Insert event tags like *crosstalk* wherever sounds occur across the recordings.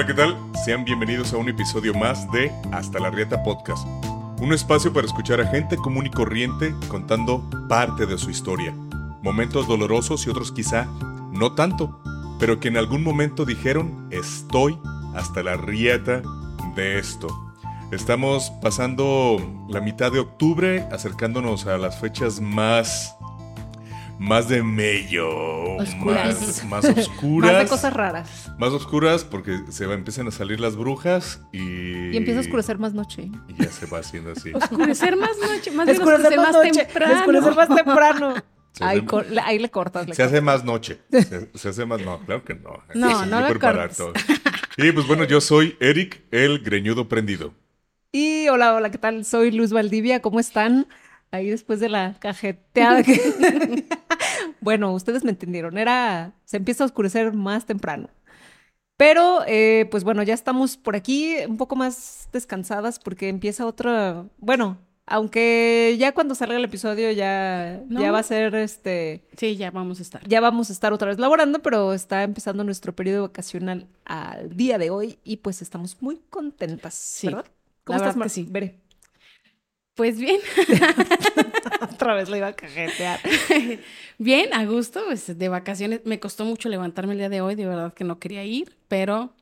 Hola, ¿qué tal? Sean bienvenidos a un episodio más de Hasta la Rieta Podcast. Un espacio para escuchar a gente común y corriente contando parte de su historia. Momentos dolorosos y otros quizá no tanto, pero que en algún momento dijeron estoy hasta la rieta de esto. Estamos pasando la mitad de octubre, acercándonos a las fechas más más de mello, *laughs* más, más oscuras. Más de cosas raras. Más oscuras porque se va, empiezan a salir las brujas y... Y empieza a oscurecer más noche. Y ya se va haciendo así. Oscurecer más noche, más Oscurecer más más noche. temprano. Oscurecer más temprano. *laughs* Ahí, hace- le- ahí le cortas. le Se hace cortas. más noche. *laughs* Se, se hace más... No, claro que no. No, no cortes. todo. Y pues bueno, yo soy Eric, el greñudo prendido. Y hola, hola, ¿qué tal? Soy Luz Valdivia, ¿cómo están? Ahí después de la cajeteada que... bueno, ustedes me entendieron, era... Se empieza a oscurecer más temprano. Pero, eh, pues bueno, ya estamos por aquí un poco más descansadas porque empieza otra... Bueno, aunque ya cuando salga el episodio ya, No. ya va a ser este... Sí, ya vamos a estar. Ya vamos a estar otra vez laborando, pero está empezando nuestro periodo vacacional al día de hoy y pues estamos muy contentas, Sí, ¿verdad? ¿Cómo la estás, verdad Mar? que sí. Veré. Pues bien, *laughs* Otra vez le iba a cajetear. *laughs* bien, a gusto, pues de vacaciones. Me costó mucho levantarme el día de hoy, de verdad que no quería ir, pero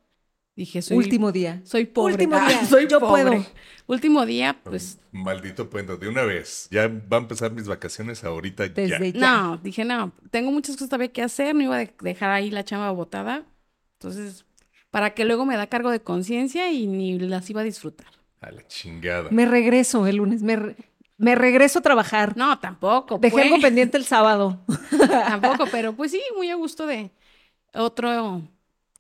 dije, soy Último día. soy pobre. Último Ah, *laughs* día, soy yo pobre. puedo. Último día, pues Maldito puente, de una vez. Ya va a empezar mis vacaciones ahorita ya. Desde ya. no, dije, no, tengo muchas cosas todavía que hacer, no iba a de- dejar ahí la chamba botada. Entonces, para que luego me da cargo de conciencia y ni las iba a disfrutar. A la chingada. Me regreso el lunes. Me, re- me regreso a trabajar. No, tampoco. Dejé pues. algo pendiente el sábado. *laughs* Tampoco, pero pues sí, muy a gusto de otro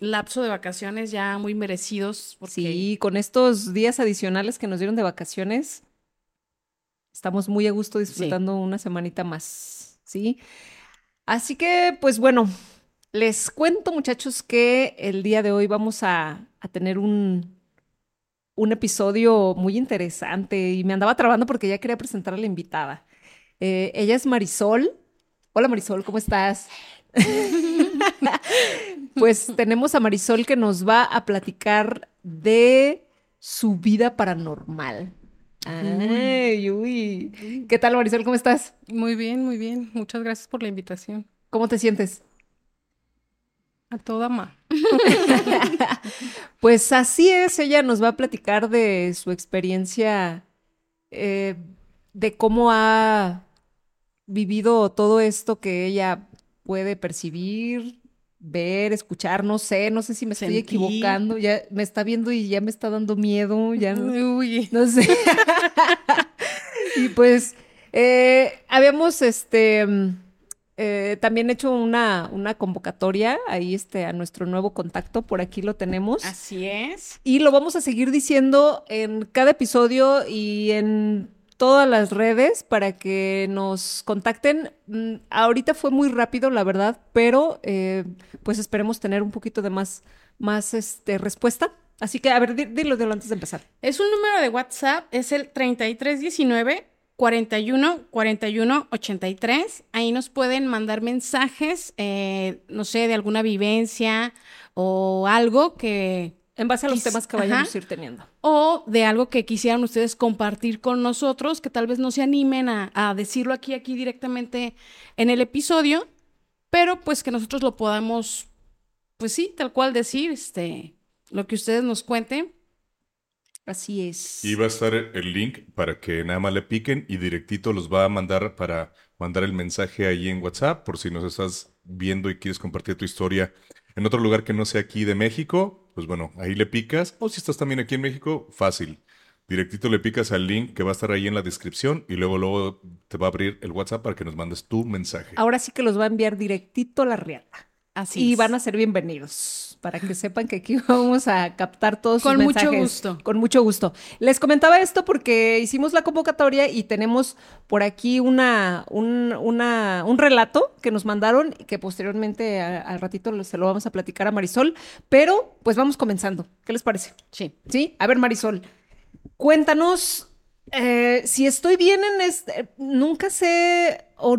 lapso de vacaciones ya muy merecidos. Porque Sí, con estos días adicionales que nos dieron de vacaciones, estamos muy a gusto disfrutando una semanita más, ¿sí? Así que, pues bueno, les cuento muchachos que el día de hoy vamos a, a tener un, un episodio muy interesante y me andaba trabando porque ya quería presentar a la invitada. Eh, ella es Marisol. Hola Marisol, ¿cómo estás? *laughs* pues tenemos a Marisol que nos va a platicar de su vida paranormal. Ay, uy. ¿Qué tal Marisol? ¿Cómo estás? Muy bien, muy bien. Muchas gracias por la invitación. ¿Cómo te sientes? A toda ma. *laughs* Pues así es, ella nos va a platicar de su experiencia, eh, de cómo ha vivido todo esto que ella puede percibir, ver, escuchar, no sé, no sé si me estoy equivocando, ya me está viendo y ya me está dando miedo, ya no, Uy. no sé. *laughs* y pues eh, habíamos este eh, también hecho una, una convocatoria ahí este, a nuestro nuevo contacto, por aquí lo tenemos. Así es. Y lo vamos a seguir diciendo en cada episodio y en todas las redes para que nos contacten. Mm, Ahorita fue muy rápido, la verdad, pero eh, pues esperemos tener un poquito de más, más este, respuesta. Así que, a ver, di- dilo, dilo antes de empezar. Es un número de WhatsApp, es el 3319 41 41 83. Ahí nos pueden mandar mensajes, eh, no sé, de alguna vivencia o algo que En base a los temas que vayamos a ir teniendo. o de algo que quisieran ustedes compartir con nosotros, que tal vez no se animen a, a decirlo aquí, aquí directamente en el episodio, pero pues que nosotros lo podamos, pues sí, tal cual decir, este, lo que ustedes nos cuenten. Así es. Y va a estar el link para que nada más le piquen y directito los va a mandar para mandar el mensaje ahí en WhatsApp por si nos estás viendo y quieres compartir tu historia en otro lugar que no sea aquí de México, pues bueno, ahí le picas. O si estás también aquí en México, fácil. Directito le picas al link que va a estar ahí en la descripción y luego luego te va a abrir el WhatsApp para que nos mandes tu mensaje. Ahora sí que los va a enviar directito a la riata. Así y es. van a ser bienvenidos para que sepan que aquí *laughs* vamos a captar todos sus Con mucho mensajes. gusto. Con mucho gusto. Les comentaba esto porque hicimos la convocatoria y tenemos por aquí una, un, una- un relato que nos mandaron y que posteriormente al ratito se lo vamos a platicar a Marisol. Pero pues vamos comenzando. ¿Qué les parece? Sí. ¿Sí? A ver, Marisol, cuéntanos eh, si estoy bien en este. Nunca sé, o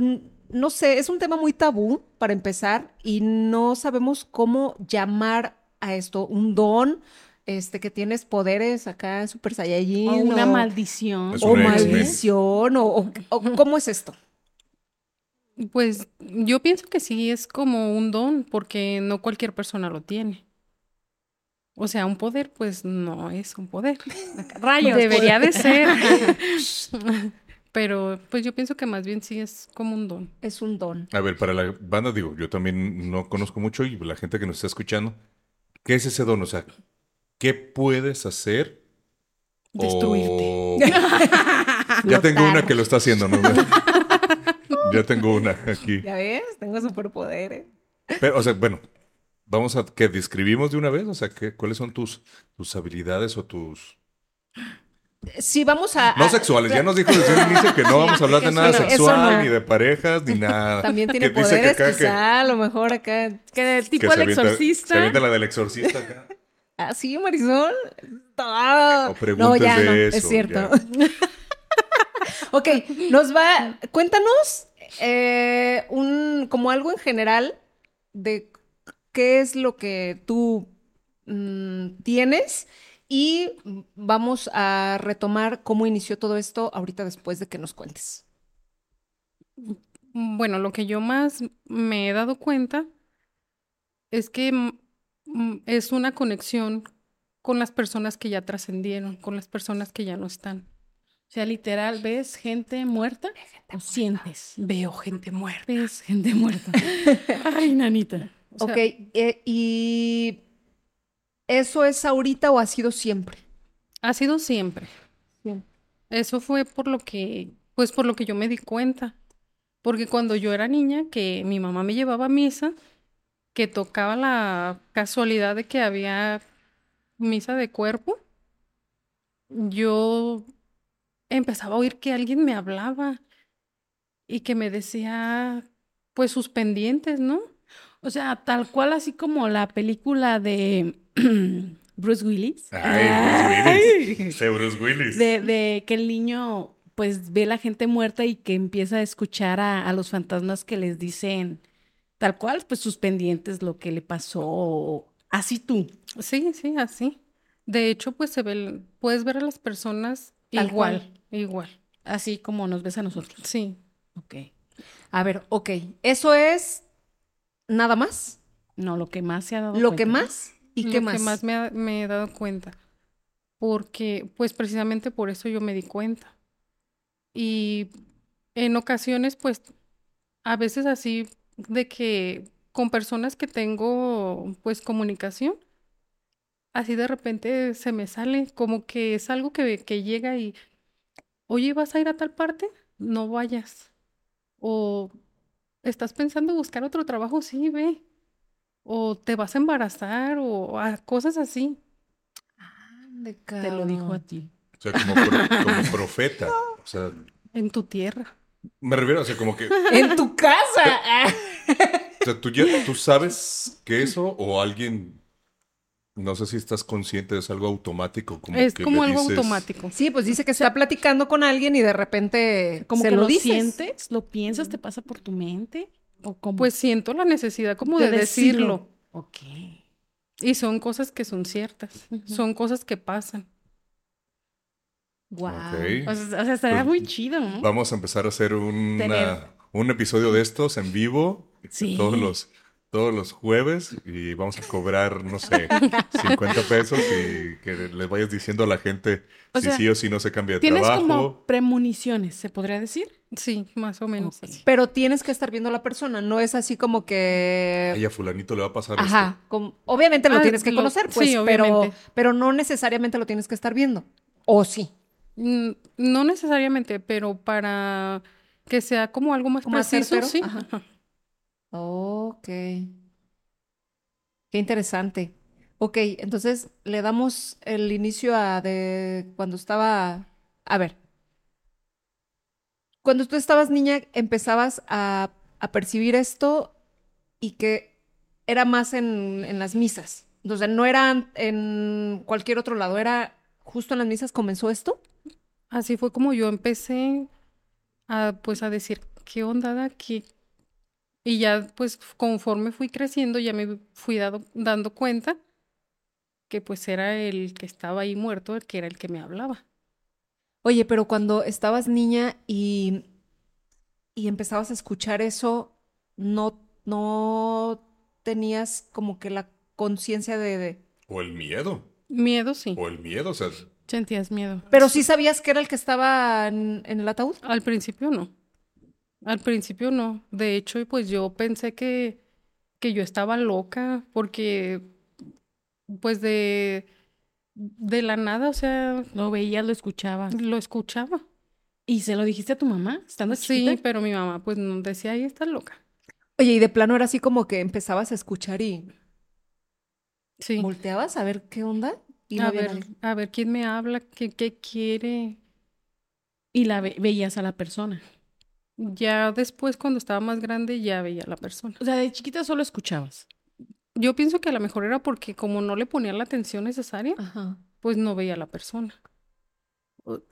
no sé, es un tema muy tabú para empezar y no sabemos cómo llamar a esto? ¿Un don? Este, que tienes poderes acá, super saiyajin. O una maldición. Es O maldición. O, o- o ¿Cómo es esto? Pues yo pienso que sí es como un don, porque no cualquier persona lo tiene. O sea, un poder, pues no es un poder. *laughs* Rayos. Debería de ser. *laughs* Pero pues yo pienso que más bien sí es como un don. Es un don. A ver, para la banda, digo, yo también no conozco mucho y la gente que nos está escuchando, ¿qué es ese don? O sea, ¿qué puedes hacer? O- *laughs* ya tengo una que lo está haciendo, ¿no? *laughs* ya tengo una aquí. ¿Ya ves? Tengo superpoderes. Pero, o sea, bueno, vamos a que describimos de una vez, o sea, ¿qué, ¿cuáles son tus, tus habilidades o tus... Sí, vamos a... No a- sexuales, ya nos dijo desde el inicio que no *laughs* vamos a hablar de nada no, sexual, no. ni de parejas, ni nada. También tiene Que dice que poderes, acá que- quizá, a lo mejor acá. Que que tipo el avienta- exorcista. Se avienta la del exorcista acá. *laughs* Ah, sí, Marisol. O preguntes no, ya de no, eso, es cierto. *laughs* ok, nos va. Cuéntanos eh, un como algo en general de qué es lo que tú mm, tienes y vamos a retomar cómo inició todo esto ahorita después de que nos cuentes. Bueno, lo que yo más me he dado cuenta es que es una conexión con las personas que ya trascendieron, con las personas que ya no están. O sea, literal, ¿ves gente muerta? ¿O sientes? Veo gente muerta. ¿Ves gente muerta? *laughs* Ay, nanita. O sea, ok, eh, y ¿eso es ahorita o ha sido siempre? Ha sido siempre. Eso fue por lo que, pues por lo que yo me di cuenta. Porque cuando yo era niña, que mi mamá me llevaba a misa, que tocaba la casualidad de que había misa de cuerpo, yo empezaba a oír que alguien me hablaba y que me decía, pues sus pendientes, ¿no? O sea, tal cual así como la película de *clears throat* Bruce Willis. Ay, Bruce Willis. Ese *laughs* Bruce Willis. De, de que el niño pues ve la gente muerta y que empieza a escuchar a, a los fantasmas que les dicen tal cual, pues sus pendientes, lo que le pasó, así tú. Sí, sí, así. De hecho, pues se ve, puedes ver a las personas Tal igual, cual. igual. Así como nos ves a nosotros. Sí. Ok. A ver, ok, ¿eso es nada más? No, lo que más se ha dado ¿Lo que cuenta. más? ¿Y lo qué más? que más me, ha- me he dado cuenta. Porque, pues precisamente por eso yo me di cuenta. Y en ocasiones, pues, a veces así de que con personas que tengo, pues, comunicación, así de repente se me sale, como que es algo que, que llega y, oye, ¿vas a ir a tal parte? No vayas. O, ¿estás pensando buscar otro trabajo? Sí, ve. O te vas a embarazar, o a cosas así. Te lo dijo a ti. O sea, como, pro- como *laughs* profeta. O sea, En tu tierra. me refiero, o sea, como que, o En tu casa. sea, tú ya, tú sabes que eso o alguien, no sé si estás consciente, es algo automático, como es que como algo dices- automático. Sí, pues dice que está platicando con alguien y de repente Como se que lo lo, dices. sientes, lo piensas, te pasa por tu mente. O como Pues siento la necesidad como De de, decirlo. decirlo. Ok. Y son cosas que son ciertas. Son cosas que pasan. Wow. Ok. O sea, o sea, estaría Pues, muy chido, ¿no? Vamos a empezar a hacer una- un episodio de estos en vivo Sí. todos los, todos los jueves y vamos a cobrar, no sé, *laughs* 50 pesos y que les vayas diciendo a la gente O si sea, sí o si no se cambia de Tienes trabajo. como premoniciones, ¿se podría decir? Sí, más o menos. Así. Pero tienes que estar viendo a la persona, no es así como que... Ay, a fulanito le va a pasar Ajá, como- obviamente lo Ah, tienes que lo- conocer, pues, sí, pero, pero no necesariamente lo tienes que estar viendo. O sí. Mm, No necesariamente, pero para que sea como algo más ¿Como más preciso, certero? sí. Ajá. *laughs* Ok. Qué interesante. Ok, entonces le damos el inicio a de cuando estaba. A ver. Cuando tú estabas niña, empezabas a, a percibir esto y que era más en, en las misas. O no era en cualquier otro lado, era justo en las misas comenzó esto. Así fue como yo empecé a, pues, a decir, ¿qué onda aquí? Y ya, pues, conforme fui creciendo, ya me fui dado- dando cuenta que pues era el que estaba ahí muerto, el que era el que me hablaba. Oye, pero cuando estabas niña y, y empezabas a escuchar eso, no, no tenías como que la conciencia de, de- O el miedo. Miedo sí. O el miedo, o sea, Sentías miedo. Pero sí sabías que era el que estaba en, en el ataúd. Al principio no. Al principio no. De hecho, pues yo pensé que, que yo estaba loca porque pues de, de la nada, o sea, Lo veías, lo escuchabas. lo escuchaba. ¿Y se lo dijiste a tu mamá estando Sí, chiquita? pero mi mamá pues no decía, ahí está loca. Oye, y de plano era así como que empezabas a escuchar y Sí. volteabas a ver qué onda. Y A ver, a ver quién me habla, qué, qué quiere. Y la ve- veías a la persona. Ya después, cuando estaba más grande, ya veía a la persona. O sea, de chiquita solo escuchabas. Yo pienso que a lo mejor era porque como no le ponía la atención necesaria, Ajá. pues no veía a la persona.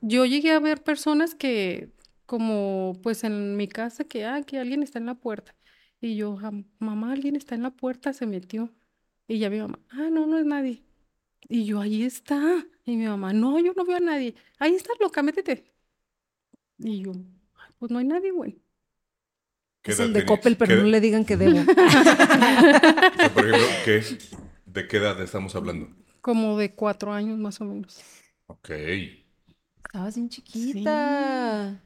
Yo llegué a ver personas que, como pues en mi casa, que, ah, que alguien está en la puerta. Y yo, "Ah, mamá, alguien está en la puerta, se metió. Y ya mi mamá, ah, no, no es nadie. Y yo, ahí está. Y mi mamá, no, yo no veo a nadie. Ahí está, loca, métete. Y yo, "Ay, pues no hay nadie, güey. ¿qué Es el de tenías? Coppel, pero ¿Qué no le digan que *laughs* debo. o sea, por ejemplo, ¿qué, ¿de qué edad estamos hablando? Como de cuatro años más o menos. Ok. Estabas bien chiquita.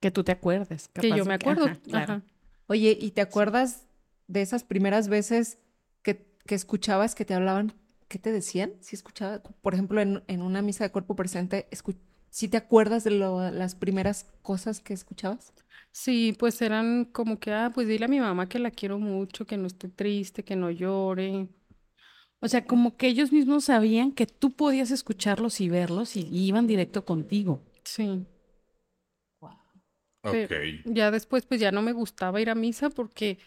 Que tú te acuerdes. Que capaz yo de me acuerdo. Ajá, claro. Ajá. Oye, ¿y te acuerdas de esas primeras veces que, que escuchabas que te hablaban? ¿Qué te decían? Si escuchaba, por ejemplo, en, en una misa de cuerpo presente, escu- ¿sí te acuerdas de lo- las primeras cosas que escuchabas? Sí, pues eran como que, ah, pues dile a mi mamá que la quiero mucho, que no esté triste, que no llore. O sea, como que ellos mismos sabían que tú podías escucharlos y verlos y, y iban directo contigo. Sí. Ok. Pe- Ya después, pues ya no me gustaba ir a misa porque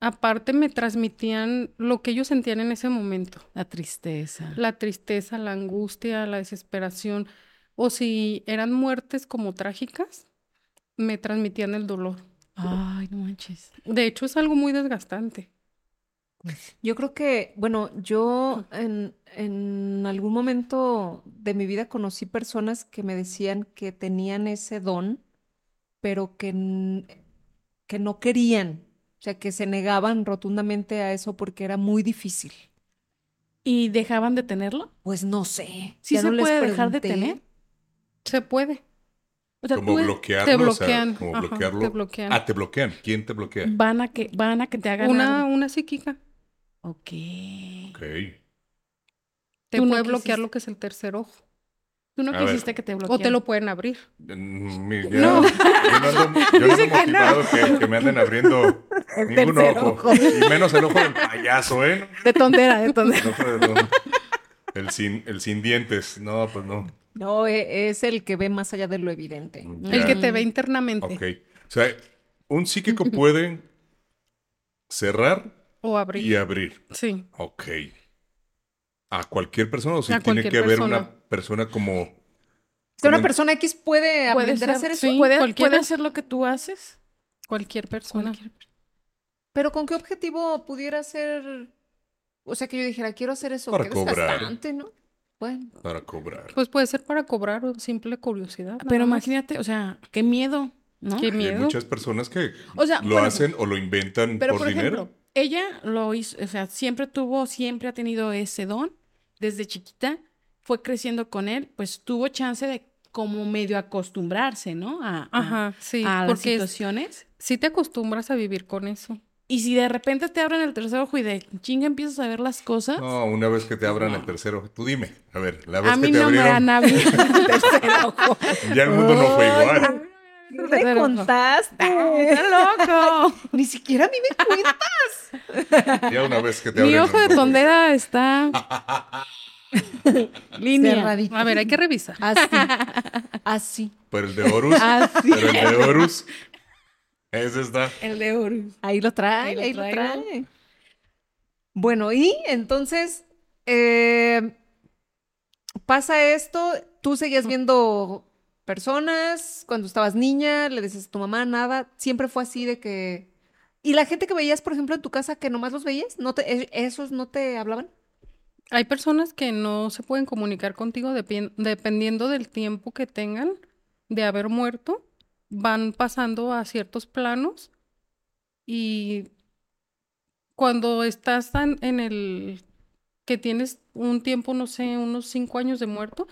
aparte me transmitían lo que ellos sentían en ese momento. La tristeza. La tristeza, la angustia, la desesperación. O si eran muertes como trágicas, me transmitían el dolor. Ay, no manches. De hecho, es algo muy desgastante. Yo creo que, bueno, yo en, en algún momento de mi vida conocí personas que me decían que tenían ese don, pero que, que no querían, o sea, que se negaban rotundamente a eso porque era muy difícil. ¿Y dejaban de tenerlo? Pues no sé, ¿Sí ya se no puede dejar de tener? Se puede. O sea, Como bloquearlo, Te o sea, bloquean. como ajá, bloquearlo. te bloquean. Ah, te bloquean. ¿Quién te bloquea? van a que van a que te hagan Una, algo. una psíquica Ok. Ok. te Tú no puede bloquear lo que es el tercer ojo. Tú no A ver. quisiste que te O bloquearan. te lo pueden abrir. Mm, mi- ya- Yo no ando, yo no ando motivado que, que me anden abriendo *laughs* ningún ojo. ojo. Y menos el ojo del payaso, ¿eh? De tondera, de tondera. El, ojo de- no. El sin, el sin dientes. No, pues no. No, e- es el que ve más allá de lo evidente. El que te ve internamente. Ok. O sea, un psíquico *laughs* puede cerrar O abrir. y abrir. Sí. Ok. ¿A cualquier persona o si A tiene cualquier que haber persona. una persona como... O sea, una persona X puede Puede aprender a ser, hacer eso, sí. ¿Puede, puede hacer lo que tú haces? Cualquier persona. pero ¿con qué objetivo pudiera ser? O sea, que yo dijera, quiero hacer eso, Para cobrar. desgastante, ¿no? Bueno, Para cobrar. Pues puede ser para cobrar o simple curiosidad. Pero más. imagínate, o sea, qué miedo, ¿no? Qué Hay miedo. muchas personas que O sea, lo bueno, hacen o lo inventan Pero por, por dinero. ejemplo, ella lo hizo, o sea, siempre tuvo, siempre ha tenido ese don desde chiquita, fue creciendo con él, pues tuvo chance de como medio acostumbrarse, ¿no? A, a- Ajá, sí. a las porque situaciones. sí te acostumbras a vivir con eso. Y si de repente te abren el tercer ojo y de chinga empiezas a ver las cosas, No, una vez que te abran el tercero. Tú dime. A ver, la vez a que mí te no me han abierto el *laughs* tercer ojo. ya el mundo no fue igual. ¿qué me contaste? ¡Está loco! *laughs* Ni siquiera a mí me cuentas. *laughs* Ya una vez que te Mi ojo de ojo. tondera está línea. Cerradito. A ver, hay que revisar. Así. Así. Pero el de Horus, Así. pero el de Horus, ese está. El de Horus. Ahí lo trae, Ahí lo ahí lo traigo. trae. Bueno, y entonces eh, pasa esto, tú seguías viendo personas cuando estabas niña, le decías a tu mamá nada, siempre fue así de que... ¿Y la gente que veías, por ejemplo, en tu casa, que nomás los veías, no te, e- esos no te hablaban? Hay personas que no se pueden comunicar contigo depen- dependiendo del tiempo que tengan de haber muerto. Van pasando a ciertos planos y cuando estás tan en el que tienes un tiempo, no sé, unos cinco años de muerto,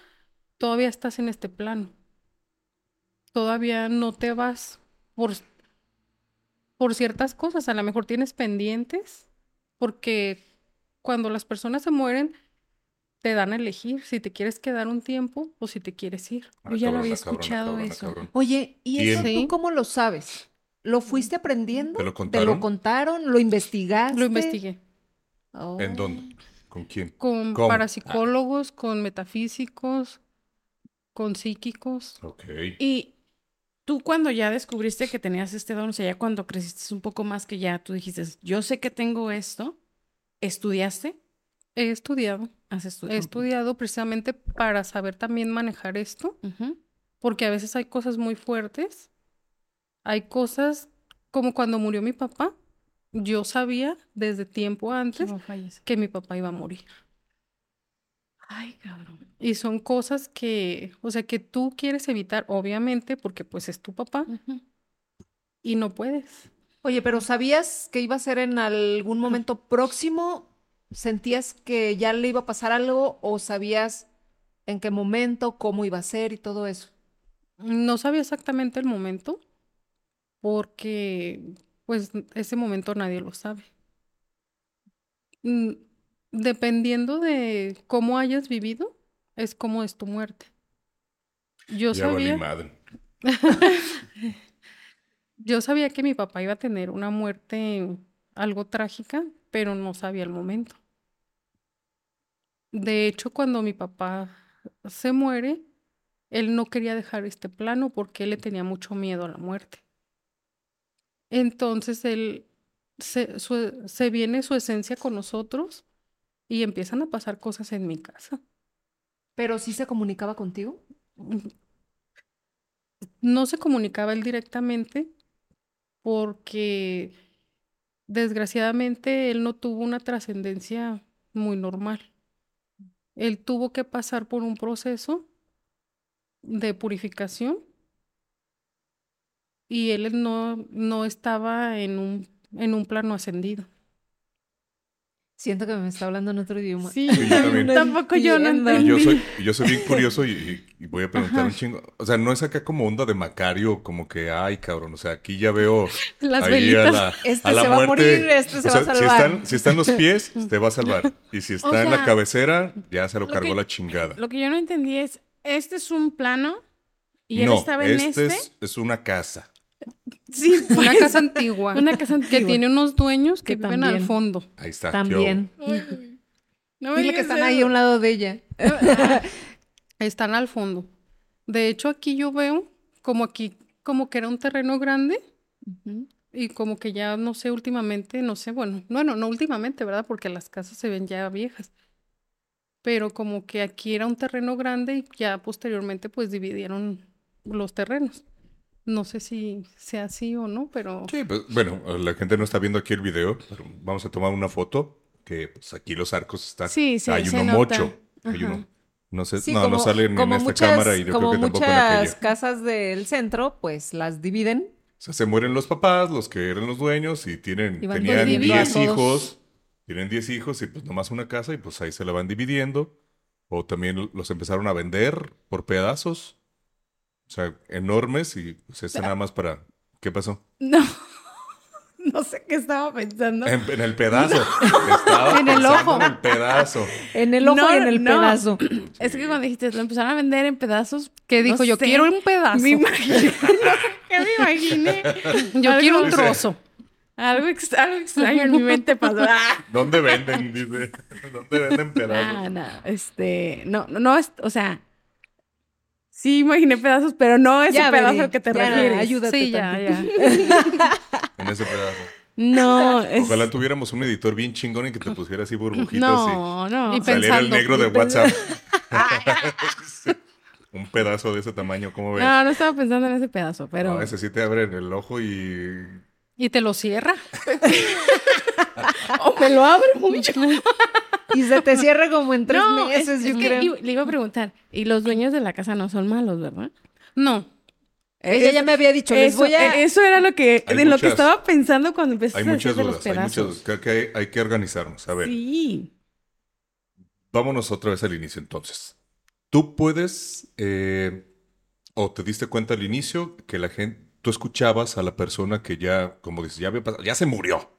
todavía estás en este plano. Todavía no te vas por, por ciertas cosas. A lo mejor tienes pendientes, porque cuando las personas se mueren, te dan a elegir si te quieres quedar un tiempo o si te quieres ir. Yo ya lo cabrón, había ah, cabrón, ah, escuchado cabrón, ah, eso. cabrón. Oye, ¿y eso ¿Quién? tú Sí. cómo lo sabes? ¿Lo fuiste aprendiendo? ¿Te lo ¿Te contaron? lo contaron? ¿Lo investigaste? Lo investigué. Oh. ¿En dónde? ¿Con quién? Con ¿Cómo? parapsicólogos, con metafísicos, con psíquicos. Ok. Y tú cuando ya descubriste que tenías este don, o sea, ya cuando creciste un poco más que ya tú dijiste, yo sé que tengo esto, ¿estudiaste? He estudiado. Has He estudiado. estudiado precisamente para saber también manejar esto, porque a veces hay cosas muy fuertes. Hay cosas como cuando murió mi papá. Yo sabía desde tiempo antes que mi papá iba a morir. Ay, cabrón. Y son cosas que, o sea, que tú quieres evitar, obviamente, porque pues es tu papá y no puedes. Oye, pero ¿sabías que iba a ser en algún momento próximo? ¿Sentías que ya le iba a pasar algo o sabías en qué momento, cómo iba a ser y todo eso? No sabía exactamente el momento, porque pues ese momento nadie lo sabe. Mm, Dependiendo de cómo hayas vivido, es como es tu muerte. Yo Ya valí sabía, madre. *laughs* yo sabía que mi papá iba a tener una muerte algo trágica, pero no sabía el momento. De hecho, cuando mi papá se muere, él no quería dejar este plano porque él le tenía mucho miedo a la muerte. Entonces él se, su- se viene su esencia con nosotros y empiezan a pasar cosas en mi casa. ¿Pero sí se comunicaba contigo? No se comunicaba él directamente porque desgraciadamente él no tuvo una trascendencia muy normal. Él tuvo que pasar por un proceso de purificación y él no, no estaba en un, en un plano ascendido. Siento que me está hablando en otro idioma. Sí, Sí, yo también. tampoco yo no entendí. yo soy, yo soy bien curioso y, voy a preguntar un chingo. O sea, no es acá como onda de Macario, como que, ay, cabrón. O sea, aquí ya veo Las ahí velitas. a la, Este a la se va a muerte. morir, este se O va a sea, Si salvar. están, si están los pies, *laughs* te va a salvar. Y si está en la cabecera, ya se lo lo cargó que- la chingada. Lo que yo no entendí es, este es un plano y él estaba en este este. es, es una casa. Sí, *laughs* Una pues, casa antigua Una casa que antigua. tiene unos dueños que, Que viven al fondo. Ahí está. ¿qué También. Ay, no me Dile que están ahí a un lado de ella. *laughs* Están al fondo. De hecho, aquí yo veo como aquí, como que era un terreno grande y como que ya, no sé, últimamente, no sé, bueno, bueno, no últimamente, ¿verdad? Porque las casas se ven ya viejas. Pero como que aquí era un terreno grande y ya posteriormente pues dividieron los terrenos. No sé si sea así o no, pero Sí, pues, bueno, la gente no está viendo aquí el video, pero vamos a tomar una foto que pues aquí los arcos están. Sí, sí, hay se uno nota. mocho. Hay uno. No sé, Sí, no, como, no salen en esta muchas, cámara y yo como creo que tampoco en aquella. casas del centro, pues las dividen. O sea, se mueren los papás, los que eran los dueños, y tienen, Y tenían dividiendo a 10 todos. hijos, tienen 10 hijos y pues nomás una casa y pues ahí se la van dividiendo. O también los empezaron a vender por pedazos. O sea, enormes y pues este nada más para... ¿Qué pasó? No, *laughs* no sé qué estaba pensando. En, en el pedazo. Estaba *laughs* En el ojo. En el pedazo. En el ojo No, y en el no. pedazo. *clears throat* Es que cuando dijiste, lo empezaron a vender en pedazos. que no dijo, yo sé, quiero un pedazo, Me imaginé, no sé qué me imaginé. yo algo- quiero un trozo. Algo, ex- algo extraño en mi mente pasó. *laughs* Ah, ¿Dónde venden? Dice. ¿Dónde venden pedazos? no, no, este, no, no, no, es- o sea, sí imaginé pedazos, pero no ese Ya, pedazo al que te ya, refieres. ayúdate Sí, ya, ya. *laughs* En ese pedazo. No, es, Ojalá tuviéramos un editor bien chingón y que te pusiera así burbujitas no, no. y Y saliera el negro de y WhatsApp. *laughs* Un pedazo de ese tamaño, ¿cómo ves? No, no estaba pensando en ese pedazo, pero No, ese sí te abre el ojo y... Y te lo cierra. *laughs* o me lo abre mucho. *laughs* y se te cierra como en tres No, meses, es yo creo. le iba a preguntar, y los dueños de la casa no son malos, ¿verdad? No, Ella ya me había dicho, les eso, voy a... eso era lo que, Hay de lo que estaba pensando cuando empezaste Hay a muchas los dudas, hay muchas dudas. Creo que hay, hay que organizarnos. A ver, Sí. vámonos otra vez al inicio entonces. Tú puedes, eh, o te diste cuenta al inicio que la gente, tú escuchabas a la persona que ya, como dices, ya había pasado, ya se murió.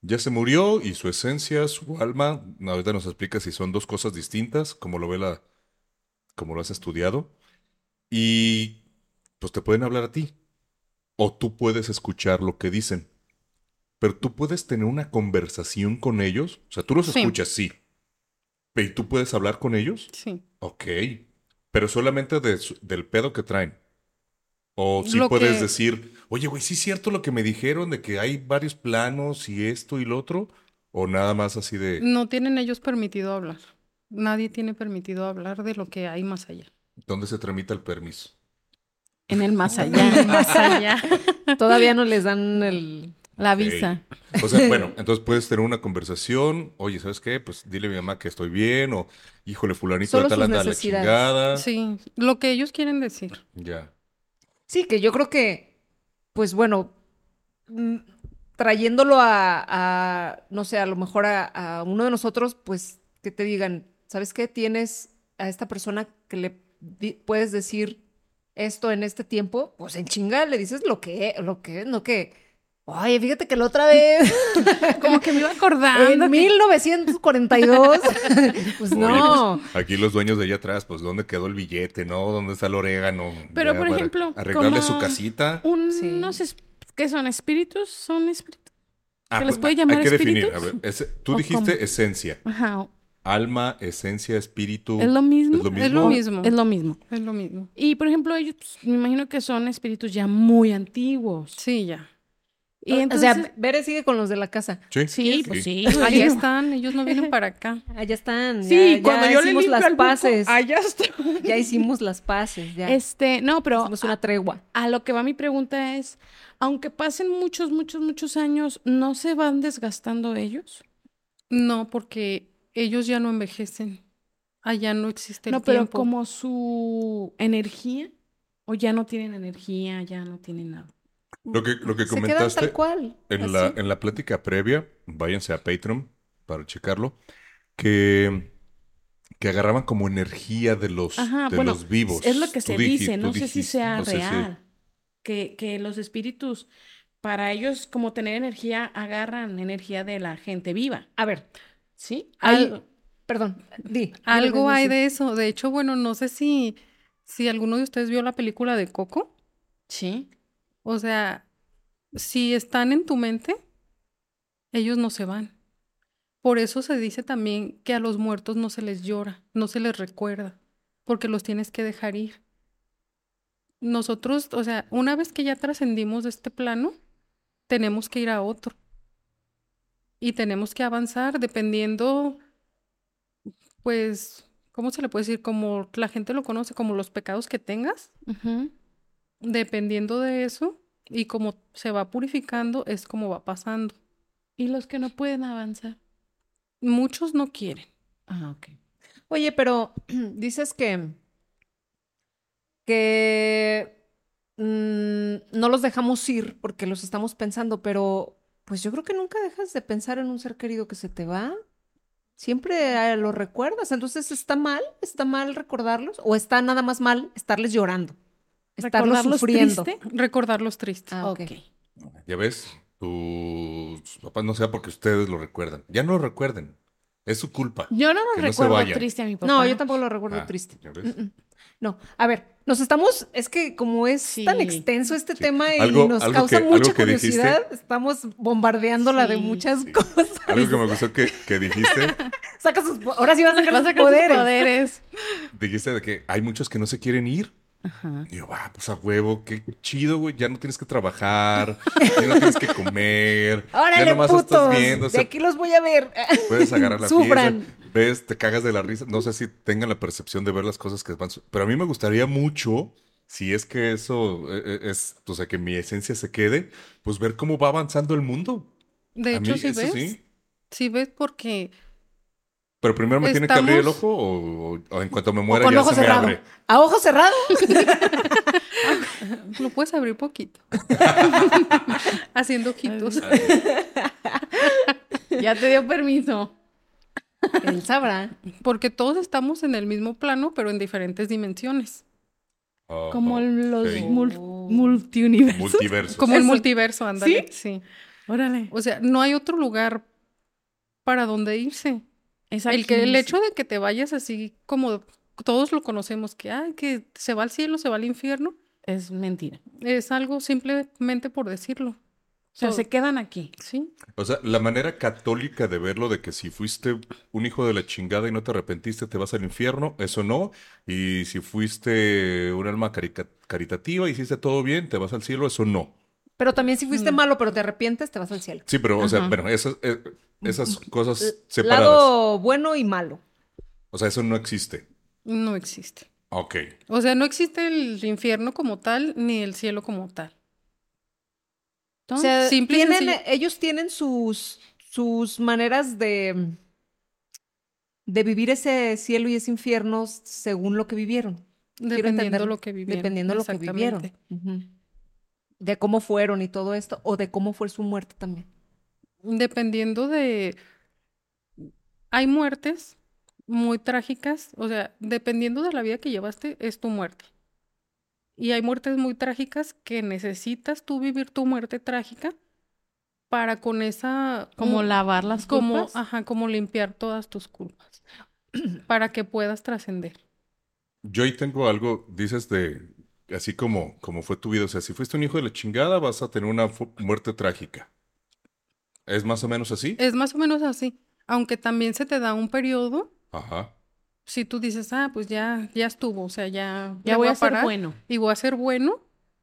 Ya se murió y su esencia, su alma, ahorita nos explica si son dos cosas distintas, como lo ve la, como lo has estudiado. Y pues te pueden hablar a ti. O tú puedes escuchar lo que dicen. Pero tú puedes tener una conversación con ellos. O sea, tú los Sí. escuchas, sí. ¿Y tú puedes hablar con ellos? sí. Ok. Pero solamente de del pedo que traen. O si Lo puedes que- decir, oye, güey, ¿sí es cierto lo que me dijeron de que hay varios planos y esto y lo otro? O nada más así de... No tienen ellos permitido hablar. Nadie tiene permitido hablar de lo que hay más allá. ¿Dónde se tramita el permiso? En el más *laughs* allá. Más allá. *laughs* Todavía no les dan el... La visa. O sea, *laughs* bueno, entonces puedes tener una conversación. Oye, ¿sabes qué? Pues dile a mi mamá que estoy bien. O, híjole, fulanito Solo de tal anda la chingada. Sí, lo que ellos quieren decir. Ya. Sí, que yo creo que, pues bueno, mm, trayéndolo a, a, no sé, a lo mejor a, uno de nosotros, pues que te digan, ¿sabes qué? Tienes a esta persona que le puedes decir esto en este tiempo, pues en chinga le dices lo que, lo que, no que, oye, fíjate que la otra vez, *laughs* Como que me iba acordando. en que- 1942, *laughs* pues no. Oye, pues, aquí los dueños de allá atrás, pues, ¿dónde quedó el billete, no? ¿Dónde está el orégano? Pero, Ya por ejemplo, Arreglarle su casita. Un- Sí. No sé, ¿qué son? ¿Espíritus? ¿Son espíritus? Ah, ¿se les pues, puede hay llamar que definir. A ver, tú ¿O dijiste cómo? esencia. Ajá. Alma, esencia, espíritu. ¿Es lo mismo? ¿Es lo mismo? Es lo mismo. Es lo mismo. Es lo mismo. Y, por ejemplo, ellos, pues, me imagino que son espíritus ya muy antiguos. Sí, ya. Y o entonces... sea, Bere sigue con los de la casa. Sí, sí, pues sí. Allá están, ellos no vienen para acá. *laughs* Allá están. Sí, ya, cuando ya yo le hicimos las al buco, paces. allá está. *laughs* Ya hicimos las paces, ya. Este, no, pero Hicimos una tregua. a lo que va mi pregunta es, aunque pasen muchos, muchos, muchos años, ¿no se van desgastando ellos? No, porque ellos ya no envejecen. Allá no existe el no, pero tiempo. como su energía, o ya no tienen energía, ya no tienen nada. Lo que, lo que comentaste tal cual. en la, en la plática previa, váyanse a Patreon para checarlo, que, que agarraban como energía de los, Ajá, de bueno, los vivos. es lo que se dice, no sé si sea no sé si- real. Que, que los espíritus, para ellos, como tener energía, agarran energía de la gente viva. A ver, ¿Sí? Al- Hay- perdón, di. Algo hay de eso. De hecho, bueno, no sé si, si alguno de ustedes vio la película de Coco. Sí. O sea, si están en tu mente, ellos no se van. Por eso se dice también que a los muertos no se les llora, no se les recuerda, porque los tienes que dejar ir. Nosotros, o sea, una vez que ya trascendimos este plano, tenemos que ir a otro. Y tenemos que avanzar dependiendo, pues, ¿cómo se le puede decir? Como la gente lo conoce, como los pecados que tengas. Dependiendo de eso y como se va purificando, es como va pasando. Y los que no pueden avanzar. Muchos no quieren. Ah, ok. Oye, pero *clears throat* dices que que mm, no los dejamos ir porque los estamos pensando, pero pues yo creo que nunca dejas de pensar en un ser querido que se te va. Siempre lo recuerdas. Entonces, ¿está mal? ¿Está mal recordarlos? ¿O está nada más mal estarles llorando? Estarlos ¿Recordarlos sufriendo. triste? Recordarlos tristes. Ah, ok. Ya ves, tus papás no sea porque ustedes lo recuerdan. Ya no lo recuerden. Es su culpa. Yo no lo no recuerdo vayan. triste a mi papá. No, yo tampoco lo recuerdo Ah, triste. ¿ya ves? Mm, mm. No, a ver, nos estamos, es que como es tan extenso este Sí. tema y Algo- nos algo causa que- mucha algo que dijiste- curiosidad, estamos bombardeándola de muchas Sí. cosas. Algo que me gustó que, que dijiste, *laughs* Saca sus, ahora sí vas a sacar a sus poderes. dijiste de que hay muchos que no se quieren ir. Ajá. Y yo, ah, pues a huevo, qué chido, güey. Ya no tienes que trabajar, ya no tienes que comer. *laughs* ya Órale, nomás putos, estás viendo. o de aquí los voy a ver. *laughs* puedes agarrar la Sufran. Ves, te cagas de la risa. No sé si tengan la percepción de ver las cosas que van. Pero a mí me gustaría mucho, si es que eso eh, eh, es, o sea, que mi esencia se quede, pues ver cómo va avanzando el mundo. De A hecho, mí si eso ves, sí. si ves porque Pero primero me tiene que abrir el ojo o, o- o en cuanto me muera con ya ojo se me cerrado. abre. A ojo cerrado. *laughs* Lo puedes abrir poquito. *laughs* Haciendo ojitos. *laughs* Ya te dio permiso. Él sabrá. Porque todos estamos en el mismo plano, pero en diferentes dimensiones. Ah, Como los ok. mul- multiuniversos. Multiversos. Como el multiverso, ándale. ¿Sí? Órale. O sea, no hay otro lugar para donde irse. Es El, que, el hecho de que te vayas así como todos lo conocemos, que, ay, que se va al cielo, se va al infierno, Es mentira. es algo simplemente por decirlo. O sea, se quedan aquí. Sí. O sea, la manera católica de verlo de que si fuiste un hijo de la chingada y no te arrepentiste, te vas al infierno, eso no. Y si fuiste un alma carica- caritativa y hiciste todo bien, te vas al cielo, eso no. Pero también si fuiste malo, pero te arrepientes, te vas al cielo. Sí, pero, o sea, Ajá. bueno, esas, eh, esas cosas separadas. Lado bueno y malo. O sea, eso no existe. No existe. Ok. O sea, no existe el infierno como tal, ni el cielo como tal. O sea, Simple y tienen, sencillo. ellos tienen sus, sus maneras de, de vivir ese cielo y ese infierno según lo que vivieron. Quiero Dependiendo entender- lo que vivieron. Dependiendo de lo que vivieron. De cómo fueron y todo esto, o de cómo fue su muerte también. Dependiendo de... Hay muertes muy trágicas, o sea, dependiendo de la vida que llevaste, es tu muerte. Y hay muertes muy trágicas que necesitas tú vivir tu muerte trágica para con esa... Como lavar las como, culpas. ajá, como limpiar todas tus culpas, *clears throat* para que puedas trascender. Yo ahí tengo algo, dices de, así como, como fue tu vida. O sea, si fuiste un hijo de la chingada, vas a tener una muerte trágica. ¿Es más o menos así? Es más o menos así, aunque también se te da un periodo, Ajá. si tú dices, ah, pues ya, ya estuvo, o sea, ya, Ya le voy a ser parar bueno. y voy a ser bueno,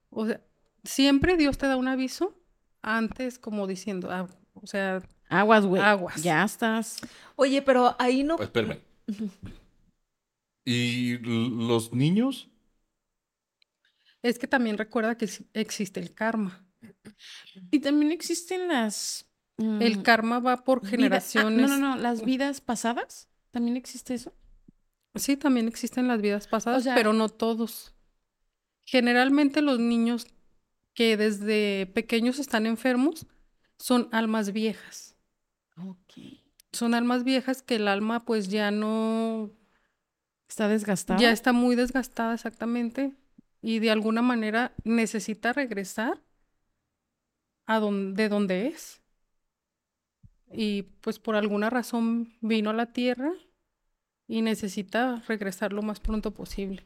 o sea, siempre Dios te da un aviso antes como diciendo, ah, o sea, Aguas, güey. Aguas. Ya estás. Oye, pero ahí no. Espérame. ¿Y los niños? Es que también recuerda que ex- existe el karma. Y también existen las. El mm, karma va por ah, generaciones. no, no, no. Las vidas pasadas. ¿También existe eso? Sí, también existen las vidas pasadas, sea- pero no todos. Generalmente los niños que desde pequeños están enfermos son almas viejas. Ok. Son almas viejas que el alma pues ya no, Está desgastada. ya está muy desgastada exactamente y de alguna manera necesita regresar a donde, de donde es. Y pues por alguna razón vino a la tierra y necesita regresar lo más pronto posible.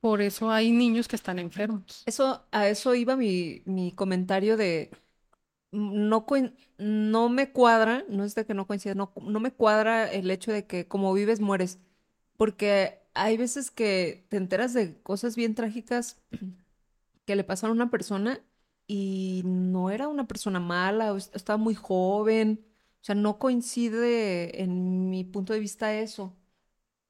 Por eso hay niños que están enfermos. Eso, a eso iba mi, mi comentario de no, no me cuadra, no es de que no coincida, no, no me cuadra el hecho de que como vives, mueres. Porque hay veces que te enteras de cosas bien trágicas *clears throat* que le pasaron a una persona y no era una persona mala, o est- estaba muy joven. O sea, no coincide en mi punto de vista eso.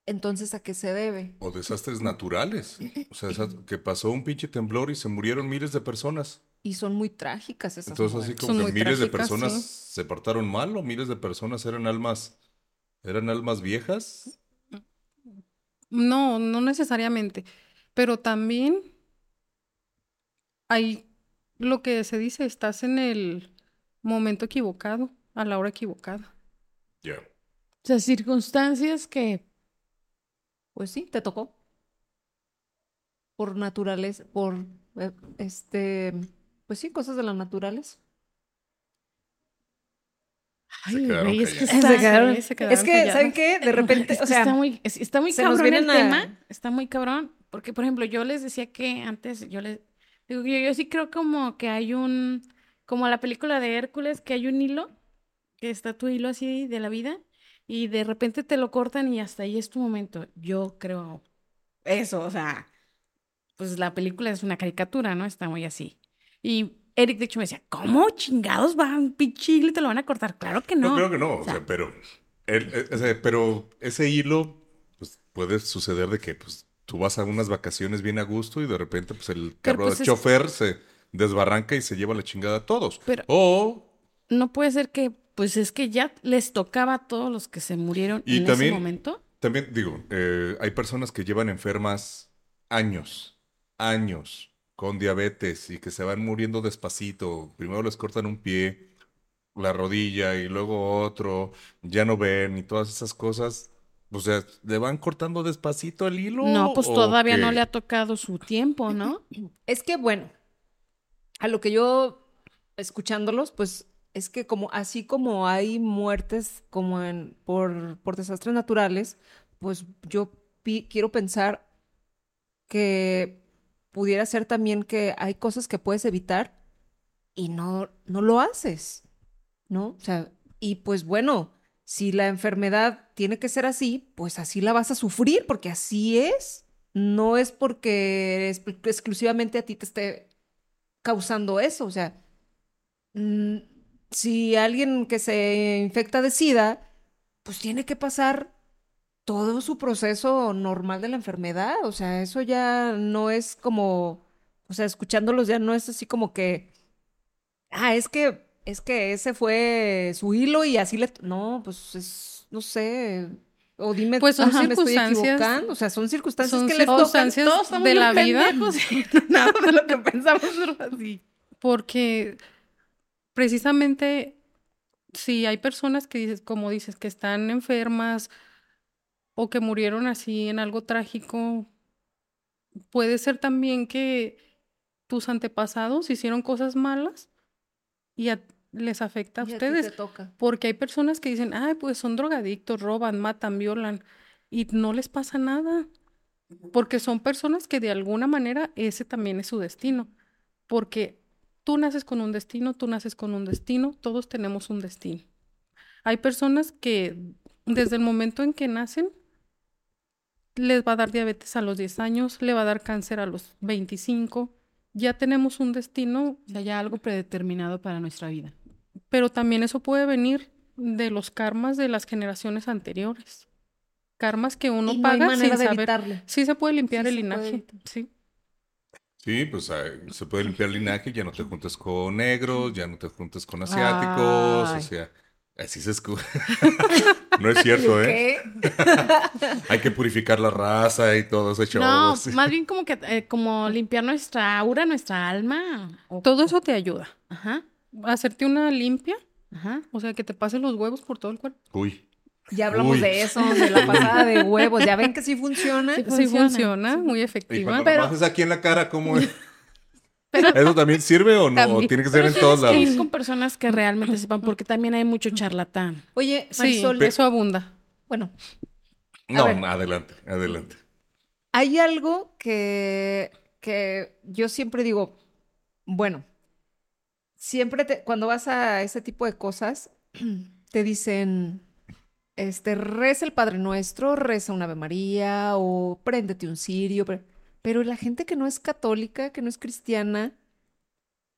Entonces, ¿a qué se debe? O desastres naturales. O sea, *clears throat* que pasó un pinche temblor y se murieron miles de personas. Y son muy trágicas esas Entonces, así como Son que miles de personas sí. se portaron mal o miles de personas eran almas, eran almas viejas. No, no necesariamente, pero también hay lo que se dice, estás en el momento equivocado, a la hora equivocada. Ya. O sea, circunstancias que. Pues sí, te tocó. Por naturaleza, por eh, este, pues sí, cosas de la naturaleza. Ay, güey, es que está. Se quedaron- sí, se quedaron Es que, ¿saben qué? De repente, Es o que sea, está muy, es- está muy cabrón el a- tema. Está muy cabrón. Porque, por ejemplo, yo les decía que antes, yo les digo, yo, yo sí creo como que hay un, como la película de Hércules, que hay un hilo, que está tu hilo así de la vida, y de repente te lo cortan y hasta ahí es tu momento. Yo creo eso, o sea, pues la película es una caricatura, ¿no? Está muy así. Y Eric, de hecho, me decía, ¿cómo chingados van, pinche hilo y te lo van a cortar? Claro que No, no. creo que no, o sea, sea, pero, el- eh, o sea, pero ese hilo, pues puede suceder de que pues, tú vas a unas vacaciones bien a gusto y de repente pues el carro pues, de es- chofer se desbarranca y se lleva la chingada a todos. Pero- O, no puede ser que pues es que ya les tocaba a todos los que se murieron Y en también- ese momento. También digo, eh, hay personas que llevan enfermas años, años, con diabetes y que se van muriendo despacito. Primero les cortan un pie, la rodilla y luego otro, ya no ven y todas esas cosas. O sea, ¿le van cortando despacito el hilo? No, pues todavía no le ha tocado su tiempo, ¿no? Es que, bueno, a lo que yo, escuchándolos, pues es que como así como hay muertes como en, por, por desastres naturales, pues yo pi- quiero pensar que pudiera ser también que hay cosas que puedes evitar y no, no lo haces, ¿no? O sea, y pues bueno, si la enfermedad tiene que ser así, pues así la vas a sufrir, porque así es. No es porque exclusivamente a ti te esté causando eso. O sea, mm, si alguien que se infecta de SIDA, pues tiene que pasar todo su proceso normal de la enfermedad. O sea, eso ya no es como, o sea, escuchándolos ya no es así como que, ah, es que, es que ese fue su hilo y así le, no, pues es, no sé. O dime Pues son ah, me estoy circunstancias- equivocando. O sea, son circunstancias son que les tocan. circunstancias Todos de la vida. *laughs* nada de lo que pensamos así. Porque precisamente si hay personas que dices, como dices, que están enfermas o que murieron así en algo trágico, puede ser también que tus antepasados hicieron cosas malas y a- les afecta a Y a ti ustedes. te toca. Porque hay personas que dicen, ay, pues son drogadictos, roban, matan, violan, y no les pasa nada. Porque son personas que de alguna manera ese también es su destino. Porque tú naces con un destino, tú naces con un destino, todos tenemos un destino. Hay personas que desde el momento en que nacen, les va a dar diabetes a los 10 años, le va a dar cáncer a los 25. Ya tenemos un destino O sea, ya algo predeterminado para nuestra vida. pero también eso puede venir de los karmas de las generaciones anteriores. Karmas que uno Y no hay paga manera sin de saber. evitarlo. Sí se puede limpiar Sí el linaje. Sí. Sí, pues eh, se puede limpiar el linaje, ya no te juntes con negros, ya no te juntes con asiáticos, o sea, así se escucha. *laughs* no es cierto, ¿eh? ¿Qué? *laughs* Hay que purificar la raza y todo ese show. No, sí. más bien como que eh, como limpiar nuestra aura, nuestra alma. Todo eso te ayuda. Ajá, Hacerte una limpia, ajá. o sea, que te pasen los huevos por todo el cuerpo. Uy, Ya hablamos Uy. de eso, de la *laughs* pasada de huevos. Ya ven que sí funciona. Sí Sí Funciona, funciona, muy y efectiva. cuando pero- lo haces aquí en la cara, ¿cómo es? Pero- ¿Eso también sirve o no? ¿O También. tiene que ser Pero en todos tienes que ir lados? con personas que realmente sepan, porque también hay mucho charlatán. Oye, Sí, Marisol, eso abunda. bueno, No, ver. adelante, adelante. hay algo que, que yo siempre digo, bueno, siempre te- cuando vas a ese tipo de cosas, *clears throat* te dicen, este, reza el Padre Nuestro, reza un Ave María o préndete un cirio, pero, pero la gente que no es católica, que no es cristiana,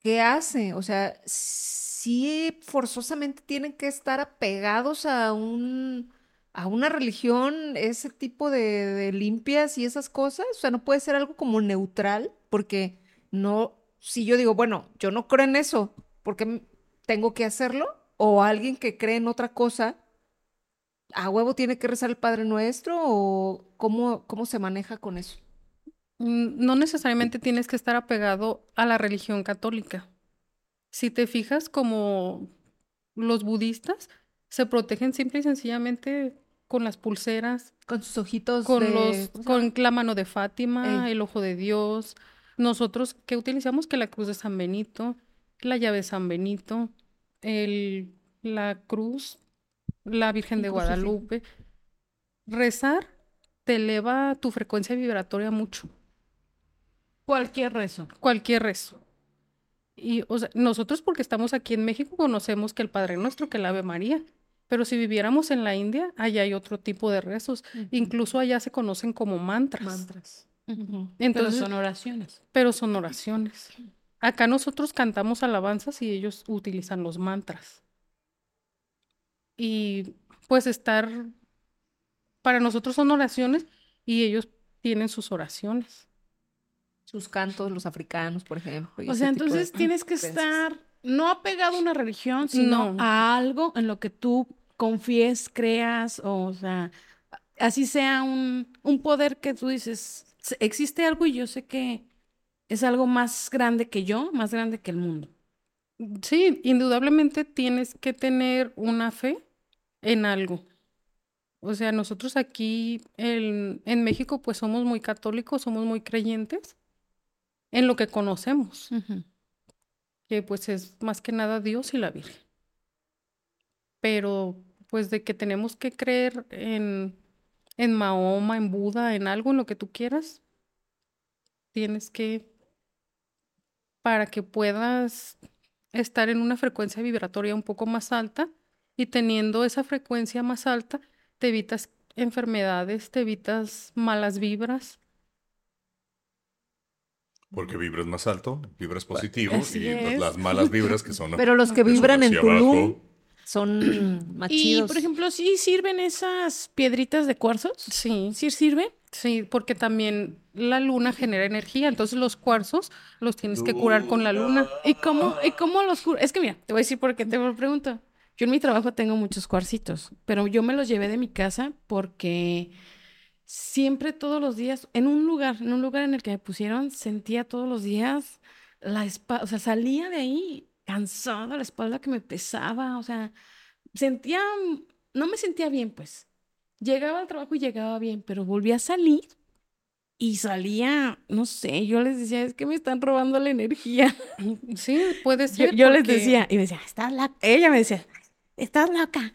¿qué hace? O sea, sí forzosamente tienen que estar apegados a un, a una religión, ese tipo de, limpias y esas cosas. O sea, no puede ser algo como neutral, porque no, si yo digo, bueno, yo no creo en eso, ¿por qué m- tengo que hacerlo? O alguien que cree en otra cosa, ¿a huevo tiene que rezar el Padre Nuestro? ¿O cómo, cómo se maneja con eso? No necesariamente tienes que estar apegado a la religión católica. Si te fijas, como los budistas se protegen simple y sencillamente con las pulseras, Con sus ojitos con de- los, ¿cómo se con la mano de Fátima, Ey. el ojo de Dios. Nosotros, ¿qué utilizamos? Que la cruz de San Benito, la llave de San Benito, el, la cruz, la Virgen de. Guadalupe. Rezar te eleva tu frecuencia vibratoria mucho. Cualquier rezo. cualquier rezo. Y, o sea, nosotros porque estamos aquí en México conocemos que el Padre Nuestro, que el Ave María, pero si viviéramos en la India, allá hay otro tipo de rezos. Incluso allá se conocen como mantras, Mantras. Pero Entonces- son oraciones. pero son oraciones. Acá nosotros cantamos alabanzas y ellos utilizan los mantras. Y pues estar, para nosotros son oraciones y ellos tienen sus oraciones. Sus cantos, los africanos, por ejemplo. O sea, de entonces *laughs* tienes que estar no apegado a una religión, sino No. a algo en lo que tú confíes, creas, o, o sea, así sea un, un poder que tú dices, "Se- existe algo y yo sé que es algo más grande que yo, más grande que el mundo. Sí, indudablemente tienes que tener una fe en algo. O sea, nosotros aquí en, en México pues somos muy católicos, somos muy creyentes en lo que conocemos, que pues es más que nada Dios y la Virgen. Pero pues de que tenemos que creer en, en Mahoma, en Buda, en algo, en lo que tú quieras, tienes que, para que puedas estar en una frecuencia vibratoria un poco más alta y teniendo esa frecuencia más alta, te evitas enfermedades, te evitas malas vibras. Porque vibras más alto, vibras positivo Así y las, es. las malas vibras que son *laughs* Pero los que vibran en hacia abajo. Tulum son *clears throat* más Y, chidos. por ejemplo, ¿sí sirven esas piedritas de cuarzos? Sí, ¿Sí sirven? sí, porque también la luna genera energía, entonces los cuarzos los tienes que curar con la luna. ¿Y cómo, y cómo los curo? Es que mira, te voy a decir por qué te lo pregunto. Yo en mi trabajo tengo muchos cuarcitos, pero yo me los llevé de mi casa porque siempre todos los días, en un lugar, en un lugar en el que me pusieron, sentía todos los días la espalda, o sea, salía de ahí cansada, la espalda que me pesaba, o sea, sentía, no me sentía bien, pues. Llegaba al trabajo y llegaba bien, pero volví a salir y salía, no sé, yo les decía, es que me están robando la energía. *laughs* Sí, puede Yo, ser. yo les porque- decía, y me decía, estás loca. Ella me decía, estás loca.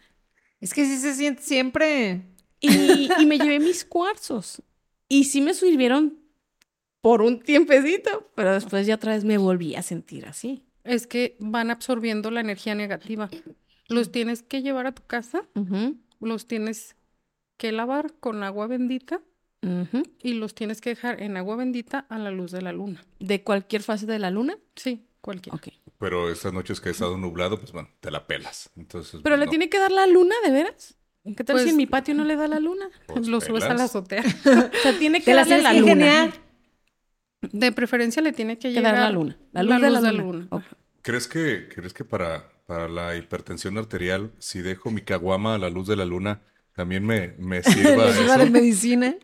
Es que sí se siente siempre. Y, y me llevé mis cuarzos. Y sí me sirvieron por un tiempecito, pero después ya otra vez me volví a sentir así. Es que van absorbiendo la energía negativa. Los tienes que llevar a tu casa, los tienes que lavar con agua bendita y los tienes que dejar en agua bendita a la luz de la luna. De cualquier fase de la luna. Sí, cualquiera. Ok. Pero estas noches que ha estado nublado, pues bueno, te la pelas. Entonces, Pero pues, le no. tiene que dar la luna, ¿de veras? ¿Qué tal si Pues- en mi patio no le da la luna? *laughs* Pues, Lo subes a la azotea. *laughs* O sea, tiene que darle la luna. ingeniar. De preferencia le tiene que Que llegar la luna. La luz de la luna. ¿Crees que, ¿crees que para, para la hipertensión arterial, si dejo mi caguama a la luz de la luna, también me, me *laughs* sirva iba de eso? medicina.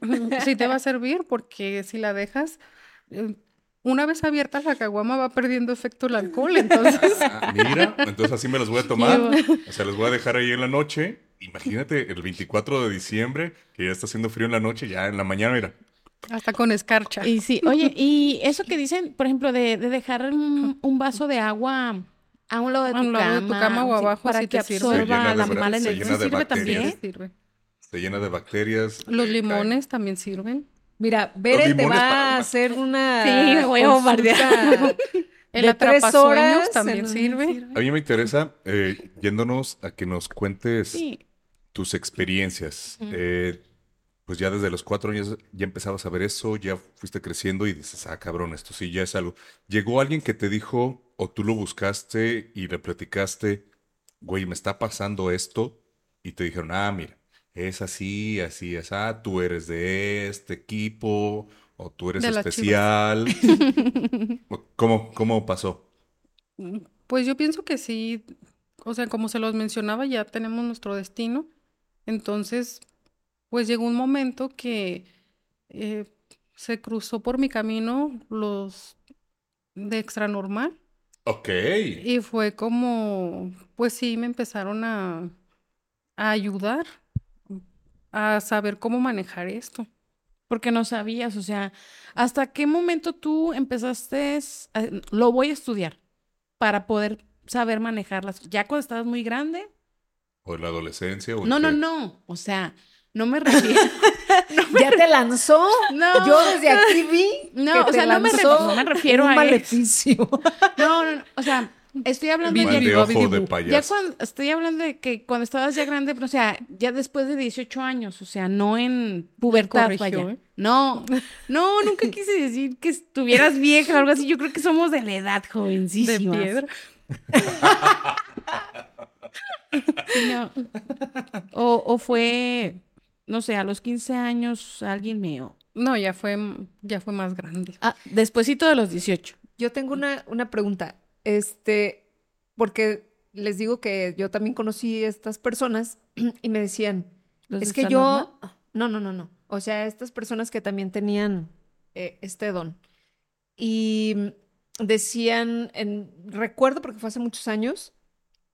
Sí te va a servir porque si la dejas, eh, una vez abierta la caguama va perdiendo efecto el alcohol, entonces Ah, mira, entonces así me los voy a tomar. O sea, los voy a dejar ahí en la noche. Imagínate el 24 de diciembre, que ya está haciendo frío en la noche, ya en la mañana, mira. hasta con escarcha. Y sí, oye, y eso que dicen, por ejemplo, de, de dejar un, un vaso de agua a un lado de tu, A un lado cama, de tu cama o abajo, para que te sirve. Absorba la mala energía. ¿Sirve bacterias. también? Sirve. Se llena de bacterias. Los limones también sirven. Mira, Bere te va para- a hacer una. Sí, me voy a bombardear. *laughs* El de tres horas también en- sirve. A mí me interesa, eh, yéndonos a que nos cuentes Sí. Tus experiencias. Eh, pues ya desde los cuatro años ya empezabas a ver eso, ya fuiste creciendo y dices, ah, cabrón, esto sí ya es algo. ¿Llegó alguien que te dijo, o tú lo buscaste y le platicaste, güey, me está pasando esto? Y te dijeron, ah, mira, es así, así, es, ah, tú eres de este equipo, o tú eres De especial. *laughs* ¿Cómo, cómo pasó? Pues yo pienso que sí, o sea, como se los mencionaba, ya tenemos nuestro destino. Entonces, pues llegó un momento que eh, se cruzó por mi camino los de extra normal Ok. y fue como, pues sí, me empezaron a, a ayudar a saber cómo manejar esto. Porque no sabías, o sea, ¿hasta qué momento tú empezaste a- lo voy a estudiar para poder saber manejarlas? ¿Ya cuando estabas muy grande? ¿O en la adolescencia? o No, no, qué? no, o sea, no me refiero. *laughs* *laughs* ¿Ya te lanzó? No. Yo desde aquí vi. No, que o te sea, no me, lanzó ref- no me refiero un a eso. maleficio. No, no, no, o sea, estoy hablando de... de ojo de. Ya payaso. cuando, estoy hablando de que cuando estabas ya grande, pero, o sea, ya después de 18 años, o sea, no en pubertad, corrigió, vaya. ¿eh? No, no, nunca quise decir que estuvieras vieja o algo así. Yo creo que somos de la edad, De jovencísimas. piedra. *laughs* *laughs* No. O, o fue, no sé, a los 15 años alguien me... No, ya fue, ya fue más grande. Ah, despuésito de los 18. Yo tengo una, una pregunta. Este, porque les digo que yo también conocí a estas personas y me decían, ¿Los es que yo, Norma? no, no, no, no, o sea, estas personas que también tenían eh, este don. Y decían, en, recuerdo porque fue hace muchos años,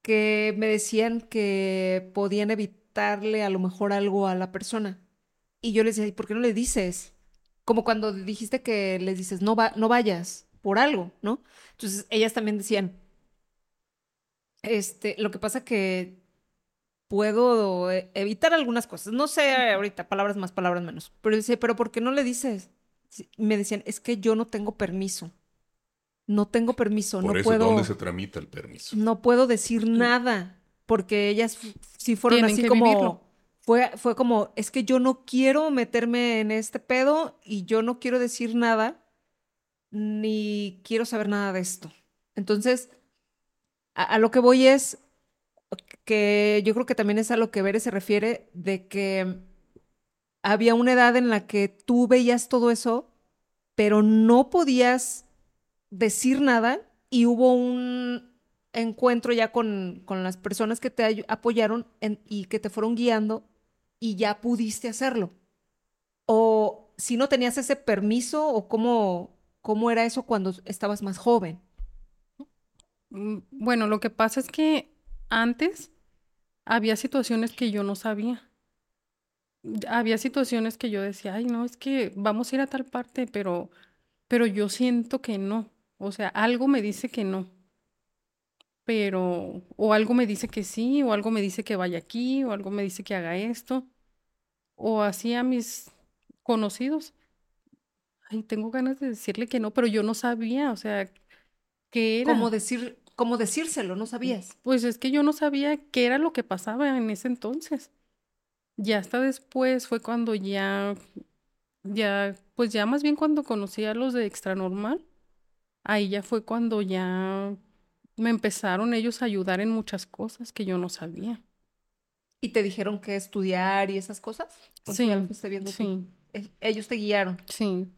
que me decían que podían evitarle a lo mejor algo a la persona. Y yo les decía, ¿y por qué no le dices? Como cuando dijiste que les dices, no, va, no vayas por algo, ¿no? Entonces ellas también decían, este, lo que pasa que puedo eh, evitar algunas cosas. No sé ahorita, palabras más, palabras menos. Pero dice, pero ¿por qué no le dices? Me decían, es que yo no tengo permiso. No tengo permiso, Por no eso, puedo, ¿dónde se tramita el permiso? no puedo decir nada, porque ellas sí fueron Tienen así que como, vivirlo. fue, fue como, es que yo no quiero meterme en este pedo y yo no quiero decir nada, ni quiero saber nada de esto. Entonces, a, a lo que voy es que yo creo que también es a lo que Bere se refiere, de que había una edad en la que tú veías todo eso, pero no podías decir nada y hubo un encuentro ya con, con las personas que te apoyaron y que te fueron guiando y ya pudiste hacerlo. O si no tenías ese permiso o cómo, cómo era eso cuando estabas más joven. Mm, Bueno, lo que pasa es que antes había situaciones que yo no sabía. Había situaciones que yo decía, ay, no, es que vamos a ir a tal parte, pero, pero yo siento que no. O sea, algo me dice que no. Pero, o algo me dice que sí, o algo me dice que vaya aquí, o algo me dice que haga esto. O así a mis conocidos. Ay, tengo ganas de decirle que no, pero yo no sabía, o sea, qué era. Como decir, como decírselo, no sabías. Pues es que yo no sabía qué era lo que pasaba en ese entonces. Ya hasta después fue cuando ya, ya, pues ya más bien cuando conocí a los de Extranormal, ahí ya fue cuando ya me empezaron ellos a ayudar en muchas cosas que yo no sabía. ¿Y te dijeron qué estudiar y esas cosas? ¿O tú ya lo Sí, viendo sí, E- Ellos te guiaron. sí.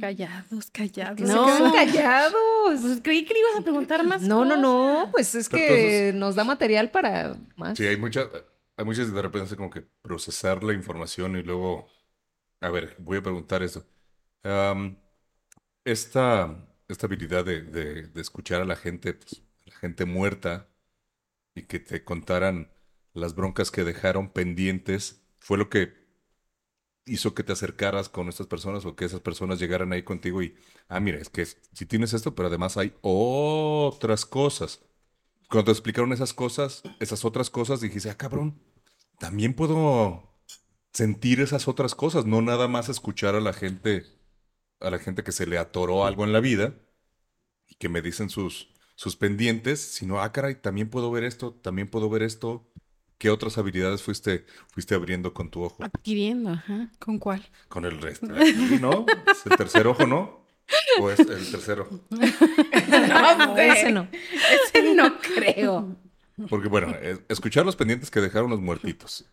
Callados, callados. Que No. se *laughs* callados. Pues creí que le ibas a preguntar más No, no, no, pues es que nos da material para más. Sí, hay muchas, hay muchas de repente como que procesar la información y luego, a ver, voy a preguntar esto. Am, esta, esta habilidad de, de- escuchar a la gente, pues, la gente muerta y que te contaran las broncas que dejaron pendientes, fue lo que hizo que te acercaras con estas personas o que esas personas llegaran ahí contigo y, ah, mira, es que si tienes esto, pero además hay otras cosas. Cuando te explicaron esas cosas, esas otras cosas, dijiste, ah, cabrón, también puedo sentir esas otras cosas, no nada más escuchar a la gente, a la gente que se le atoró algo en la vida y que me dicen sus, sus pendientes, sino, ah, caray, también puedo ver esto, también puedo ver esto. ¿Qué otras habilidades fuiste, fuiste abriendo con tu ojo? Adquiriendo, ajá. ¿Con cuál? Con el resto. Aquí, ¿no? ¿Es el tercer ojo, ¿no? ¿O es el tercer ojo? No, *laughs* ese no. Ese no creo. Porque bueno, es- escuchar los pendientes que dejaron los muertitos.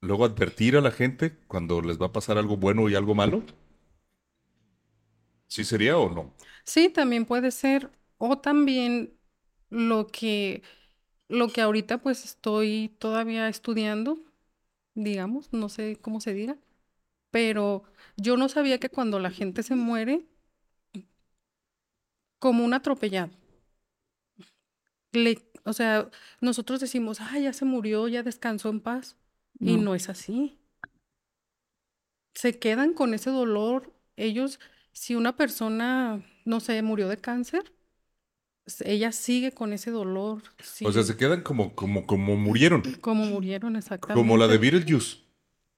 Luego advertir a la gente cuando les va a pasar algo bueno y algo malo. ¿Sí sería o no? Sí, también puede ser. O también lo que, lo que ahorita pues estoy todavía estudiando, digamos, no sé cómo se diga, pero yo no sabía que cuando la gente se muere, como un atropellado, o sea, nosotros decimos, ah, ya se murió, ya descansó en paz, y No. es así. Se quedan con ese dolor. Ellos, si una persona, no sé, murió de cáncer, ella sigue con ese dolor. O sea, se quedan como, como, como murieron. como murieron exactamente. Como la de Beetlejuice.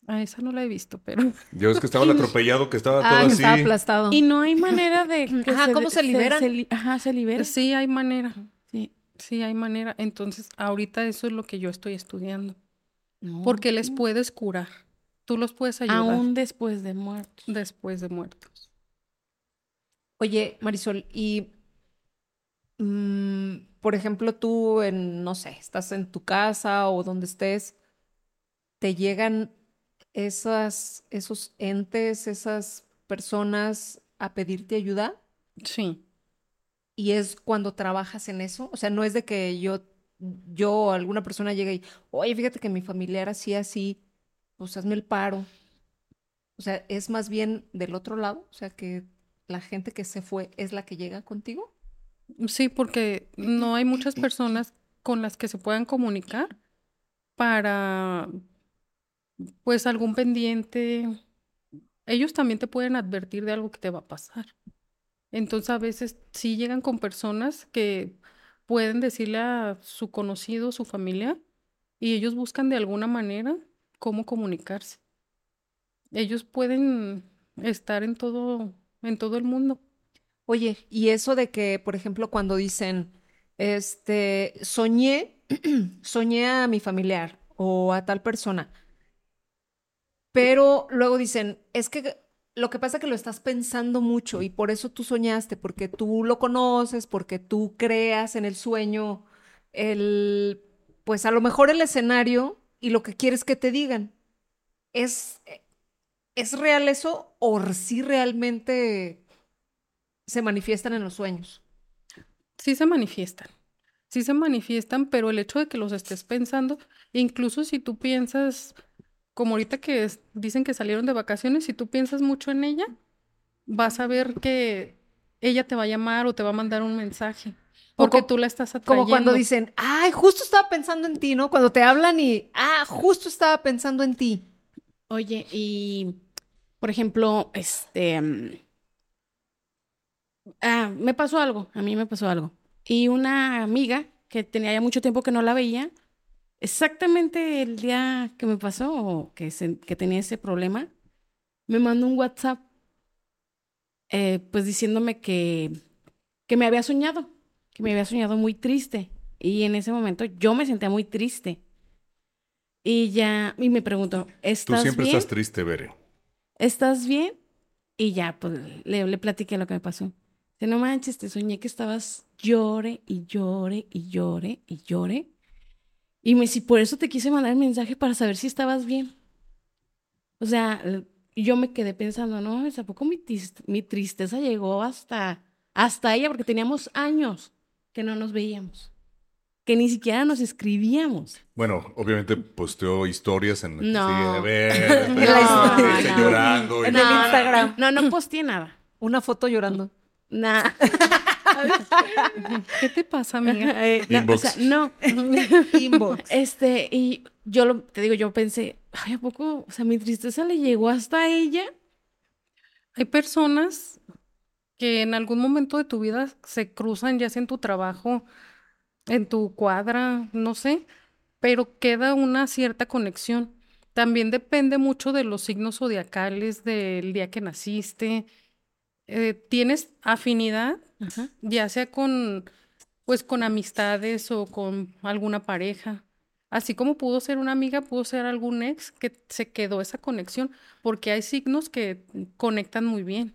Ah, esa no la he visto, pero... Ya ves que estaba el *laughs* atropellado, que estaba todo Ah, que así. estaba aplastado. Y no hay manera de que Ajá, ¿cómo se liberan? li- ajá, se libera. Sí hay manera, Sí. sí hay manera. Entonces, ahorita eso es lo que yo estoy estudiando. No. Porque les puedes curar. Tú los puedes ayudar Aún después de muertos. después de muertos. Oye, Marisol, y mm, por ejemplo, tú en, no sé, estás en tu casa o donde estés, te llegan esas, esos entes, esas personas a pedirte ayuda Sí. y es cuando trabajas en eso. O sea, no es de que yo, yo o alguna persona llegue y, oye, fíjate que mi familiar así, así, pues hazme el paro. O sea, es más bien del otro lado, o sea, que la gente que se fue es la que llega contigo. Sí, porque no hay muchas personas con las que se puedan comunicar para, pues, algún pendiente. Ellos también te pueden advertir de algo que te va a pasar. Entonces, a veces sí llegan con personas que pueden decirle a su conocido, su familia, y ellos buscan de alguna manera cómo comunicarse. Ellos pueden estar en todo, en todo el mundo. Oye, y eso de que, por ejemplo, cuando dicen, este, soñé, *clears throat* soñé a mi familiar o a tal persona, pero luego dicen, es que lo que pasa es que lo estás pensando mucho y por eso tú soñaste, porque tú lo conoces, porque tú creas en el sueño, el, pues a lo mejor el escenario y lo que quieres que te digan. ¿Es, ¿es real eso o si realmente se manifiestan en los sueños? Sí se manifiestan, sí se manifiestan, pero el hecho de que los estés pensando, incluso si tú piensas, como ahorita que es- dicen que salieron de vacaciones, si tú piensas mucho en ella, vas a ver que ella te va a llamar o te va a mandar un mensaje, porque tú la estás atrayendo. Como cuando dicen, ay, justo estaba pensando en ti, ¿no? Cuando te hablan y, ah, justo estaba pensando en ti. Oye, y por ejemplo, este, mm, ah, me pasó algo, a mí me pasó algo. Y una amiga que tenía ya mucho tiempo que no la veía, exactamente el día que me pasó, o que, se- que tenía ese problema, me mandó un WhatsApp, eh, pues diciéndome que, que me había soñado, que me había soñado muy triste. Y en ese momento yo me sentía muy triste. Y ya, y me preguntó, Tú ¿estás siempre bien? estás triste, Bere. ¿estás bien? Y ya, pues le, le platiqué lo que me pasó. Dice, no manches, te soñé que estabas llore y llore y llore y llore. Y me si por eso te quise mandar el mensaje para saber si estabas bien. O sea, yo me quedé pensando, no, ¿a poco mi, mi tristeza llegó hasta, hasta ella? Porque teníamos años que no nos veíamos, que ni siquiera nos escribíamos. Bueno, obviamente posteó historias en No. sigue, Bere, *laughs* No, no. llorando. y- En el Instagram. No, no posteé nada. Una foto llorando. Nada. *laughs* ¿Qué te pasa, amiga? Eh, no, o sea, no. *laughs* Inbox. Este, y yo lo, te digo, yo pensé, ay, ¿a poco? O sea, mi tristeza le llegó hasta ella. Hay personas que en algún momento de tu vida se cruzan, ya sea en tu trabajo, en tu cuadra, no sé, pero queda una cierta conexión. También depende mucho de los signos zodiacales, del día que naciste. Eh, ¿tienes afinidad, Ajá. ya sea con, pues, con amistades o con alguna pareja? Así como pudo ser una amiga, pudo ser algún ex que se quedó esa conexión, porque hay signos que conectan muy bien.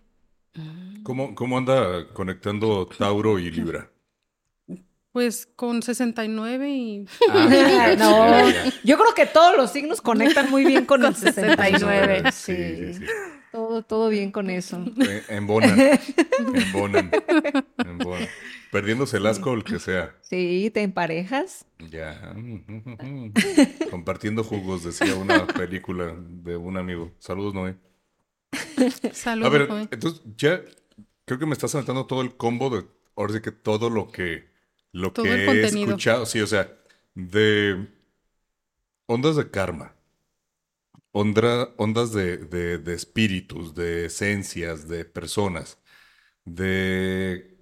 ¿Cómo, ¿Cómo anda conectando Tauro y Libra? Pues con 69 y Ah, *laughs* no, ya, ya. yo creo que todos los signos conectan muy bien con, el Con 69. Sí, sí, sí. Todo, todo bien con eso. Eh, Embonan. Embonan. Embonan. Perdiéndose el asco, el que sea. Sí, ¿te emparejas? Ya. *laughs* Compartiendo jugos, decía una película de un amigo. Saludos, Noé. salud. A ver, joven. entonces ya creo que me estás aventando todo el combo de ahora sí que todo lo que lo Todo que el he contenido. escuchado, sí, o sea, de ondas de karma, ondra- ondas de, de, de espíritus, de esencias, de personas, de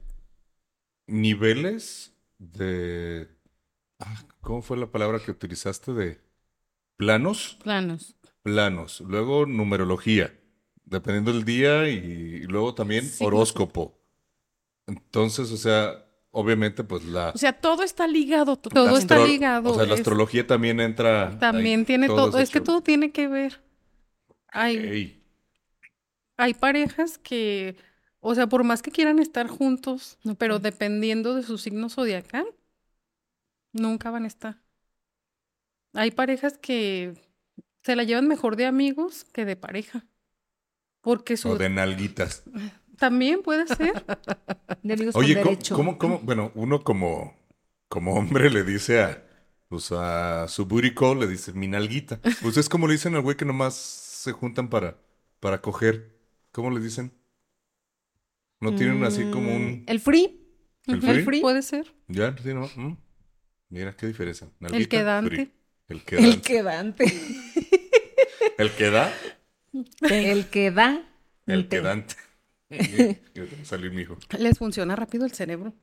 niveles de ah, ¿cómo fue la palabra que utilizaste? de planos Planos. planos, luego numerología, dependiendo del día y, luego también Sí. horóscopo. Entonces, o sea, obviamente, pues la, O sea, todo está ligado. Todo está ligado, O sea, la es- astrología también entra. También ahí, tiene todo, es que todo tiene que ver. Hay, hay parejas que, o sea, por más que quieran estar juntos, No pero dependiendo de su signo zodiacal, nunca van a estar. Hay parejas que se la llevan mejor de amigos que de pareja. Porque su o de nalguitas. También puede ser. De amigos Oye, con ¿cómo, derecho. cómo, cómo- bueno, uno como, como hombre le dice a, pues a su booty call, le dice mi nalguita. Pues es como le dicen al güey que nomás se juntan para, para coger. ¿Cómo le dicen? ¿No tienen así como un... Mm, El free. ¿El free? free. Puede ser. Ya, sí, ¿no? Mm. Mira, qué diferencia. El quedante. free. El *laughs* El quedante. quedante. El que da, El que da. el Te. quedante. Salir mi hijo. Les funciona rápido el cerebro.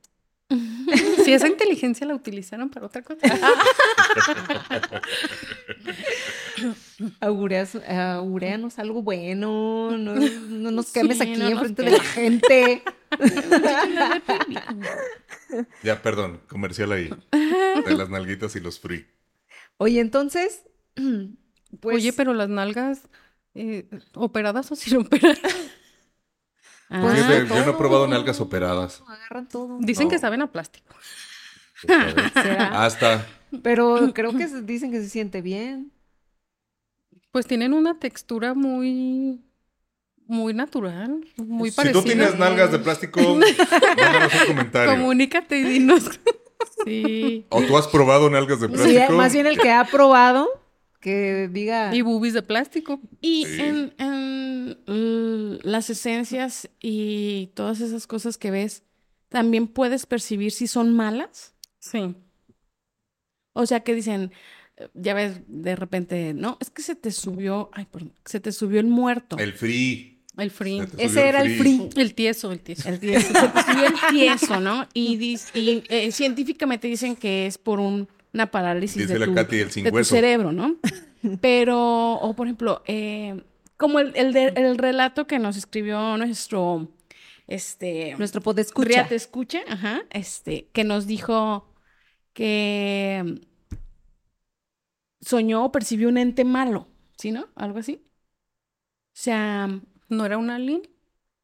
*laughs* si esa inteligencia la utilizaron para otra cosa. *laughs* Augureas, augureanos algo bueno. No, no nos quemes Sí, aquí no enfrente de la gente. *laughs* Ya, perdón, comercial ahí. De las nalguitas y los free. Oye, entonces. *clears throat* Pues, Oye, pero las nalgas eh, operadas o sin operar. Pues, de yo no he probado nalgas operadas. agarran todo. Dicen No. que saben a plástico. *laughs* Hasta. Pero creo que se- dicen que se siente bien. Pues tienen una textura muy, muy natural, muy Si parecida. tú tienes nalgas de plástico, *laughs* mándanos un comentario. Comunícate y dinos. *laughs* sí. O tú has probado nalgas de Sí, plástico. más bien el que ha probado, que diga. Y boobies de plástico. Y Sí. en, en, l- las esencias y todas esas cosas que ves, también puedes percibir si son malas. Sí. O sea, que dicen, eh, ya ves, de repente, no, es que se te subió, ay, perdón, se te subió el muerto. El free. El free. Se Ese era el free. El tieso, el tieso. El tieso, se te subió el tieso, ¿no? Y, dis- y, eh, científicamente dicen que es por un- una parálisis Dice de la tu, Katy, el sin de tu cerebro, ¿no? *laughs* Pero, o por ejemplo, eh, como el, el, de- el relato que nos escribió nuestro, este, Nuestro podescucha. Ria te escucha, ajá, este, que nos dijo que soñó o percibió un ente malo, ¿sí, no? Algo así. O sea, ¿No era un alien?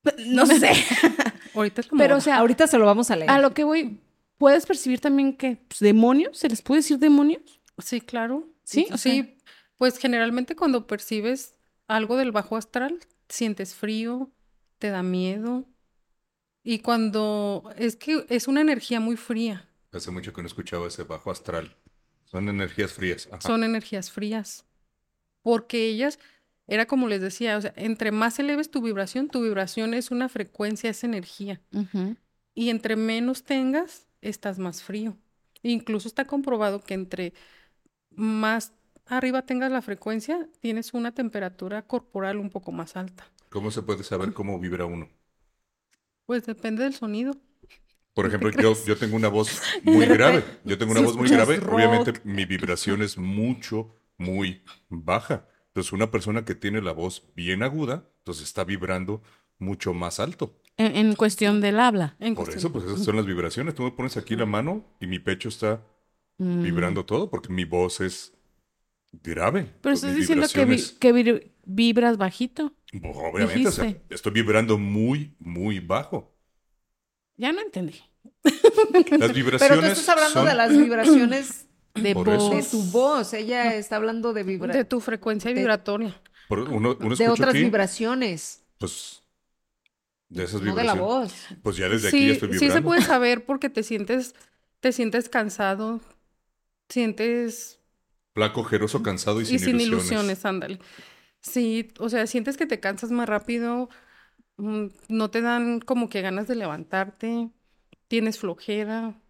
*laughs* no sé. *laughs* Ahorita es como... Pero, o sea, Ahorita se lo vamos a leer. a lo que voy, ¿puedes percibir también que pues, demonios? ¿Se les puede decir demonios? Sí, claro. Sí, o sea- Sí, pues generalmente cuando percibes algo del bajo astral, sientes frío, te da miedo. Y cuando es que es una energía muy fría, Hace mucho que no escuchaba ese bajo astral. Son energías frías. Ajá. son energías frías. Porque ellas, era como les decía, o sea, entre más eleves tu vibración, tu vibración es una frecuencia, es energía. Y entre menos tengas, estás más frío. Incluso está comprobado que entre más arriba tengas la frecuencia, tienes una temperatura corporal un poco más alta. ¿Cómo se puede saber cómo vibra uno? Pues depende del sonido. Por ejemplo, yo, *laughs* yo tengo una voz muy grave. Yo tengo una si voz muy grave. rock. Obviamente mi vibración es mucho, muy baja. Entonces una persona que tiene la voz bien aguda, entonces está vibrando mucho más alto. En, en cuestión del habla. En Por cuestión- eso, pues esas son las vibraciones. Tú me pones aquí la mano y mi pecho está Mm. vibrando todo porque mi voz es grave. Pero estás diciendo que, vi- que vibras bajito. Obviamente, o sea, estoy vibrando muy, muy bajo. Ya no entendí. Las *laughs* vibraciones Pero tú estás hablando son- de las vibraciones De eso. de voz. tu voz. Ella está hablando de de vibra tu frecuencia de- vibratoria. por- uno, uno de otras aquí, vibraciones, pues de esas no de la voz. Pues ya desde aquí Sí, ya estoy sí vibrando. se puede *laughs* saber porque te sientes, te sientes cansado, sientes Flaco, ojeroso, cansado y sin, y sin ilusiones. ilusiones, ándale. Sí, o sea, sientes que te cansas más rápido, mm, no te dan como que ganas de levantarte, tienes flojera.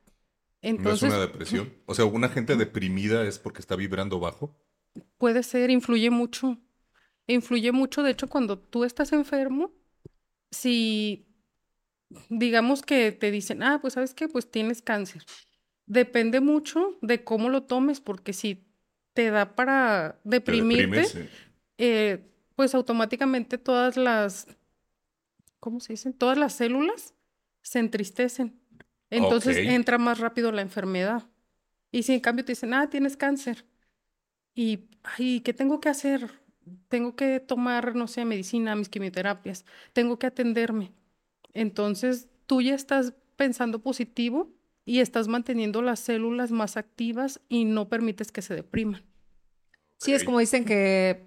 No es Entonces, una depresión. O sea, una gente deprimida es porque está vibrando bajo. puede ser, influye mucho. Influye mucho, de hecho, cuando tú estás enfermo, si digamos que te dicen, ah, pues sabes qué, pues tienes cáncer. Depende mucho de cómo lo tomes, porque si te da para Te deprimirte, eh. pues automáticamente todas las, ¿cómo se dicen? Todas las células se entristecen. Entonces entra más rápido la enfermedad. Y si en cambio te dicen, ah, tienes cáncer. Y, ay, ¿qué tengo que hacer? Tengo que tomar, no sé, medicina, mis quimioterapias. Tengo que atenderme. Entonces tú ya estás pensando positivo y estás manteniendo las células más activas y no permites que se depriman. Sí, es como dicen que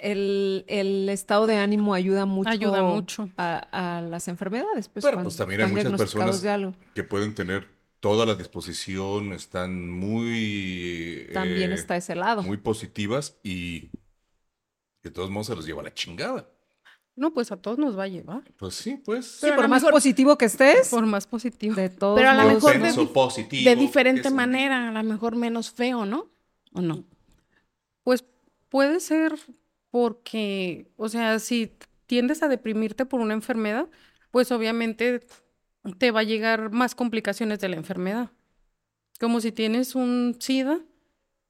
el, el estado de ánimo ayuda mucho, Ayuda mucho. A, a las enfermedades. Pues, Pero cuando pues también hay muchas personas que pueden tener toda la disposición, están muy... También eh, está ese lado. Muy positivas y de todos modos se los lleva a la chingada. No, pues a todos nos va a llevar. Pues sí, pues. Sí, por más mejor- positivo que estés, Por más positivo. de todos Pero a lo mejor de positivo, De diferente manera, a lo mejor menos feo, ¿no? ¿O no? Pues puede ser porque, o sea, si tiendes a deprimirte por una enfermedad, pues obviamente te va a llegar más complicaciones de la enfermedad. Como si tienes un SIDA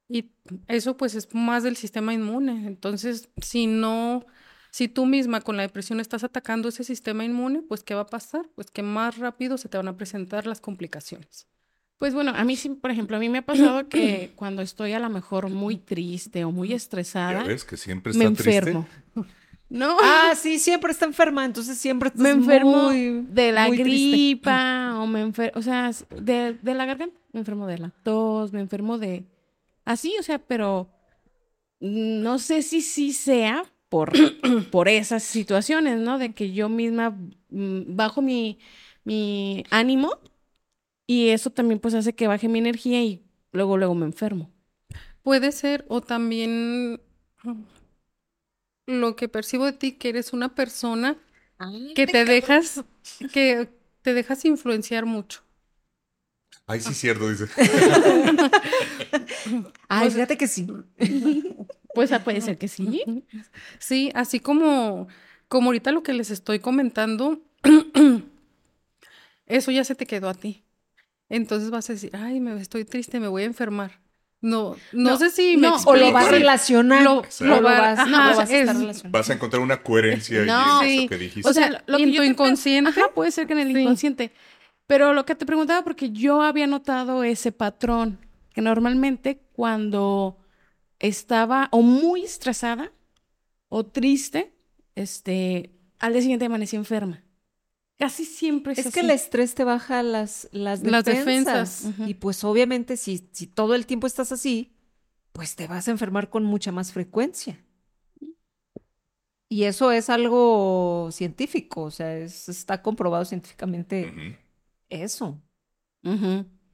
y eso pues es más del sistema inmune. Entonces, si no, si tú misma con la depresión estás atacando ese sistema inmune, pues ¿qué va a pasar? Pues que más rápido se te van a presentar las complicaciones. Pues bueno, a mí sí, por ejemplo, a mí me ha pasado que *clears throat* cuando estoy a lo mejor muy triste o muy Ya estresada, ves que siempre me está triste. enfermo. *laughs* No, Ah, sí, siempre está enferma, entonces siempre estás me enfermo muy- de la muy triste. gripa o me enfermo, o sea, de, de la garganta, me enfermo de la tos, me enfermo de... Así, o sea, pero no sé si sí sea por, *coughs* por esas situaciones, ¿no? De que yo misma mm, bajo mi, mi ánimo y eso también pues hace que baje mi energía y luego, luego me enfermo. Puede ser, o también lo que percibo de ti, que eres una persona que te dejas, que te dejas influenciar mucho. Ay, sí, cierto, dice. *laughs* Ay, fíjate que sí. Pues ah, puede ser que sí. Sí, así como, como ahorita lo que les estoy comentando, *clears throat* eso ya se te quedó a ti. Entonces vas a decir, ay, me estoy triste, me voy a enfermar. No, no, No, sé si me no, O lo vas a relacionar. Lo- lo va- vas, ajá, lo vas a estar es- relacionando. Vas a encontrar una coherencia No, en sí. eso que dijiste. O sea, lo que en tu inconsciente. Ajá, puede ser que en el Sí. inconsciente. Pero lo que te preguntaba, porque yo había notado ese patrón, que normalmente cuando estaba o muy estresada o triste, este, al día siguiente amanecí enferma. Casi siempre es, Es que el estrés te baja las, las defensas. Las defensas. Y pues obviamente si, si todo el tiempo estás así, pues te vas a enfermar con mucha más frecuencia. Y eso es algo científico, o sea, es- está comprobado científicamente. Eso.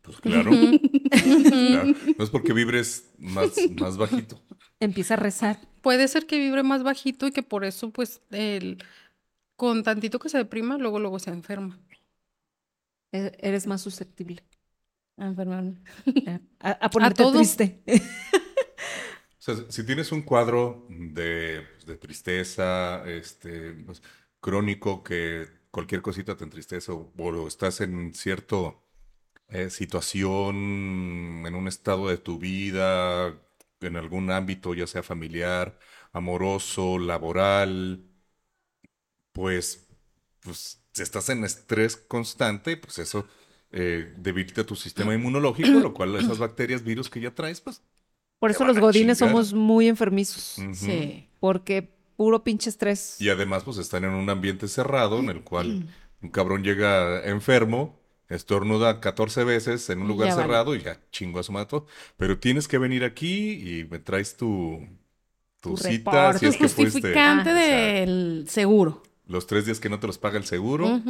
Pues claro. No es porque vibres más, más bajito. Empieza a rezar. Puede ser que vibre más bajito y que por eso, pues, el, con tantito que se deprima, luego, luego se enferma. E- Eres más susceptible A enfermarme. *laughs* a, a ponerte todo. triste. *laughs* O sea, si tienes un cuadro de, pues, de tristeza, este, pues, crónico, que cualquier cosita te entristece o, o estás en cierto eh, situación, en un estado de tu vida, en algún ámbito, ya sea familiar, amoroso, laboral, pues, pues si estás en estrés constante, pues eso eh, debilita tu sistema inmunológico, lo cual *clears throat* esas bacterias, virus que ya traes, pues Por eso los godines somos muy enfermizos. Sí. porque puro pinche estrés. Y además, pues están en un ambiente cerrado en el cual un cabrón llega enfermo, estornuda 14 veces en un lugar ya vale. cerrado y ya chingo a su mato. Pero tienes que venir aquí y me traes tu, tu Tu cita, si es que fuiste justificante Ah, del seguro. los tres días que no te los paga el seguro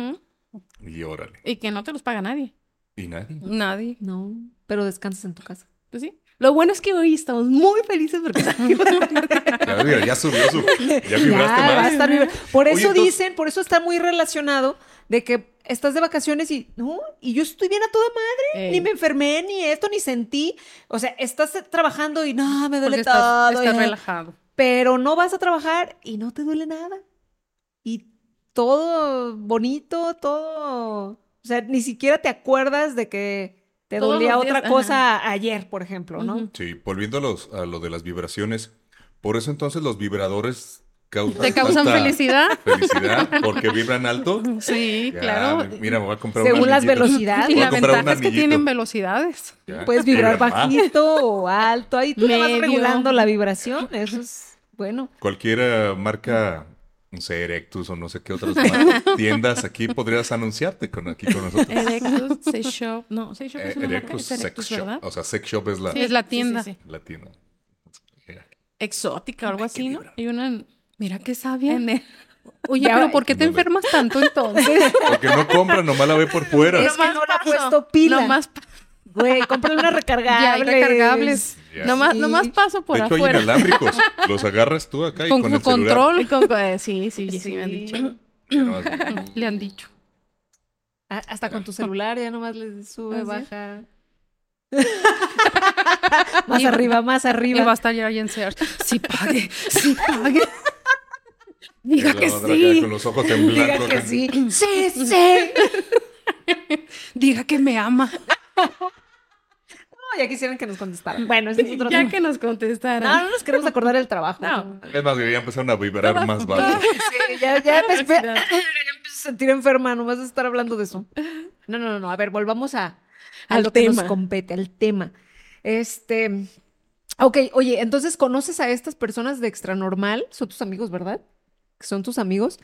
y órale. Y que no te los paga nadie. Y nadie. Nadie. No, pero descansas en tu casa. Pues sí. Lo bueno es que hoy estamos muy felices porque Ya, mira, ya subió su... Ya vibraste Ya, va a más. estar vibra- Por Oye, eso entonces- dicen, por eso está muy relacionado de que estás de vacaciones y no, y yo estoy bien a toda madre, Ey. ni me enfermé, ni esto, ni sentí. O sea, estás trabajando y no, me duele Porque estás, todo. estás y- relajado. pero no vas a trabajar y no te duele nada. Y todo bonito, todo. O sea, ni siquiera te acuerdas de que te Todos dolía días, otra cosa ayer, por ejemplo, ¿no? Sí, volviendo a, los, a lo de las vibraciones. Por eso entonces los vibradores causan ¿Te causan felicidad? Felicidad, porque vibran alto. *laughs* Sí, Ya, claro. Mira, me voy a comprar un Según las velocidades. Y la ventaja es que tienen velocidades. Ya. Puedes vibrar bajito o alto, ahí tú vas regulando la vibración, eso es bueno. Cualquier marca, no sé, Erectus o no sé qué otras *laughs* tiendas aquí podrías anunciarte con aquí con nosotros. Erectus, Sex Shop. No, Sex Shop Eh, es una marca. Erectus Es Sex Erectus, Shop. ¿verdad? O sea, Sex Shop es la, Sí, es la tienda. la tienda. exótica o algo así, ¿no? Hay una Mira qué sabia. en el- Oye, Ya, pero ¿por qué te no, enfermas tanto entonces? *laughs* Porque no compra, nomás la ve por fuera. Es que Nomás no le ha puesto pila. Nomás, Güey, cómprale una *laughs* recargable. Ya recargables. Nomás, Sí. nomás paso por de hecho, hay afuera. inalámbricos. *laughs* Los agarras tú acá y Con con, el control. Con- con- sí, sí, sí, Sí. me han dicho. Le han dicho. Ah, Hasta con tu celular ya nomás le sube, ¿Ah, sí? baja. más *laughs* arriba, más Y va a arriba. estar ya ahí en Sears. Sí pague, sí pague. Diga que sí. Con los ojos temblando. Diga que sí. Sí, sí. Diga que me ama. No, ya quisieran que nos contestaran. Bueno, ese es otro Ya tema. que nos No, contestaran. no nos queremos acordar del trabajo. No. Es más, ya empezaron a vibrar más bajo. Sí, ya, ya, me empiezo a sentir enferma, nomás de estar hablando de eso. No, no, no, no. A ver, volvamos a, a Al lo que nos tema. compete, al tema. Este. Ok, oye, entonces conoces a estas personas de extranormal, son tus amigos, ¿verdad? Son tus amigos,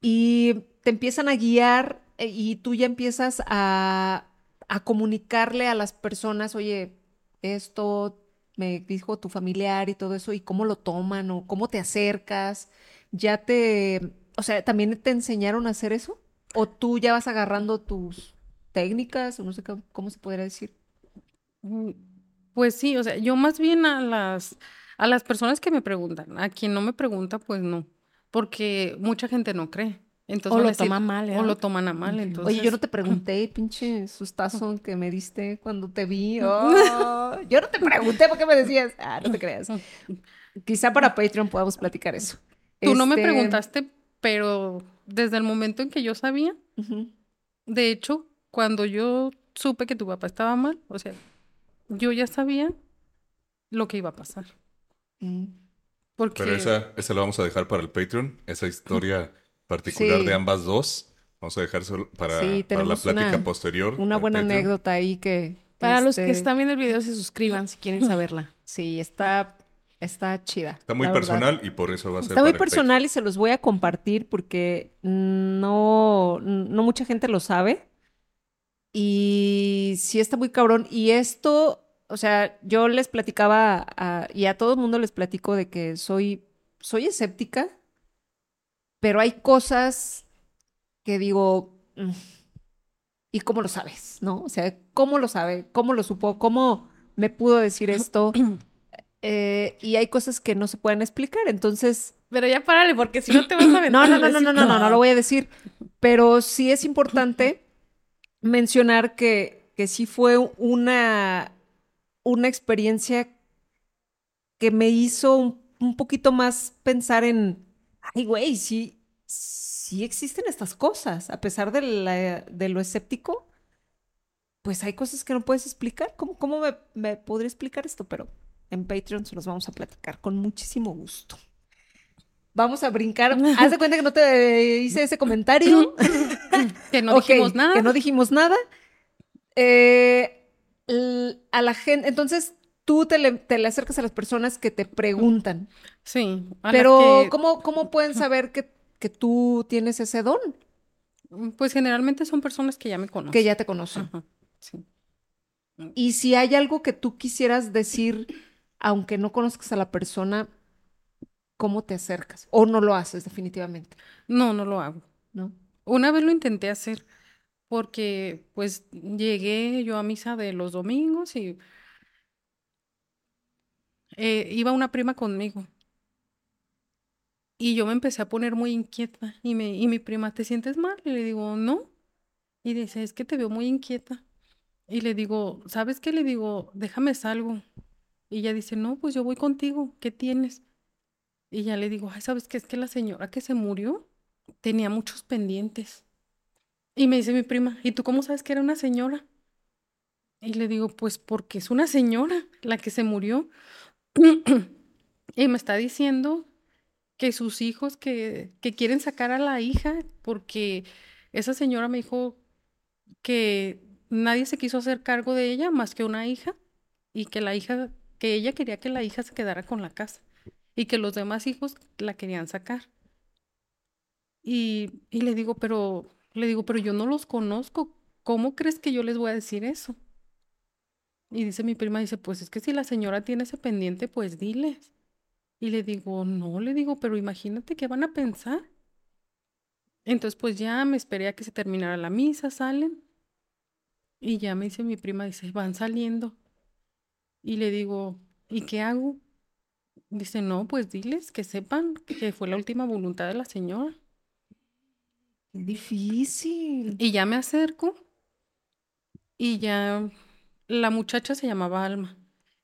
y te empiezan a guiar eh, y tú ya empiezas a, a comunicarle a las personas, oye, esto me dijo tu familiar y todo eso, y cómo lo toman o cómo te acercas. Ya te, o sea, ¿también te enseñaron a hacer eso? ¿O tú ya vas agarrando tus técnicas o no sé cómo, cómo se podría decir? Mm, Pues sí, o sea, yo más bien a las, a las personas que me preguntan, a quien no me pregunta, pues no, porque mucha gente no cree. Entonces O lo decir- toma mal, O ¿verdad? lo toman a mal, entonces. Oye, yo no te *laughs* pregunté, pinche sustazo que me diste cuando te vi. *laughs* Oh, yo no te pregunté por qué me decías. Ah, no te creas. Quizá para Patreon podamos platicar eso. Tú no me Este, preguntaste, pero desde el momento en que yo sabía, de hecho, cuando yo supe que tu papá estaba mal, o sea, yo ya sabía lo que iba a pasar. Mm. Porque Pero esa, esa la vamos a dejar para el Patreon. Esa historia *laughs* particular Sí. de ambas dos. Vamos a dejar solo para, Sí, para la plática una- posterior. Una buena Patreon. anécdota ahí que. Para los que este, están viendo el video, se suscriban si quieren saberla. *laughs* Sí, está, está chida. Está muy verdad. personal y por eso va a ser Está muy personal y se los voy a compartir porque no, no mucha gente lo sabe. Y sí está muy cabrón. Y esto, o sea, yo les platicaba a- y a todo el mundo les platico de que soy, soy escéptica, pero hay cosas que digo, "Mm, ¿y cómo lo sabes? ¿No? O sea, ¿cómo lo sabe? ¿Cómo lo supo? ¿Cómo me pudo decir esto? *clears throat* Eh, y hay cosas que no se pueden explicar. Entonces, Pero ya párale, porque si no te vas a aventar. *clears throat* no, no, no, no, no, no, no, no lo voy a decir. Pero sí es importante *clears throat* mencionar que, que sí fue una, una experiencia que me hizo un, un poquito más pensar en, ay, güey, sí, sí existen estas cosas, a pesar de, la- de lo escéptico, pues hay cosas que no puedes explicar. ¿Cómo, cómo me, me podría explicar esto? Pero en Patreon se los vamos a platicar con muchísimo gusto. Vamos a brincar. *laughs* Haz de cuenta que no te hice ese comentario. *laughs* que no dijimos nada. Que no dijimos nada. Eh, a la gente, entonces tú te le, te le acercas a las personas que te preguntan. Sí. Pero, que- ¿cómo, ¿cómo pueden saber que, que tú tienes ese don? Pues generalmente son personas que ya me conocen. Que ya te conocen. Ajá, sí. Y si hay algo que tú quisieras decir, aunque no conozcas a la persona, ¿cómo te acercas? O no lo haces definitivamente, No, no lo hago. ¿no? Una vez lo intenté hacer porque pues llegué yo a misa de los domingos y eh, iba una prima conmigo. Y yo me empecé a poner muy inquieta y, me, y mi prima, ¿te sientes mal? Y le digo, no. Y dice, es que te veo muy inquieta. Y le digo, ¿sabes qué? Le digo, déjame salgo. Y ella dice, no, pues yo voy contigo, ¿qué tienes? Y ya le digo, ay, ¿sabes qué? Es que la señora que se murió tenía muchos pendientes. Y me dice mi prima, ¿y tú cómo sabes que era una señora? Y le digo, pues porque es una señora la que se murió. *clears throat* y me está diciendo que sus hijos que, que quieren sacar a la hija porque esa señora me dijo que nadie se quiso hacer cargo de ella más que una hija y que la hija, que ella quería que la hija se quedara con la casa y que los demás hijos la querían sacar. Y, y le digo, pero, le digo, pero yo no los conozco. ¿Cómo crees que yo les voy a decir eso? Y dice mi prima, dice, pues es que si la señora tiene ese pendiente, pues diles. Y le digo, no, le digo, pero imagínate qué van a pensar. Entonces, pues ya me esperé a que se terminara la misa, salen. Y ya me dice mi prima, dice, van saliendo. Y le digo, ¿y qué hago? Dice, no, pues diles que sepan que fue la última voluntad de la señora. Qué difícil. Y ya me acerco y ya la muchacha se llamaba Alma.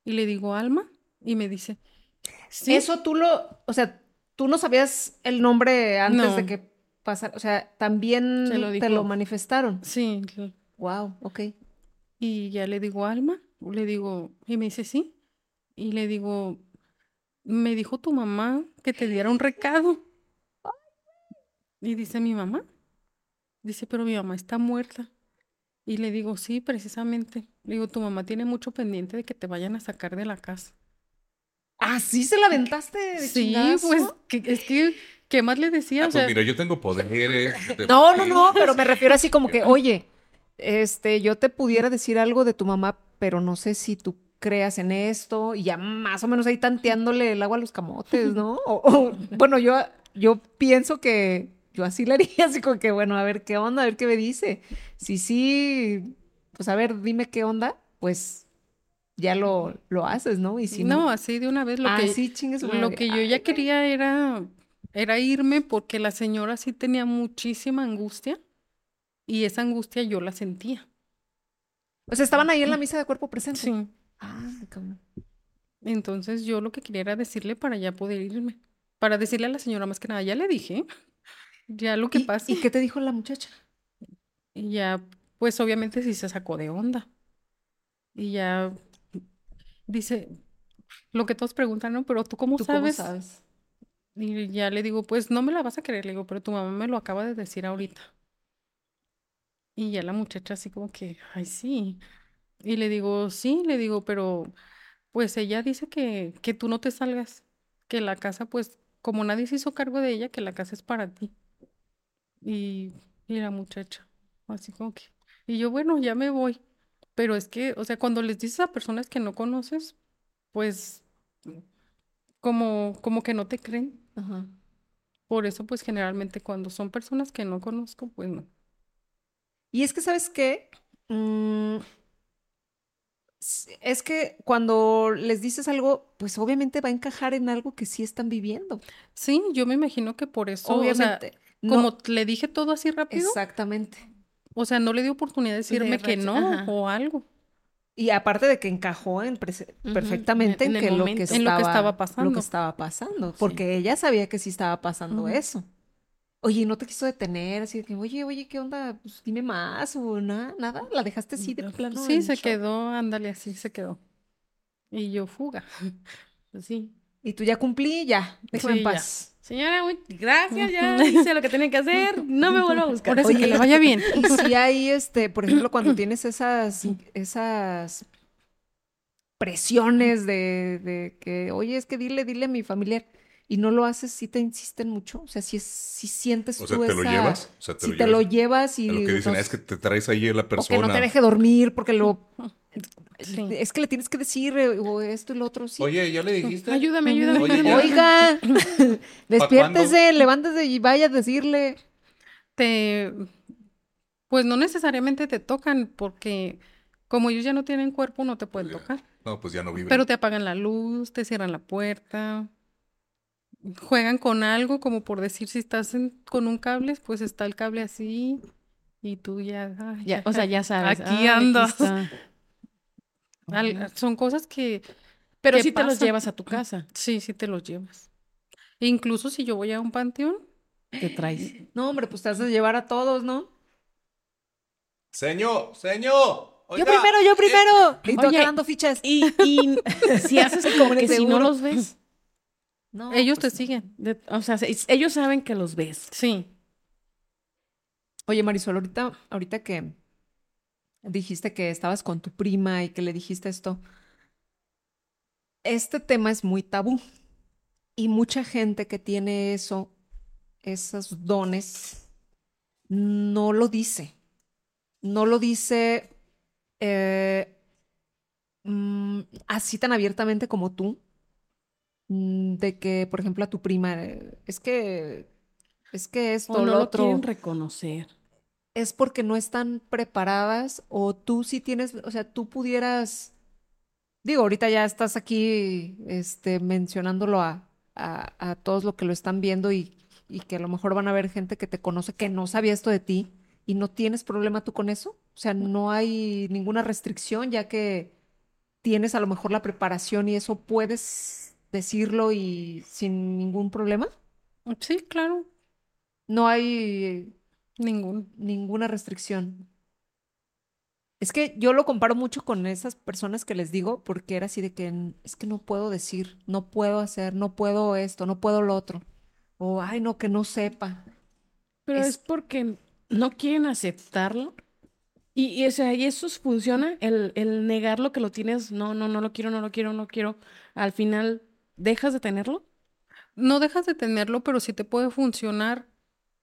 Y le digo, Alma, y me dice, sí. Eso tú lo, o sea, tú no sabías el nombre antes de que pasara, o sea, también Se lo te lo manifestaron. Sí, Wow, ok. Y ya le digo, Alma, le digo, y me dice, sí. Y le digo, me dijo tu mamá que te diera un recado. Y dice mi mamá, dice, pero mi mamá está muerta. Y le digo, sí, precisamente. Le digo, tu mamá tiene mucho pendiente de que te vayan a sacar de la casa. ¿Así se la aventaste de Sí, chingazo? pues, que- es que, ¿qué más le decía? Ah, O pues sea, mira, yo tengo poderes. de- No, no, no, pero me refiero así como que, *laughs* oye, este, yo te pudiera decir algo de tu mamá, pero no sé si tú creas en esto y ya más o menos ahí tanteándole el agua a los camotes, ¿no? O, o, bueno, yo, yo pienso que yo así le haría, así como que, bueno, a ver qué onda, a ver qué me dice. Si sí, pues a ver, dime qué onda, pues ya lo, lo haces, ¿no? Y si no, no, así de una vez lo ah, que, sí, lo que yo ya quería era, era irme porque la señora sí tenía muchísima angustia y esa angustia yo la sentía. O sea, estaban ahí en la misa de cuerpo presente. Sí. Ah, cabrón. Entonces yo lo que quería era decirle para ya poder irme. Para decirle a la señora más que nada, ya le dije, *laughs* ya lo que ¿Y- pasa. ¿Y qué te dijo la muchacha? Ya, pues obviamente sí se sacó de onda. Y ya dice, lo que todos preguntan, ¿no? Pero tú cómo ¿Tú cómo sabes? sabes? Y ya le digo, pues no me la vas a creer, le digo, pero tu mamá me lo acaba de decir ahorita. Y ya la muchacha así como que, ay, sí. Y le digo, sí, le digo, pero pues ella dice que, que tú no te salgas, que la casa, pues, como nadie se hizo cargo de ella, que la casa es para ti. Y, y la muchacha, así como que, y yo, bueno, ya me voy. Pero es que, o sea, cuando les dices a personas que no conoces, pues, como, como que no te creen. Ajá. Por eso, pues generalmente cuando son personas que no conozco, pues no. Y es que, ¿sabes qué? Mm, es que cuando les dices algo, pues obviamente va a encajar en algo que sí están viviendo. Sí, yo me imagino que por eso, o sea, Obviamente. no- como le dije todo así rápido, Exactamente. O sea, no le di oportunidad de decirme que no ajá. o algo Y aparte de que encajó en perfectamente en- en, en que lo que estaba, En lo que estaba lo pasando. que estaba pasando, porque ella sabía que sí estaba pasando eso. Oye, ¿y no te quiso detener, así de que, oye, oye, ¿qué onda? Pues dime más o nada, nada, la dejaste así de plano. Sí, se quedó, ándale, así se quedó. Y yo fuga. *laughs* Pues sí. Y tú ya cumplí, ya, déjame Sí, en ya. Señora, muy- gracias, ya hice lo que tenía que hacer. No me vuelvo a buscar. Por eso Oye, que le vaya bien. *laughs* Y si hay, este, por ejemplo, cuando tienes esas, esas presiones de, de que, oye, es que dile, dile a mi familiar, y no lo haces, sí te insisten mucho, o sea, si, es, si sientes O sea, tú ¿te lo esa- llevas? O sea, te si lo te lo llevas. llevas y... A lo que dicen es que te traes ahí a la o que persona. no te deje dormir, porque lo... Sí. Es que le tienes que decir, eh, o esto y lo otro, sí. Oye, ¿ya le dijiste? Ayúdame, ayúdame. Oye. Oiga, *laughs* despiértese, levántese y vaya a decirle. Te, pues no necesariamente te tocan porque como ellos ya no tienen cuerpo, no te pueden tocar. No, pues ya no vive. Pero te apagan la luz, te cierran la puerta, juegan con algo, como por decir, si estás en- con un cable, pues está el cable así y tú ya... ay, Ya, o sea, ya sabes. Aquí ah, andas. Al- son cosas que Pero ¿Qué sí te los llevas a tu casa. sí, sí te los llevas. Incluso si yo voy a un panteón, Te traes. *clears throat* No, hombre, pues te has de llevar a todos, ¿no? Señor, señor. yo primero, yo primero. Y tú dando fichas. Y, y *laughs* si haces como que si no los ves, No, ellos pues te siguen. de- o sea, se- ellos saben que los ves. Sí. Oye, Marisol, ahorita, ahorita que dijiste que estabas con tu prima y que le dijiste esto, este tema es muy tabú y mucha gente que tiene eso, esos dones, no lo dice. No lo dice eh, mm, así tan abiertamente como tú, mm, de que, por ejemplo, a tu prima, eh, es que, es que esto, O no lo lo otro, quieren reconocer. Es porque no están preparadas o tú sí tienes, o sea, tú pudieras, digo, ahorita ya estás aquí, este, mencionándolo a, a, a todos los que lo están viendo y, y que a lo mejor van a ver gente que te conoce que no sabía esto de ti y no tienes problema tú con eso. O sea, no hay ninguna restricción ya que tienes a lo mejor la preparación y eso puedes decirlo y sin ningún problema. Sí, claro, No hay ningún. ninguna restricción. Es que yo lo comparo mucho con esas personas que les digo, porque era así de que "N- es que no puedo decir, no puedo hacer, no puedo esto, no puedo lo otro. O, ay, no, que no sepa. Pero Es- es porque no quieren aceptarlo. Y, y, o sea, y eso funciona, el, el negar lo que lo tienes, no, no, no lo quiero, no lo quiero, no quiero. Al final, ¿dejas de tenerlo? No dejas de tenerlo, pero sí te puede funcionar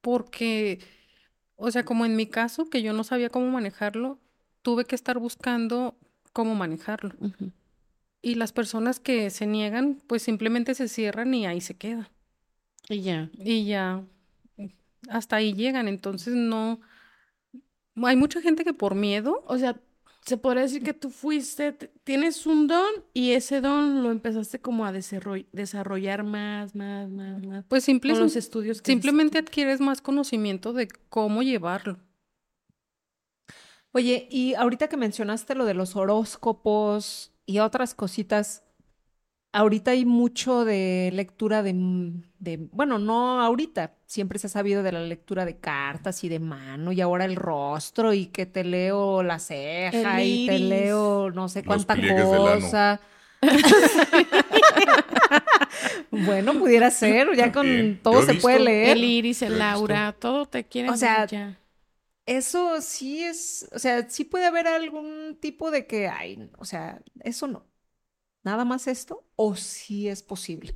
porque, o sea, como en mi caso, que yo no sabía cómo manejarlo, tuve que estar buscando cómo manejarlo. Y las personas que se niegan, pues simplemente se cierran y ahí se queda. Y ya. Y ya hasta ahí llegan. Entonces no. Hay mucha gente que por miedo, O sea, se podría decir que tú fuiste, tienes un don y ese don lo empezaste como a desarroll- desarrollar más, más, más, más. pues Con simple, los estudios que simplemente adquieres más conocimiento de cómo llevarlo. Oye, y ahorita que mencionaste lo de los horóscopos y otras cositas, ahorita hay mucho de lectura de, bueno, no ahorita, siempre se ha sabido de la lectura de cartas y de mano y ahora el rostro y que te leo la ceja El y te leo no sé cuánta cosa. *laughs* Bueno, pudiera ser, ya con todo Yo se puede leer. El iris, el aura, todo te quieren O sea, ya. Eso sí es, o sea, sí puede haber algún tipo de que, ay, o sea, eso no. Nada más esto, o sí es posible.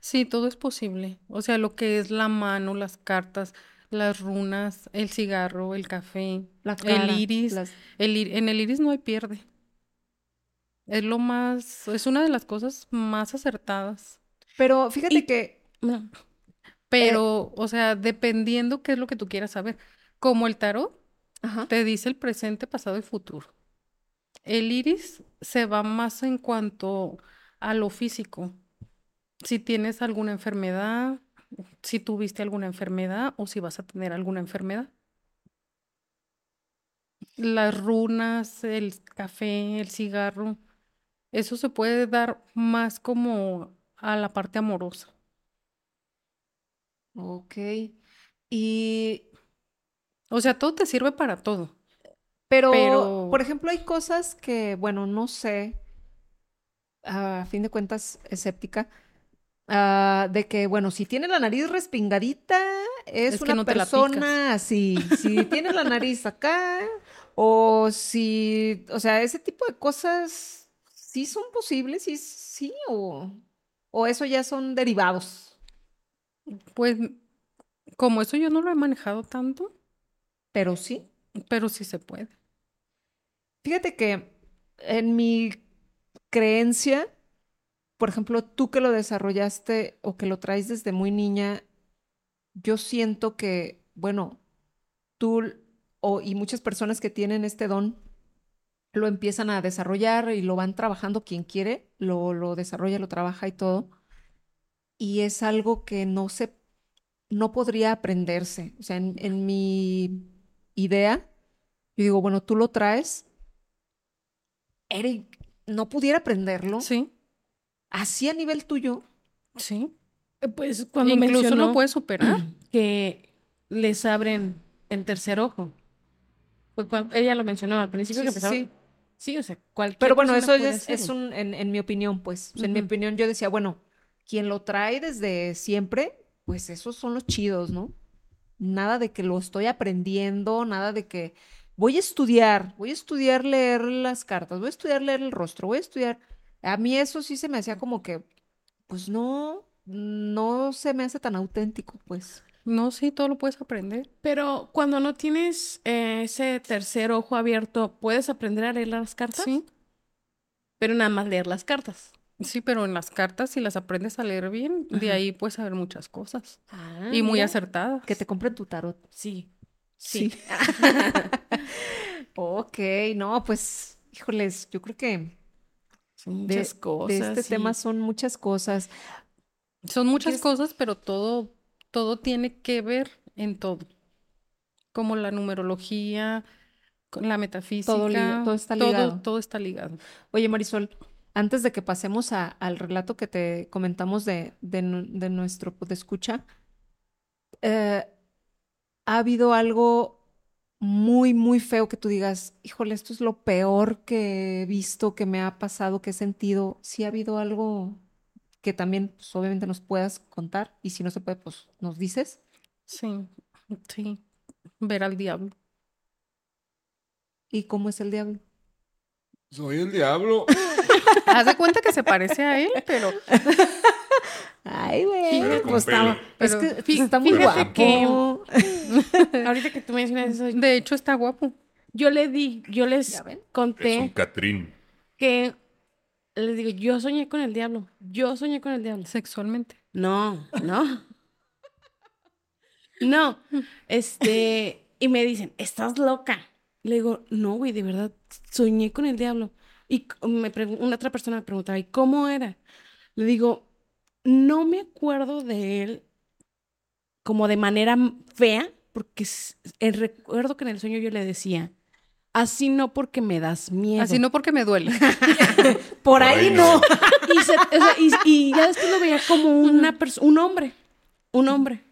Sí, todo es posible. O sea, lo que es la mano, las cartas, las runas, el cigarro, el café, La el iris. las- El, en el iris no hay pierde. Es lo más, es una de las cosas más acertadas. Pero fíjate Y- que, No. Pero, o sea, dependiendo qué es lo que tú quieras saber. Como el tarot, ajá, te dice el presente, pasado y futuro. El iris se va más en cuanto a lo físico. Si tienes alguna enfermedad, si tuviste alguna enfermedad o si vas a tener alguna enfermedad. Las runas, el café, el cigarro, eso se puede dar más como a la parte amorosa. ok. Y, O sea, todo te sirve para todo. Pero, Pero- por ejemplo, hay cosas que, bueno, no sé, a fin de cuentas, escéptica, ah, de que, bueno, si tiene la nariz respingadita, es, una no persona así. Si *laughs* tiene la nariz acá, o si, o sea, ese tipo de cosas sí son posibles, sí, sí, o, o eso ya son derivados. Pues como eso yo no lo he manejado tanto, Pero sí. pero sí se puede. Fíjate que en mi creencia, por ejemplo, tú que lo desarrollaste o que lo traes desde muy niña, yo siento que, bueno, tú o, y muchas personas que tienen este don lo empiezan a desarrollar y lo van trabajando quien quiere, lo, lo desarrolla, lo trabaja y todo. Y es algo que no se, no podría aprenderse. O sea, en, en mi idea, yo digo, bueno, tú lo traes, Eric, no pudiera aprenderlo Sí, así a nivel tuyo. sí. Eh, Pues cuando Incluso mencionó lo puedes superar. *clears throat* que les abren el tercer ojo. Pues cuando ella lo mencionó al principio que Sí, empezaba. sí. Sí, o sea, cualquier Pero bueno, eso es, es un, en, en mi opinión, pues. En mi opinión, yo decía, bueno, quien lo trae desde siempre, pues esos son los chidos, ¿no? Nada de que lo estoy aprendiendo, nada de que voy a estudiar, voy a estudiar leer las cartas, voy a estudiar leer el rostro, voy a estudiar. A mí eso sí se me hacía como que, pues no, no se me hace tan auténtico, pues. No, sí, todo lo puedes aprender. Pero cuando no tienes eh, ese tercer ojo abierto, ¿puedes aprender a leer las cartas? Sí, Pero nada más leer las cartas. Sí, pero en las cartas, si las aprendes a leer bien, de ahí puedes saber muchas cosas. Ah, y muy acertadas. Que te compren tu tarot. Sí. Sí. Sí. *laughs* ok, no, pues, híjoles, yo creo que Son de, muchas de cosas. este sí. tema son muchas cosas. Son muchas ¿Quieres- cosas, pero todo, todo tiene que ver en todo. Como la numerología, la metafísica. Todo está ligado. Todo está ligado. Oye, Marisol, antes de que pasemos a- al relato que te comentamos de, de, nu- de nuestro escucha, ¿ha habido algo muy, muy feo que tú digas, híjole, esto es lo peor que he visto, que me ha pasado, que he sentido? ¿Sí ha habido algo que también, pues, obviamente nos puedas contar? Y si no se puede, pues nos dices. Sí, sí. Ver al diablo. ¿Y cómo es el diablo? Soy el diablo. *laughs* Haz de cuenta que se parece a él, pero Ay, güey, pues está, pelo. es que fí- está muy fíjate que- guapo. *laughs* Ahorita que tú mencionas eso, de hecho está guapo. yo le di, yo les ¿Ya ven? Es un conté Catrín. que les digo, yo soñé con el diablo. Yo soñé con el diablo. Sexualmente. No, no. No, este, y me dicen, ¿estás loca? Le digo, no, güey, de verdad, soñé con el diablo. Y me una otra persona me preguntaba, ¿y cómo era? Le digo, no me acuerdo de él como de manera fea, porque el recuerdo que en el sueño yo le decía, así no porque me das miedo. Así no porque me duele. *laughs* Por Por ahí ahí no. no. *laughs* Y, se- o sea, y- y ya después lo veía como una persona, un hombre, un hombre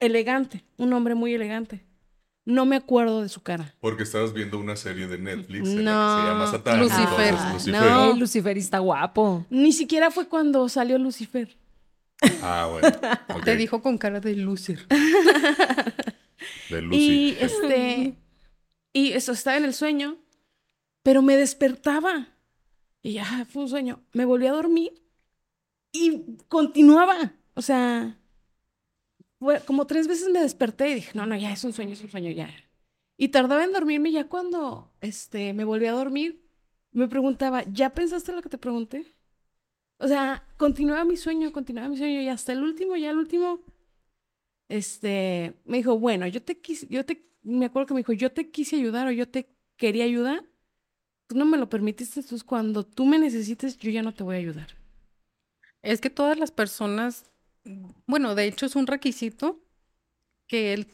elegante, un hombre muy elegante. No me acuerdo de su cara. Porque estabas viendo una serie de Netflix en la que No. se llama Satán. Lucifer. entonces, Lucifer. no. Lucifer está guapo. Ni siquiera fue cuando salió Lucifer. Ah, bueno. *laughs* Te dijo con cara de loser. *laughs* De Lucy. Y este, y eso estaba en el sueño, pero me despertaba. Y ya fue un sueño. Me volví a dormir y continuaba. O sea, como tres veces me desperté y dije, no, no, ya es un sueño, es un sueño, ya. Y tardaba en dormirme ya cuando este, me volví a dormir, me preguntaba, ¿ya pensaste lo que te pregunté? O sea, continuaba mi sueño, continuaba mi sueño y hasta el último, ya el último, este, me dijo, bueno, yo te quise, yo te, me acuerdo que me dijo, yo te quise ayudar o yo te quería ayudar, tú no me lo permitiste, entonces cuando tú me necesites, yo ya no te voy a ayudar. Es que todas las personas, bueno, de hecho es un requisito que él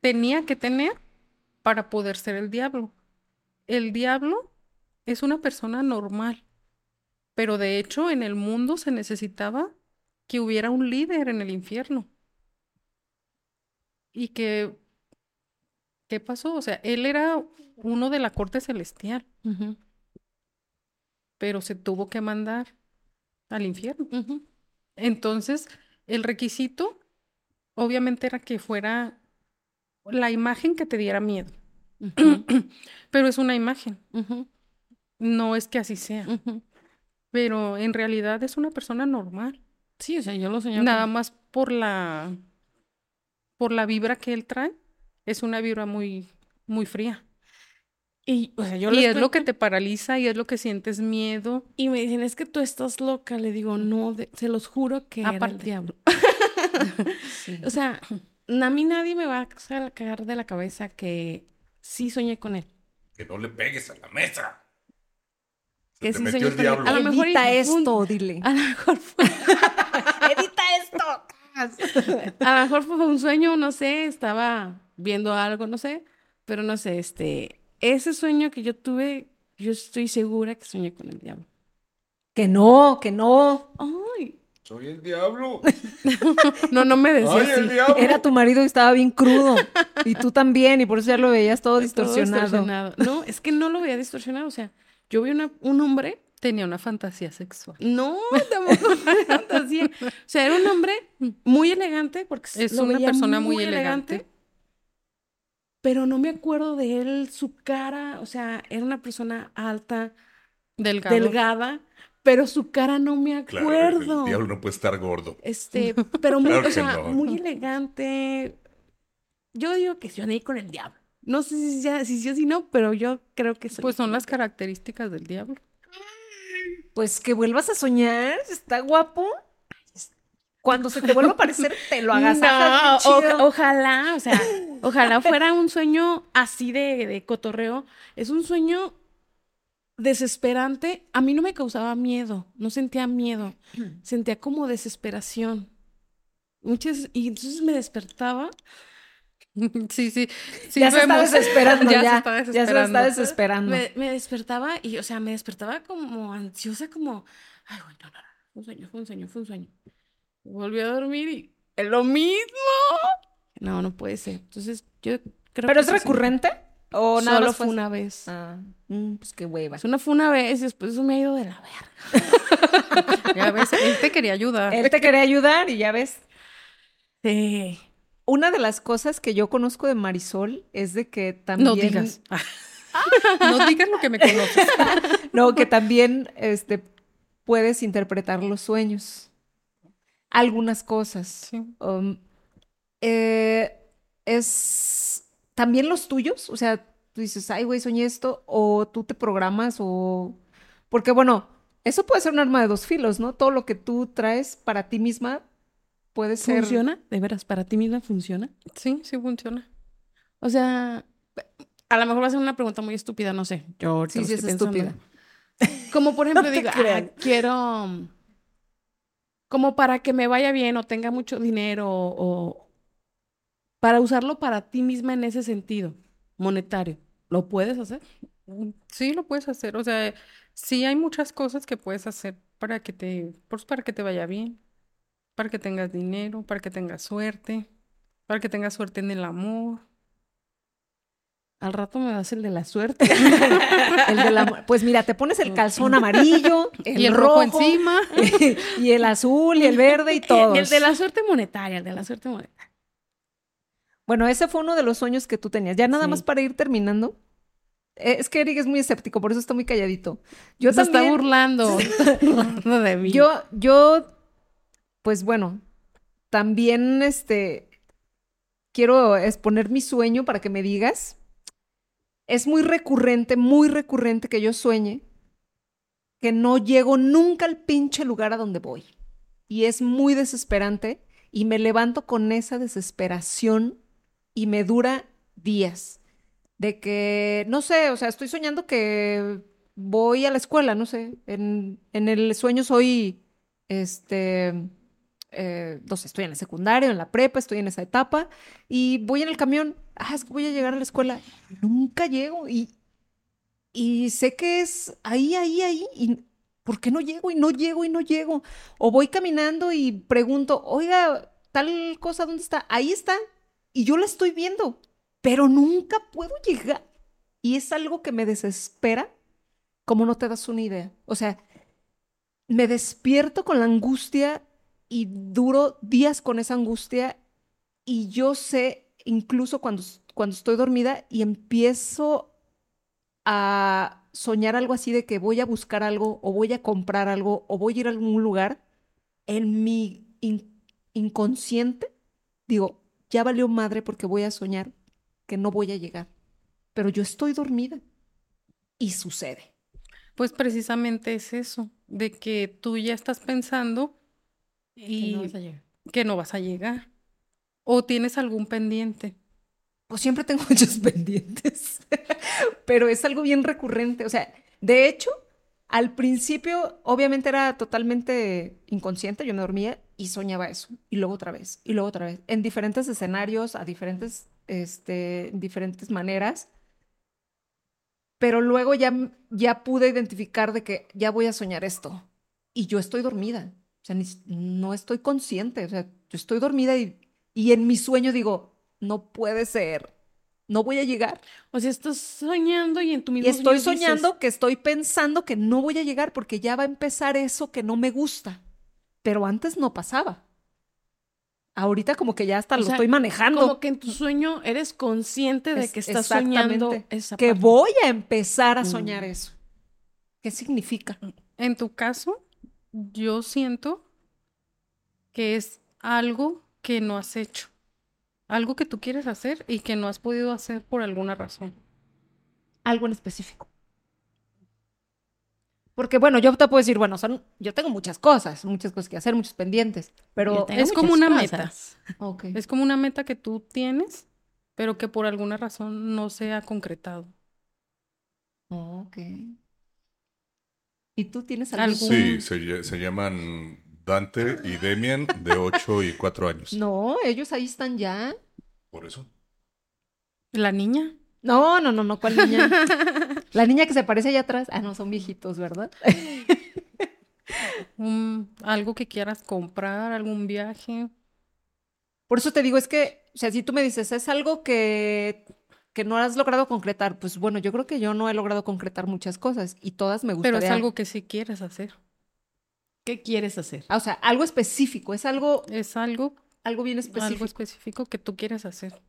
tenía que tener para poder ser el diablo. El diablo es una persona normal, pero de hecho en el mundo se necesitaba que hubiera un líder en el infierno. Y que, ¿qué pasó? O sea, él era uno de la corte celestial, pero se tuvo que mandar al infierno. Entonces, el requisito obviamente era que fuera la imagen que te diera miedo, *clears throat* pero es una imagen, no es que así sea, pero en realidad es una persona normal, Sí, o sea, yo lo soñaba. nada con- más por la por la vibra que él trae, es una vibra muy muy fría. Y, o sea, yo y es lo que te paraliza y es lo que sientes miedo. Y me dicen, es que tú estás loca. Le digo, no, de- se los juro que era el Aparte. diablo. *laughs* O sea, a mí nadie me va a sacar de la cabeza que sí soñé con él. Que no le pegues a la mesa. Se Que te sí metió soñé el con él. diablo. A lo mejor Edita esto, dile. *laughs* A lo mejor fue, *laughs* Edita esto. a lo mejor fue un sueño, no sé, estaba viendo algo, no sé, pero no sé, este, ese sueño que yo tuve, yo estoy segura que soñé con el diablo. Que no, que no. Ay, Soy el diablo. *laughs* no, no me decía Ay, el diablo. Era tu marido y estaba bien crudo. Y tú también, y por eso ya lo veías todo Todo distorsionado. No, es que no lo veía distorsionado, o sea, yo vi una, un hombre Tenía una fantasía sexual. No, tampoco *laughs* fue fantasía. O sea, era un hombre muy elegante porque Es una persona muy elegante. Pero no me acuerdo de él, su cara, o sea, era una persona alta, Delgado. delgada, pero su cara no me Claro, acuerdo. el diablo no puede estar gordo. Este, pero muy, Claro o que sea, no. muy elegante. Yo digo que soñé con el diablo. No sé si ya, si sí o si no, pero yo creo que soy. Pues son las características del diablo. Pues que vuelvas a soñar, está guapo. Cuando se te vuelva a aparecer, te lo *laughs* hagas. No, o- ojalá, o sea, ojalá fuera un sueño así de, de cotorreo. Es un sueño desesperante. A mí no me causaba miedo, no sentía miedo, *clears throat* sentía como desesperación. Muchas, y entonces me despertaba. *laughs* Sí, sí. sí ya se está vemos. desesperando, ya. *laughs* Ya se está Ya se está desesperando. desesperando. Me, me despertaba y, o sea, me despertaba como ansiosa, como, ay, güey, no, no, no, fue un sueño, fue un sueño, fue un sueño. Volví a dormir y es lo mismo. No, no puede ser. Entonces, yo creo ¿Pero que es recurrente? ¿O nada Solo más fue una vez. Ah, mm, pues qué hueva. Eso no fue una vez y después eso me ha ido de la verga. *laughs* Ya ves, él te quería ayudar. Él te quería ayudar y ya ves. Sí. Una de las cosas que yo conozco de Marisol es de que también... No digas. *laughs* No digas lo que me conoces. *laughs* No, que también este, puedes interpretar los sueños. Algunas cosas. Sí. Um, eh, es también los tuyos, o sea, tú dices, ay, güey, soñé esto, o tú te programas, o... Porque bueno, eso puede ser un arma de dos filos, ¿no? Todo lo que tú traes para ti misma puede ser... ¿Funciona? ¿De veras? ¿Para ti misma funciona? Sí, sí funciona. O sea, a lo mejor va a ser una pregunta muy estúpida, no sé. Yo Sí, sí, es pensando. estúpida. Como por ejemplo, *laughs* No digo, ah, quiero. Como para que me vaya bien o tenga mucho dinero o para usarlo para ti misma en ese sentido, monetario. ¿Lo puedes hacer? Sí, lo puedes hacer. O sea, sí hay muchas cosas que puedes hacer para que te, pues, para que te vaya bien, para que tengas dinero, para que tengas suerte, para que tengas suerte en el amor. Al rato me das el de la suerte. *laughs* El de la- Pues mira, te pones el calzón amarillo, el, *laughs* y el rojo, encima. *laughs* y el azul y el verde y todo. El de la suerte monetaria, el de la suerte monetaria. Bueno, ese fue uno de los sueños que tú tenías. Ya nada Sí. más para ir terminando. eh, Es que Eric es muy escéptico, por eso está muy calladito. Yo Se está también, burlando, *laughs* está burlando de mí. yo, yo, pues bueno, también este, quiero exponer mi sueño para que me digas. Es muy recurrente, muy recurrente que yo sueñe que no llego nunca al pinche lugar a donde voy. Y es muy desesperante y me levanto con esa desesperación y me dura días. De que, no sé, o sea, estoy soñando que voy a la escuela, no sé. En, en el sueño soy, este, eh, no sé, estoy en la secundaria, en la prepa, estoy en esa etapa y voy en el camión. Ah, es que voy a llegar a la escuela. Nunca llego y, y sé que es ahí, ahí, ahí. Y ¿por qué no llego y no llego y no llego? O voy caminando y pregunto, oiga, tal cosa, ¿dónde está? Ahí está. Y yo la estoy viendo, pero nunca puedo llegar. Y es algo que me desespera, como no te das una idea. O sea, me despierto con la angustia y duro días con esa angustia y yo sé, incluso cuando, cuando estoy dormida y empiezo a soñar algo así de que voy a buscar algo o voy a comprar algo o voy a ir a algún lugar, en mi in- inconsciente digo, ya valió madre porque voy a soñar que no voy a llegar. Pero yo estoy dormida y sucede. Pues precisamente es eso, de que tú ya estás pensando y Que no vas a llegar. que no vas a llegar. O tienes algún pendiente. Pues siempre tengo *laughs* muchos pendientes, *laughs* pero es algo bien recurrente. O sea, de hecho, al principio obviamente era totalmente inconsciente, yo me dormía y soñaba eso, y luego otra vez, y luego otra vez, en diferentes escenarios, a diferentes, este, diferentes maneras. Pero luego ya, ya pude identificar de que ya voy a soñar esto, y yo estoy dormida, o sea, ni no estoy consciente, o sea, yo estoy dormida y, y en mi sueño digo, no puede ser, no voy a llegar. O sea, estás soñando y en tu Y mismo estoy sueño dices, soñando que estoy pensando que no voy a llegar porque ya va a empezar eso que no me gusta. Pero antes no pasaba. Ahorita como que ya hasta O lo sea, estoy manejando. Como que en tu sueño eres consciente de Es- que estás soñando exactamente. esa que parte. voy a empezar a Mm. soñar eso. ¿Qué significa? En tu caso, yo siento que es algo que no has hecho. Algo que tú quieres hacer y que no has podido hacer por alguna razón. Algo en específico. Porque bueno, yo te puedo decir, bueno, son, yo tengo muchas cosas, muchas cosas que hacer, muchos pendientes, pero... es como una cosas. Ok. Es como una meta que tú tienes, pero que por alguna razón no se ha concretado. Ok. ¿Y tú tienes algún? Sí, se, se llaman Dante y Demian de 8 y 4 años. No, ellos ahí están ya. Por eso. La niña. No, no, no, no, ¿cuál niña? *laughs* La niña que se parece allá atrás. Ah, no, son viejitos, ¿verdad? *laughs* un- algo que quieras comprar, algún viaje. Por eso te digo, es que, o sea, si tú me dices, es algo que, que no has logrado concretar, pues bueno, yo creo que yo no he logrado concretar muchas cosas y todas me gustaría. Pero es algo que sí quieres hacer. ¿Qué quieres hacer? Ah, o sea, algo específico, es algo, Es algo, algo bien específico. algo específico que tú quieres hacer.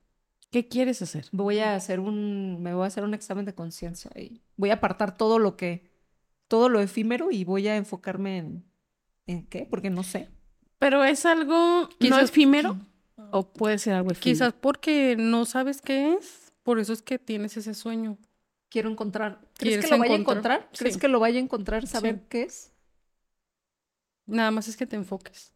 ¿Qué quieres hacer? Voy a hacer un, me voy a hacer un examen de conciencia y voy a apartar todo lo que, todo lo efímero y voy a enfocarme en, ¿en qué? Porque no sé. Pero es algo no Quizás- efímero *clears throat* o puede ser algo efímero. Quizás porque no sabes qué es, por eso es que tienes ese sueño. Quiero encontrar. ¿Crees que ¿Quieres lo vaya a encontrar? encontrar? ¿Crees Sí. que lo vaya a encontrar, saber Sí. qué es? Nada más es que te enfoques.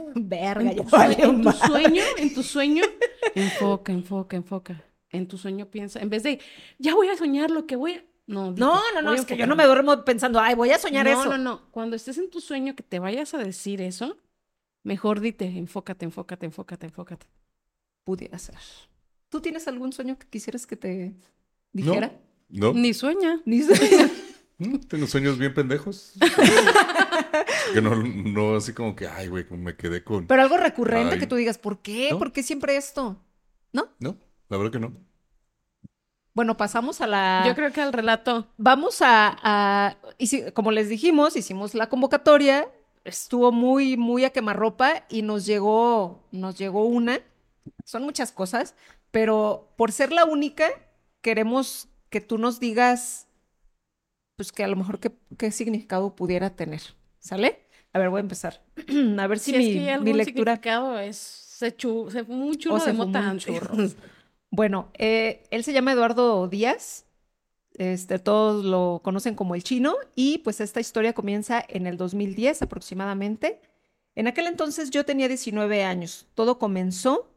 *laughs* Verga, en sue- en tu sueño, en tu sueño, *laughs* enfoca, enfoca, enfoca. En tu sueño piensa, en vez de, ya voy a soñar lo que voy a... No, No, no, no, es que yo no me duermo pensando, ay, voy a soñar no, eso. No, no, Cuando estés en tu sueño que te vayas a decir eso, mejor dite, enfócate, enfócate, enfócate, enfócate. Pudiera ser. ¿Tú tienes algún sueño que quisieras que te dijera? No, Ni sueña. Ni sueño. *laughs* Mm, tengo sueños bien pendejos. Que no, no así como que, ay, güey, me quedé con... Pero algo recurrente Ay. que tú digas, ¿por qué? ¿No? ¿Por qué siempre esto? ¿No? No, la verdad que no. Bueno, pasamos a la... Yo creo que al relato, Vamos a, a- hici- como les dijimos, hicimos la convocatoria, estuvo muy, muy a quemarropa y nos llegó, nos llegó una. Son muchas cosas, pero por ser la única, queremos que tú nos digas, pues que a lo mejor qué, qué significado pudiera tener. ¿Sale? A ver, voy a empezar. *clears throat* a ver si, si es mi, que hay algún mi lectura... es, se, chu, se fue un churro O de mota antes. *laughs* Bueno, eh, él se llama Eduardo Díaz. Este, todos lo conocen como el chino y pues esta historia comienza en el 2010 aproximadamente. En aquel entonces yo tenía 19 años. Todo comenzó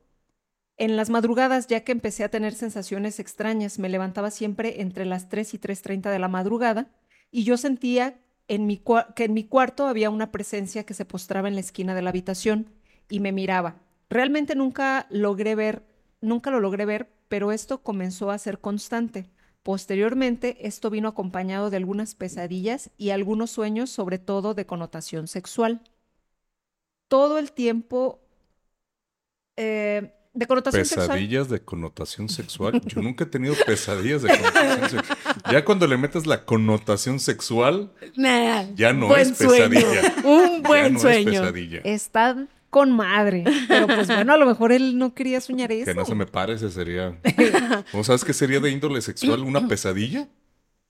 en las madrugadas ya que empecé a tener sensaciones extrañas. Me levantaba siempre entre las 3 y 3.30 de la madrugada y yo sentía en mi que en mi cuarto había una presencia que se postraba en la esquina de la habitación y me miraba. Realmente nunca logré ver, nunca lo logré ver, pero esto comenzó a ser constante. Posteriormente, esto vino acompañado de algunas pesadillas y algunos sueños, sobre todo de connotación sexual. Todo el tiempo eh, de connotación sexual. Pesadillas de connotación sexual. Yo nunca he tenido pesadillas de connotación sexual. Ya cuando le metes la connotación sexual, Nah, ya no buen es pesadilla. sueño, Un Ya buen no es sueño. pesadilla. Están con madre. Pero pues bueno, a lo mejor él no quería soñar eso. Que no se me pare, ese sería. ¿O sabes qué sería de índole sexual? ¿Una pesadilla?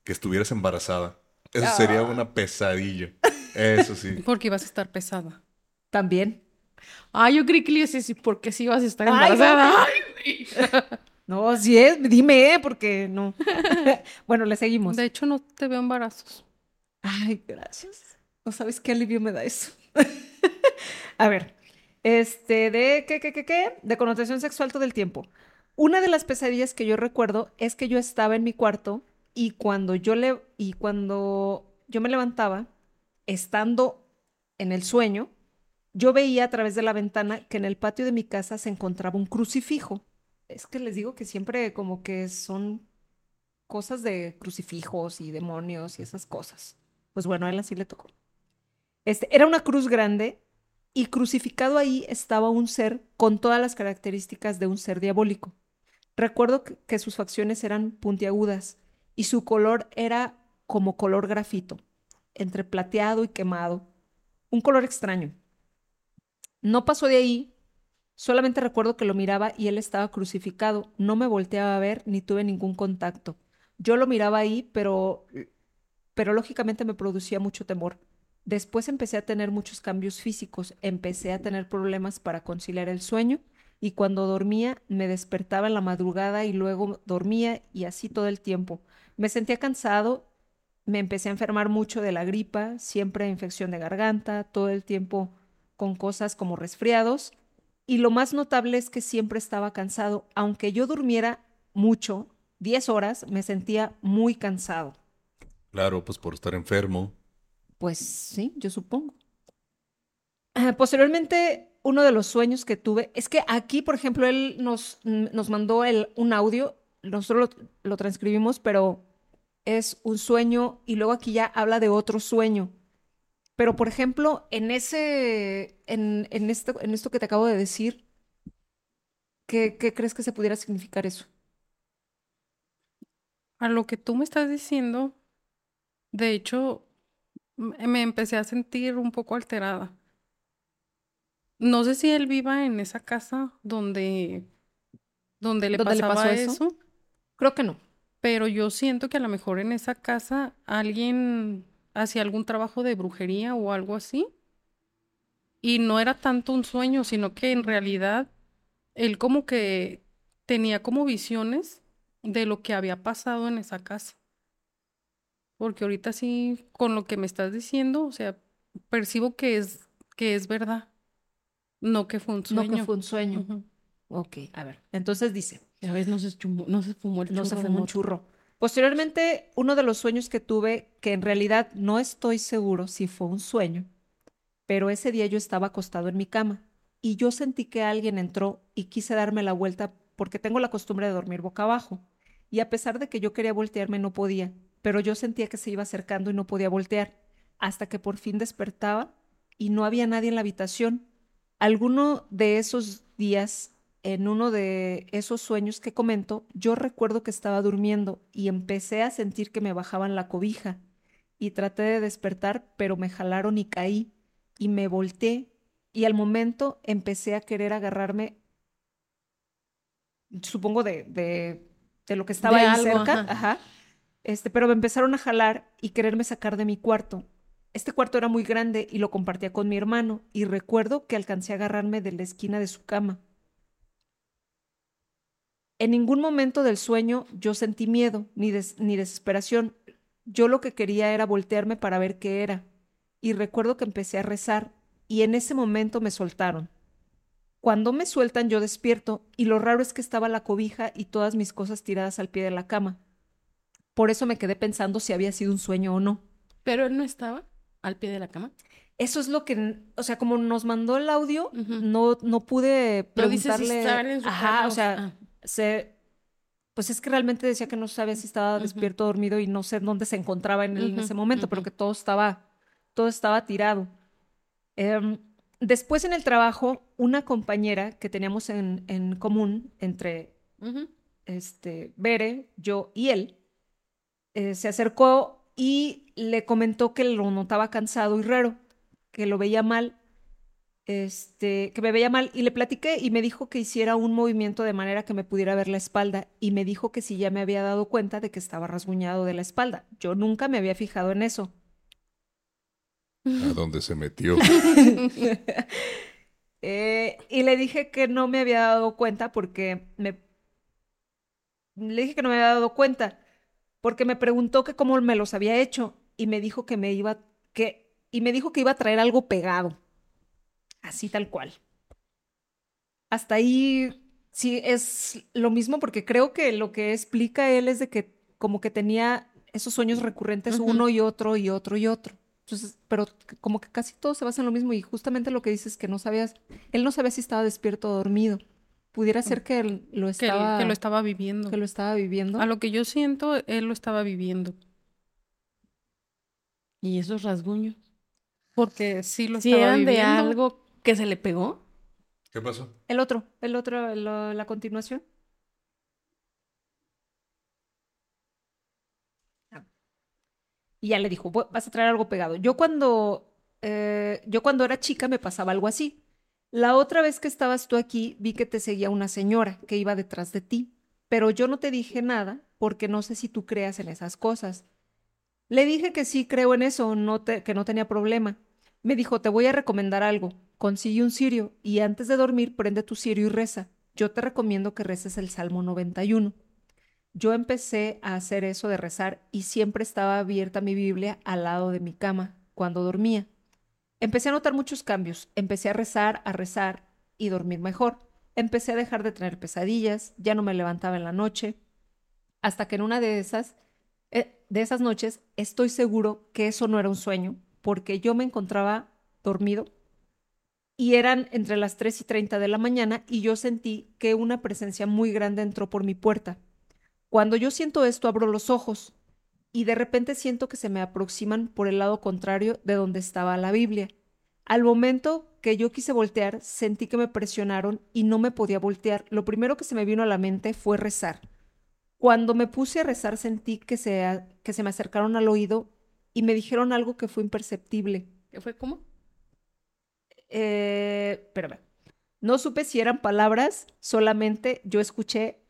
Que estuvieras embarazada. Eso sería Ah. una pesadilla. Eso sí. Porque ibas a estar pesada. También. Ah, yo creí que le ibas porque si vas a estar Ay, embarazada. No, *laughs* si *laughs* es, dime, ¿eh? porque no. *laughs* bueno, le seguimos. De hecho, no te veo embarazos. Ay, gracias. No sabes qué alivio me da eso. A ver, este, de qué, qué, qué, qué, de connotación sexual todo el tiempo. Una de las pesadillas que yo recuerdo es que yo estaba en mi cuarto y cuando yo le y cuando yo me levantaba, estando en el sueño, yo veía a través de la ventana que en el patio de mi casa se encontraba un crucifijo. Es que les digo que siempre como que son cosas de crucifijos y demonios y esas cosas. Pues bueno, a él así le tocó. Este, era una cruz grande y crucificado ahí estaba un ser con todas las características de un ser diabólico. Recuerdo que, sus facciones eran puntiagudas y su color era como color grafito, entre plateado y quemado, un color extraño. No pasó de ahí, solamente recuerdo que lo miraba y él estaba crucificado, no me volteaba a ver ni tuve ningún contacto. Yo lo miraba ahí, pero, pero lógicamente me producía mucho temor. Después empecé a tener muchos cambios físicos, empecé a tener problemas para conciliar el sueño y cuando dormía me despertaba en la madrugada y luego dormía y así todo el tiempo. Me sentía cansado me empecé a enfermar mucho de la gripa, siempre infección de garganta, todo el tiempo con cosas como resfriados. Y lo más notable es que siempre estaba cansado. Aunque yo durmiera mucho, 10 horas, me sentía muy cansado. Claro, pues por estar enfermo. Pues sí, yo supongo. Posteriormente, uno de los sueños que tuve es que aquí, por ejemplo, él nos, nos mandó el, un audio, nosotros lo, lo transcribimos, pero es un sueño y luego aquí ya habla de otro sueño. Pero, por ejemplo, en ese, en, en, esto, en esto que te acabo de decir, ¿qué, ¿qué crees que se pudiera significar eso? A lo que tú me estás diciendo, de hecho, me empecé a sentir un poco alterada. No sé si él viva en esa casa donde, donde le ¿Dónde le pasaba pasó eso? eso, Creo que no. pero yo siento que a lo mejor en esa casa alguien hacía algún trabajo de brujería o algo así. Y no era tanto un sueño, sino que en realidad él como que tenía como visiones de lo que había pasado en esa casa. Porque ahorita sí, con lo que me estás diciendo, o sea, percibo que es, que es verdad. No que fue un No sueño. que fue un sueño. Ujú. Ok, a ver. Entonces dice, A veces no se, no se fumó el no se churro fumó un churro. Posteriormente, uno de los sueños que tuve, que en realidad no estoy seguro si fue un sueño, pero ese día yo estaba acostado en mi cama y yo sentí que alguien entró y quise darme la vuelta porque tengo la costumbre de dormir boca abajo. Y a pesar de que yo quería voltearme, no podía, pero yo sentía que se iba acercando y no podía voltear, hasta que por fin despertaba y no había nadie en la habitación. Alguno de esos días, en uno de esos sueños que comento, yo recuerdo que estaba durmiendo y empecé a sentir que me bajaban la cobija y traté de despertar, pero me jalaron y caí y me volteé y al momento empecé a querer agarrarme, supongo de, de, de lo que estaba De ahí algo, cerca, ajá. ajá. Este, pero me empezaron a jalar y quererme sacar de mi cuarto. Este cuarto era muy grande y lo compartía con mi hermano y recuerdo que alcancé a agarrarme de la esquina de su cama. En ningún momento del sueño yo sentí miedo ni, des- ni desesperación. Yo lo que quería era voltearme para ver qué era. Y recuerdo que empecé a rezar y en ese momento me soltaron. Cuando me sueltan yo despierto y lo raro es que estaba la cobija y todas mis cosas tiradas al pie de la cama. Por eso me quedé pensando si había sido un sueño o no. Pero él no estaba al pie de la cama. Eso es lo que, o sea, como nos mandó el audio, no, no pude No dice si preguntarle. en su Ajá, cama o sea, ah. Se, pues es que realmente decía que no sabía si estaba despierto o dormido y no sé dónde se encontraba en, el- en Ujú, ese momento, pero que todo estaba, todo estaba tirado. Em, después en el trabajo, una compañera que teníamos en, en común entre este, Bere, yo y él, eh, se acercó y le comentó que lo notaba cansado y raro, que lo veía mal, este, que me veía mal y le platiqué y me dijo que hiciera un movimiento de manera que me pudiera ver la espalda y me dijo que si ya me había dado cuenta de que estaba rasguñado de la espalda. Yo nunca me había fijado en eso. ¿A dónde se metió? *laughs* Eh, y le dije que no me había dado cuenta porque me... Le dije que no me había dado cuenta porque me preguntó que cómo me los había hecho y me dijo que me iba que y me dijo que iba a traer algo pegado. Así tal cual. Hasta ahí sí es lo mismo porque creo que lo que explica él es de que como que tenía esos sueños recurrentes uno y otro y otro y otro. Entonces, pero como que casi todo se basa en lo mismo y justamente lo que dices que no sabías, él no sabía si estaba despierto o dormido. Pudiera ser que él lo Que, estaba que lo estaba viviendo. que lo estaba viviendo. A lo que yo siento, él lo estaba viviendo. Y esos rasguños. Porque sí lo Si estaba eran de viviendo. algo que se le pegó. ¿Qué pasó? El otro, el otro, la continuación. Y ya le dijo, "Bu- vas a traer algo pegado. Yo cuando, eh, yo cuando era chica me pasaba algo así. La otra vez que estabas tú aquí, vi que te seguía una señora que iba detrás de ti, pero yo no te dije nada porque no sé si tú creas en esas cosas. Le dije que sí creo en eso, no te- que no tenía problema. Me dijo, te voy a recomendar algo. Consigue un cirio y antes de dormir prende tu cirio y reza. Yo te recomiendo que reces el Salmo 91. yo empecé a hacer eso de rezar y siempre estaba abierta mi Biblia al lado de mi cama cuando dormía. Empecé a notar muchos cambios. Empecé a rezar, a rezar y dormir mejor. Empecé a dejar de tener pesadillas, ya no me levantaba en la noche, hasta que en una de esas, eh, de esas noches estoy seguro que eso no era un sueño, porque yo me encontraba dormido y eran entre las 3 y 30 de la mañana y yo sentí que una presencia muy grande entró por mi puerta. Cuando yo siento esto, abro los ojos y de repente siento que se me aproximan por el lado contrario de donde estaba la Biblia. Al momento que yo quise voltear, sentí que me presionaron y no me podía voltear. Lo primero que se me vino a la mente fue rezar. Cuando me puse a rezar sentí que se, que se me acercaron al oído y me dijeron algo que fue imperceptible. ¿Qué fue cómo? Eh, espérame. No supe si eran palabras, solamente yo escuché.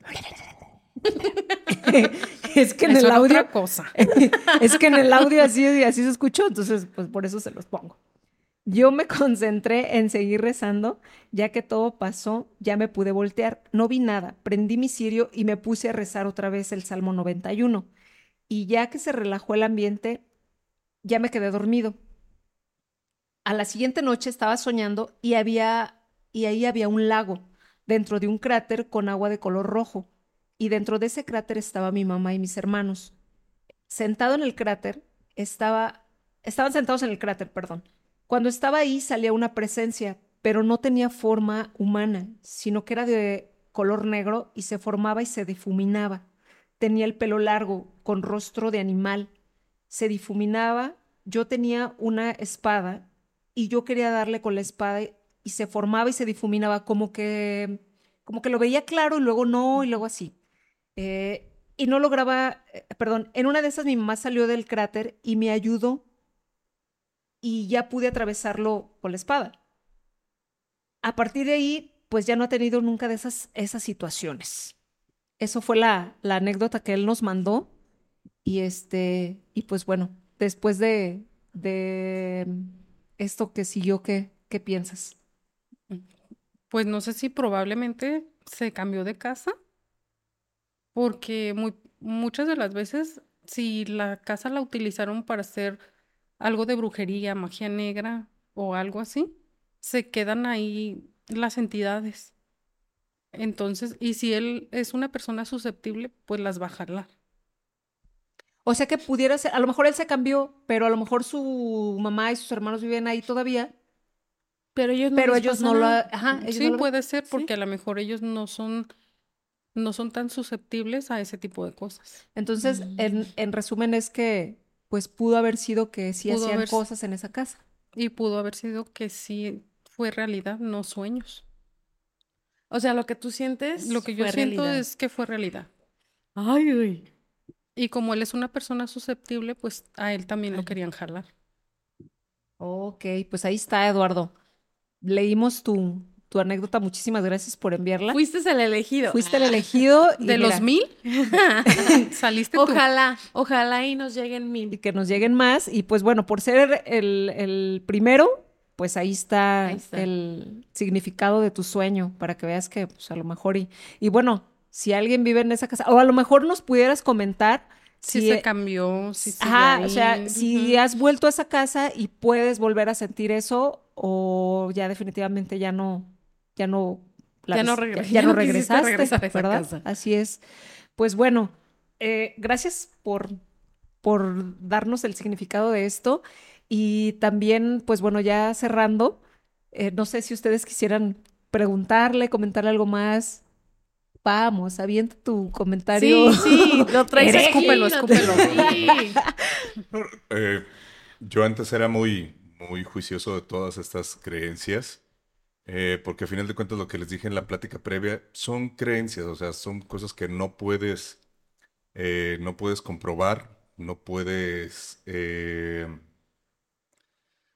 *laughs* es que en el audio. Otra cosa. *laughs* es que en el audio así, así se escuchó, entonces, pues por eso se los pongo. Yo me concentré en seguir rezando, ya que todo pasó, ya me pude voltear, no vi nada, prendí mi cirio y me puse a rezar otra vez el Salmo 91. Y ya que se relajó el ambiente, ya me quedé dormido. A la siguiente noche estaba soñando y había y ahí había un lago dentro de un cráter con agua de color rojo y dentro de ese cráter estaba mi mamá y mis hermanos. Sentado en el cráter estaba estaban sentados en el cráter, perdón. Cuando estaba ahí salía una presencia, pero no tenía forma humana, sino que era de color negro y se formaba y se difuminaba. Tenía el pelo largo, con rostro de animal. Se difuminaba. Yo tenía una espada y yo quería darle con la espada y se formaba y se difuminaba como que como que lo veía claro y luego no y luego así. Eh, y no lograba, eh, perdón, en una de esas mi mamá salió del cráter y me ayudó y ya pude atravesarlo con la espada. A partir de ahí, pues ya no ha tenido nunca de esas, esas situaciones. Eso fue la, la anécdota que él nos mandó. Y este, y pues bueno, después de, de esto que siguió, ¿qué, qué piensas? Pues no sé si probablemente se cambió de casa, porque muy, muchas de las veces, si la casa la utilizaron para hacer algo de brujería, magia negra o algo así, se quedan ahí las entidades. Entonces, y si él es una persona susceptible, pues las va a jalar. O sea que pudiera ser, a lo mejor él se cambió, pero a lo mejor su mamá y sus hermanos viven ahí todavía. Pero ellos no, pero ellos no lo, ajá, ellos sí, no lo- puede ser, sí. porque a lo mejor ellos no son, no son tan susceptibles a ese tipo de cosas. Entonces, Mm. en, en resumen es que, pues pudo haber sido que sí Pudo hacían haber- cosas en esa casa. Y pudo haber sido que sí fue realidad, no sueños. O sea, lo que tú sientes. Lo que yo siento realidad. es que fue realidad. Ay, uy. Y como él es una persona susceptible, pues a él también lo querían jalar. Ok, pues ahí está, Eduardo. Leímos tu, tu anécdota. Muchísimas gracias por enviarla. Fuiste el elegido. Fuiste el elegido *laughs* y De mira, los mil, *laughs* *laughs* saliste tú. Ojalá, ojalá y nos lleguen y mil. que nos lleguen más. Y pues bueno, por ser el, el primero, pues ahí está, Ahí está. el significado de tu sueño para que veas que pues a lo mejor y, y bueno, si alguien vive en esa casa, o a lo mejor nos pudieras comentar Si si, se cambió, si Ajá, o sea, ahí. si has vuelto a esa casa y puedes volver a sentir eso o ya definitivamente ya no, ya no, Ya regre- ya, *laughs* ya no quisiste regresaste, regresar a esa ¿verdad? casa. Así es. Pues bueno, eh, gracias por, por darnos el significado de esto y también, pues bueno, ya cerrando, eh, no sé si ustedes quisieran preguntarle, comentarle algo más. Vamos, avienta tu comentario. Sí, sí, *laughs* lo traes escúpelo, escúpelo. *laughs* Sí. Eh, yo antes era muy, muy juicioso de todas estas creencias, eh, porque a final de cuentas lo que les dije en la plática previa son creencias, o sea, son cosas que no puedes, eh, no puedes comprobar, no puedes, eh,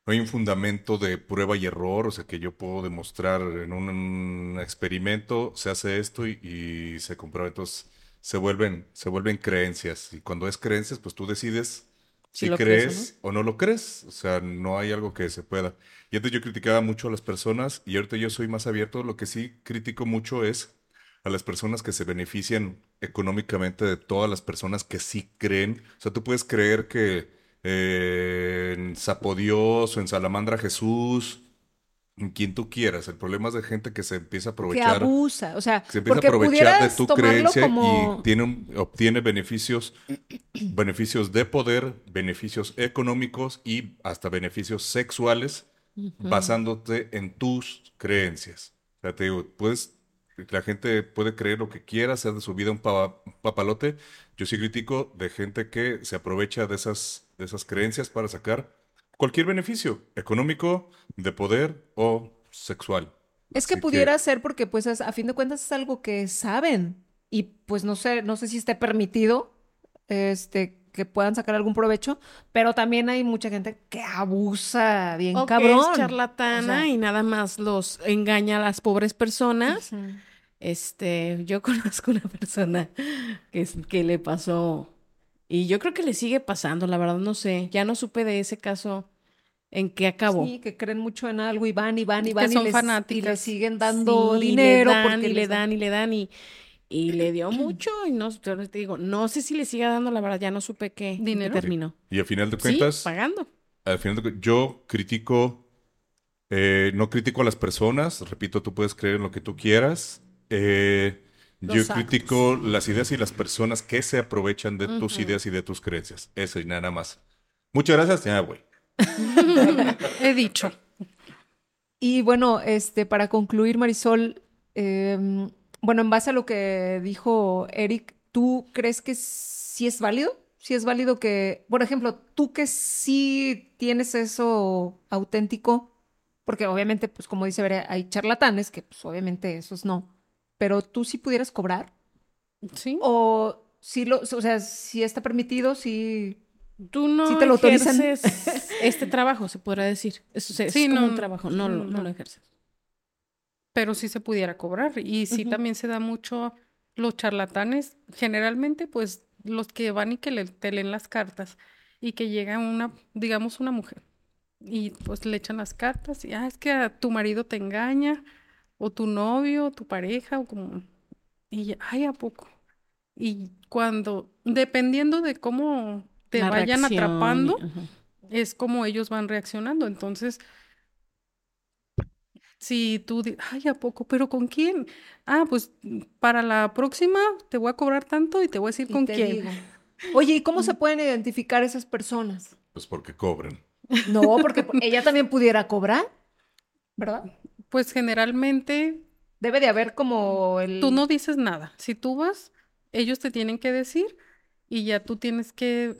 no hay un fundamento de prueba y error, o sea, que yo puedo demostrar en un, un experimento, se hace esto y, y se comprueba, entonces se vuelven, se vuelven creencias, y cuando es creencias, pues tú decides Si crees o no lo crees, o sea, no hay algo que se pueda. Y antes yo criticaba mucho a las personas y ahorita yo soy más abierto. Lo que sí critico mucho es a las personas que se benefician económicamente de todas las personas que sí creen. O sea, tú puedes creer que eh, en Zapodios o en Salamandra Jesús, en quien tú quieras. El problema es de gente que se empieza a Que aprovechar. abusa, o sea, que se empieza a aprovechar de tu creencia como... y tiene un- obtiene beneficios, *clears throat* beneficios de poder, beneficios económicos y hasta beneficios sexuales basándote en tus creencias. O sea, te digo, puedes, la gente puede creer lo que quiera, hacer de su vida un pa- papalote. Yo sí critico de gente que se aprovecha de esas, de esas creencias para sacar cualquier beneficio económico, de poder o sexual. Es que Así pudiera ser porque, pues, es- a fin de cuentas es algo que saben y, pues, no sé, no sé si esté permitido, este, que puedan sacar algún provecho, pero también hay mucha gente que abusa bien O que cabrón. es charlatana O sea- y nada más los engaña a las pobres personas. Este, yo *laughs* conozco una persona que, que le pasó y yo creo que le sigue pasando, la verdad no sé, ya no supe de ese caso en qué acabó. Sí, que creen mucho en algo y van y van y Que van y son les, y fanáticas. les siguen dando Sí, dinero le dan, porque y le les dan y le dan y, y le dio *clears throat* mucho y no, yo te digo, no sé si le siga dando, la verdad ya no supe qué, ¿Dinero? terminó. Y al final de Sí, cuentas, pagando. al final de yo critico, eh, no critico a las personas, repito, tú puedes creer en lo que tú quieras. Eh, yo critico las ideas y las personas que se aprovechan de tus ideas y de tus creencias. Eso y nada más. Muchas gracias, ya, güey. *laughs* He dicho. Y bueno, este, para concluir, Marisol, em, bueno, en base a lo que dijo Eric, ¿tú crees que sí es válido? Sí es válido que, por ejemplo, tú que sí tienes eso auténtico, porque obviamente, pues como dice Vera, hay charlatanes que pues obviamente esos no, pero tú sí pudieras cobrar Sí. o si lo, o sea, si está permitido, si Tú no ¿Sí te lo autorizan? ejerces *laughs* este trabajo, se podrá decir. Es, es Sí, como no, un trabajo, no, lo- no no. lo ejerces. pero sí se pudiera cobrar. Y sí también se da mucho los charlatanes, generalmente pues los que van y que le, te leen las cartas y que llega una, digamos, una mujer y pues le echan las cartas y, ah, es que a tu marido te engaña o tu novio, o tu pareja o como, y ya, ay, ¿a poco? Y cuando, dependiendo de cómo te La vayan reacción atrapando, ajá. es como ellos van reaccionando. Entonces, si tú, di- ay, ¿a poco? ¿Pero con quién? Ah, pues para la próxima te voy a cobrar tanto y te voy a decir y con te quién. digo. Oye, ¿y cómo se pueden identificar esas personas? Pues porque cobren. No, porque ella también pudiera cobrar, ¿verdad? Pues generalmente Debe de haber como el... tú no dices nada. Si tú vas, ellos te tienen que decir y ya tú tienes que,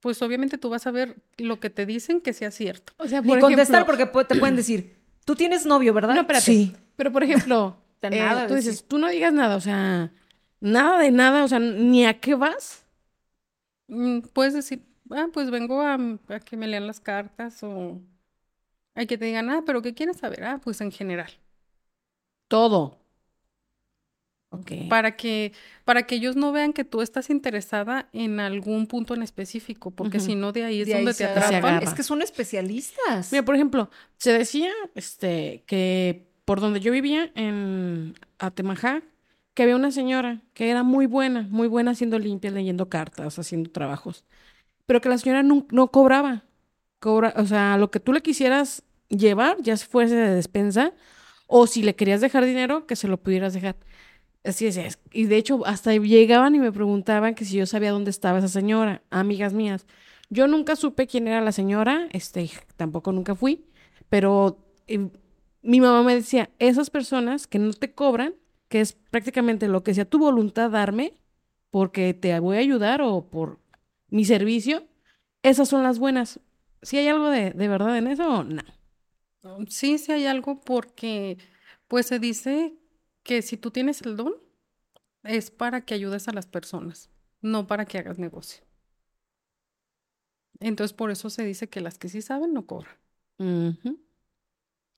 pues obviamente tú vas a ver lo que te dicen que sea cierto. O sea, Ni por contestar ejemplo, porque te pueden decir, tú tienes novio, ¿verdad? No, espérate. Sí. pero por ejemplo, *laughs* De eh, nada tú decir. dices, tú no digas nada, o sea, nada de nada, o sea, ni a qué vas. Mm, Puedes decir, ah, pues vengo a, a que me lean las cartas o hay que te digan, ah, pero ¿qué quieres saber? Ah, pues en general. Todo. Ok. para que, para que ellos no vean que tú estás interesada en algún punto en específico, porque si no de ahí es De donde te atrapan. Es que son especialistas. Mira, por ejemplo, se decía este, que por donde yo vivía, en Atemajá, que había una señora que era muy buena, muy buena haciendo limpias, leyendo cartas, haciendo trabajos, pero que la señora no, no cobraba. Cobra, o sea, lo que tú le quisieras llevar, ya fuese de despensa, o si le querías dejar dinero, que se lo pudieras dejar. Así es, y de hecho hasta llegaban y me preguntaban que si yo sabía dónde estaba esa señora, amigas mías. Yo nunca supe quién era la señora, este, tampoco nunca fui, pero eh, mi mamá me decía, esas personas que no te cobran, que es prácticamente lo que sea tu voluntad darme, porque te voy a ayudar o por mi servicio, esas son las buenas. ¿Si hay algo de, de verdad en eso? No. Sí, sí hay algo porque pues se dice que si tú tienes el don es para que ayudes a las personas, no para que hagas negocio. Entonces por eso se dice que las que sí saben no cobran.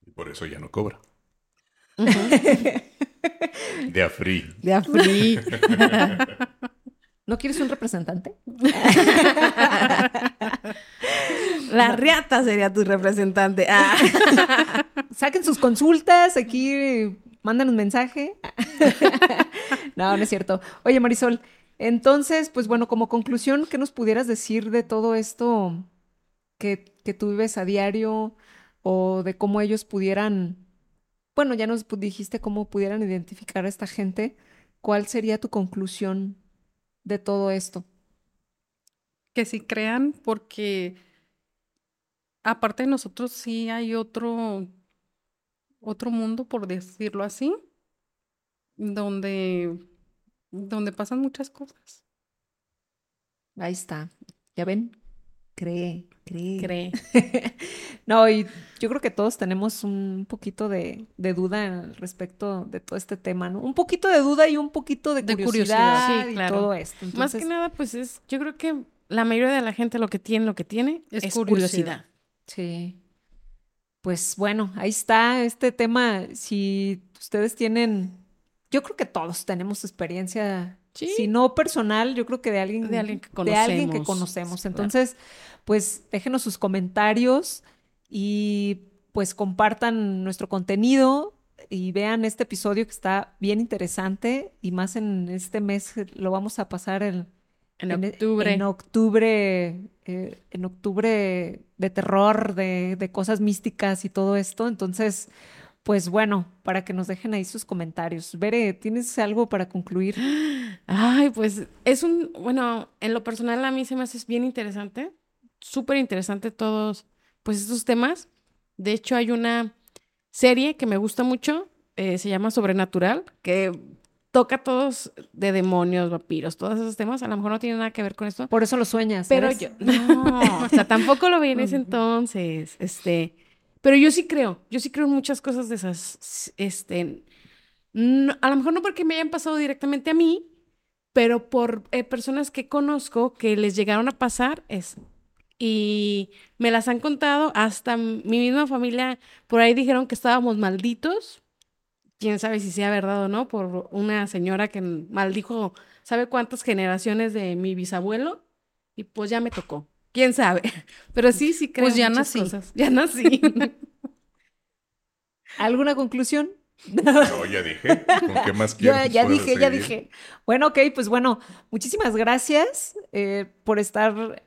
Y por eso ya no cobra. De a free. De a free. *laughs* ¿No quieres un representante? *laughs* La riata sería tu representante. Ah. *laughs* Saquen sus consultas, aquí mandan un mensaje. *laughs* no, no es cierto. Oye, Marisol, entonces, pues bueno, como conclusión, ¿qué nos pudieras decir de todo esto que, que tú vives a diario o de cómo ellos pudieran, bueno, ya nos dijiste cómo pudieran identificar a esta gente? ¿Cuál sería tu conclusión de todo esto? Que sí crean, porque aparte de nosotros sí hay otro, otro mundo, por decirlo así, donde, donde pasan muchas cosas. Ahí está. ¿Ya ven? Cree, cree. Cree. *laughs* no, y yo creo que todos tenemos un poquito de, de duda respecto de todo este tema, ¿no? Un poquito de duda y un poquito de, De curiosidad, curiosidad, sí, y claro. todo esto. Más Entonces, que nada, pues es, yo creo que la mayoría de la gente lo que tiene, lo que tiene Es es, curiosidad. curiosidad. Sí. Pues bueno, ahí está este tema. Si ustedes tienen, yo creo que todos tenemos experiencia, Sí. si no personal, yo creo que de alguien, De alguien que de alguien que conocemos. conocemos. Claro. Pues déjenos sus comentarios y pues compartan nuestro contenido y vean este episodio que está bien interesante y más en este mes lo vamos a pasar el, En en- octubre. En octubre, eh, en octubre de terror, de, de cosas místicas y todo esto. Entonces, pues bueno, para que nos dejen ahí sus comentarios. Bere, ¿tienes algo para concluir? Ay, pues es un, bueno, en lo personal a mí se me hace bien interesante, súper interesante todos, pues estos temas. De hecho, hay una serie que me gusta mucho, eh, se llama Sobrenatural, que toca todos de demonios, vampiros, todos esos temas. A lo mejor no tiene nada que ver con esto, Por eso lo sueñas. pero yo, no, o sea, tampoco lo vi en ese *laughs* entonces, este, pero yo sí creo, yo sí creo en muchas cosas de esas, este, no- a lo mejor no porque me hayan pasado directamente a mí, pero por eh, personas que conozco que les llegaron a pasar es y me las han contado hasta mi misma familia por ahí dijeron que estábamos malditos. Quién sabe si sea verdad o no por una señora que maldijo sabe cuántas generaciones de mi bisabuelo y pues ya me tocó. Quién sabe. *laughs* Pero sí, sí creo Pues ya nací. cosas. Ya nací. *laughs* ¿Alguna conclusión? No, ya dije. ¿Con qué más *laughs* Yo quieres? ya dije, ya dije. Bueno, ok, pues bueno, muchísimas gracias eh, por estar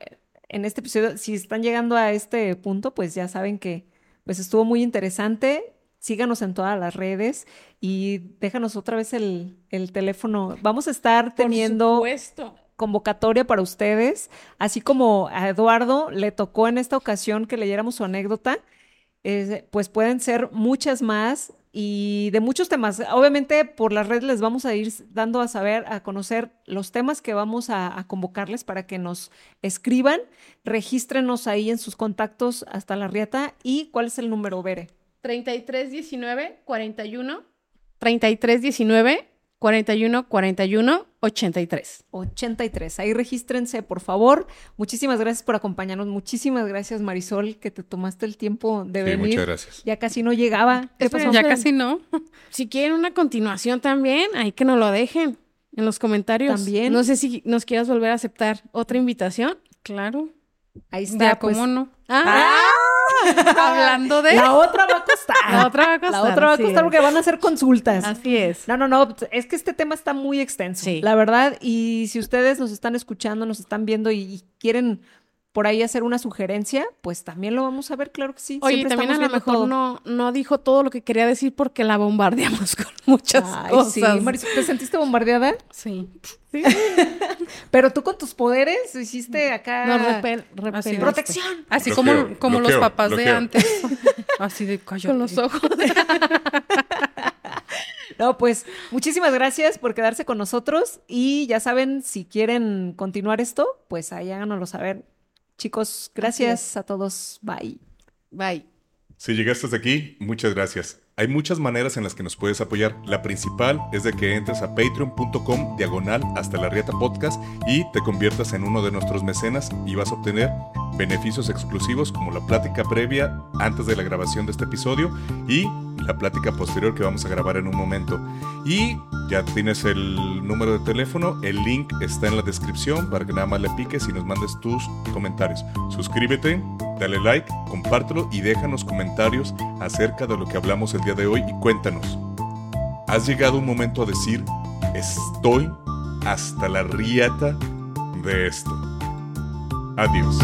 en este episodio. Si están llegando a este punto, pues ya saben que pues estuvo muy interesante. Síganos en todas las redes y déjanos otra vez el, el teléfono. Vamos a estar teniendo convocatoria para ustedes, así como a Eduardo le tocó en esta ocasión que leyéramos su anécdota, eh, pues pueden ser muchas más y de muchos temas. Obviamente por las redes les vamos a ir dando a saber, a conocer los temas que vamos a, convocarles para que nos escriban, regístrenos ahí en sus contactos hasta la riata y cuál es el número, Bere. 33 19 41 33 19 41 41 83. 83. Ahí regístrense, por favor. Muchísimas gracias por acompañarnos. Muchísimas gracias, Marisol, que te tomaste el tiempo de Sí, venir. muchas gracias. Ya casi no llegaba. ¿Qué pasó? Ya casi no. *laughs* Si quieren una continuación también, ahí que nos lo dejen en los comentarios. También. No sé si nos quieras volver a aceptar otra invitación. Claro. Ahí está. Ya, pues. ¿cómo no? Ah, *laughs* Hablando de... La otra va a costar. la otra va a costar. La otra va a costar porque van a hacer consultas. Así es. No, no, no, es que este tema está muy extenso, Sí. la verdad, y si ustedes nos están escuchando, nos están viendo y quieren por ahí hacer una sugerencia, pues también lo vamos a ver, claro que sí. Oye, Siempre también a lo mejor todo. no, no dijo todo lo que quería decir porque la bombardeamos *laughs* con muchas Ay, cosas. sí, Marisol, ¿te sentiste bombardeada? Sí. Sí. *laughs* Pero tú con tus poderes hiciste acá No, repel, repel- Así protección. Así Bloqueo, como, como bloqueo, los papás de antes. *laughs* Así de cállate. con los ojos. No, pues muchísimas gracias por quedarse con nosotros y ya saben, si quieren continuar esto, pues ahí háganoslo saber. Chicos, gracias a todos. Bye. Bye. Si llegaste hasta aquí, muchas gracias. Hay muchas maneras en las que nos puedes apoyar. La principal es de que entres a patreon.com diagonal hasta la riata podcast y te conviertas en uno de nuestros mecenas y vas a obtener beneficios exclusivos como la plática previa antes de la grabación de este episodio y la plática posterior que vamos a grabar en un momento. Y ya tienes el número de teléfono, el link está en la descripción para que nada más le piques y nos mandes tus comentarios. Suscríbete, dale like, compártelo y déjanos comentarios acerca de lo que hablamos el día de hoy y cuéntanos. ¿Has llegado un momento a decir, estoy hasta la riata de esto. Adiós.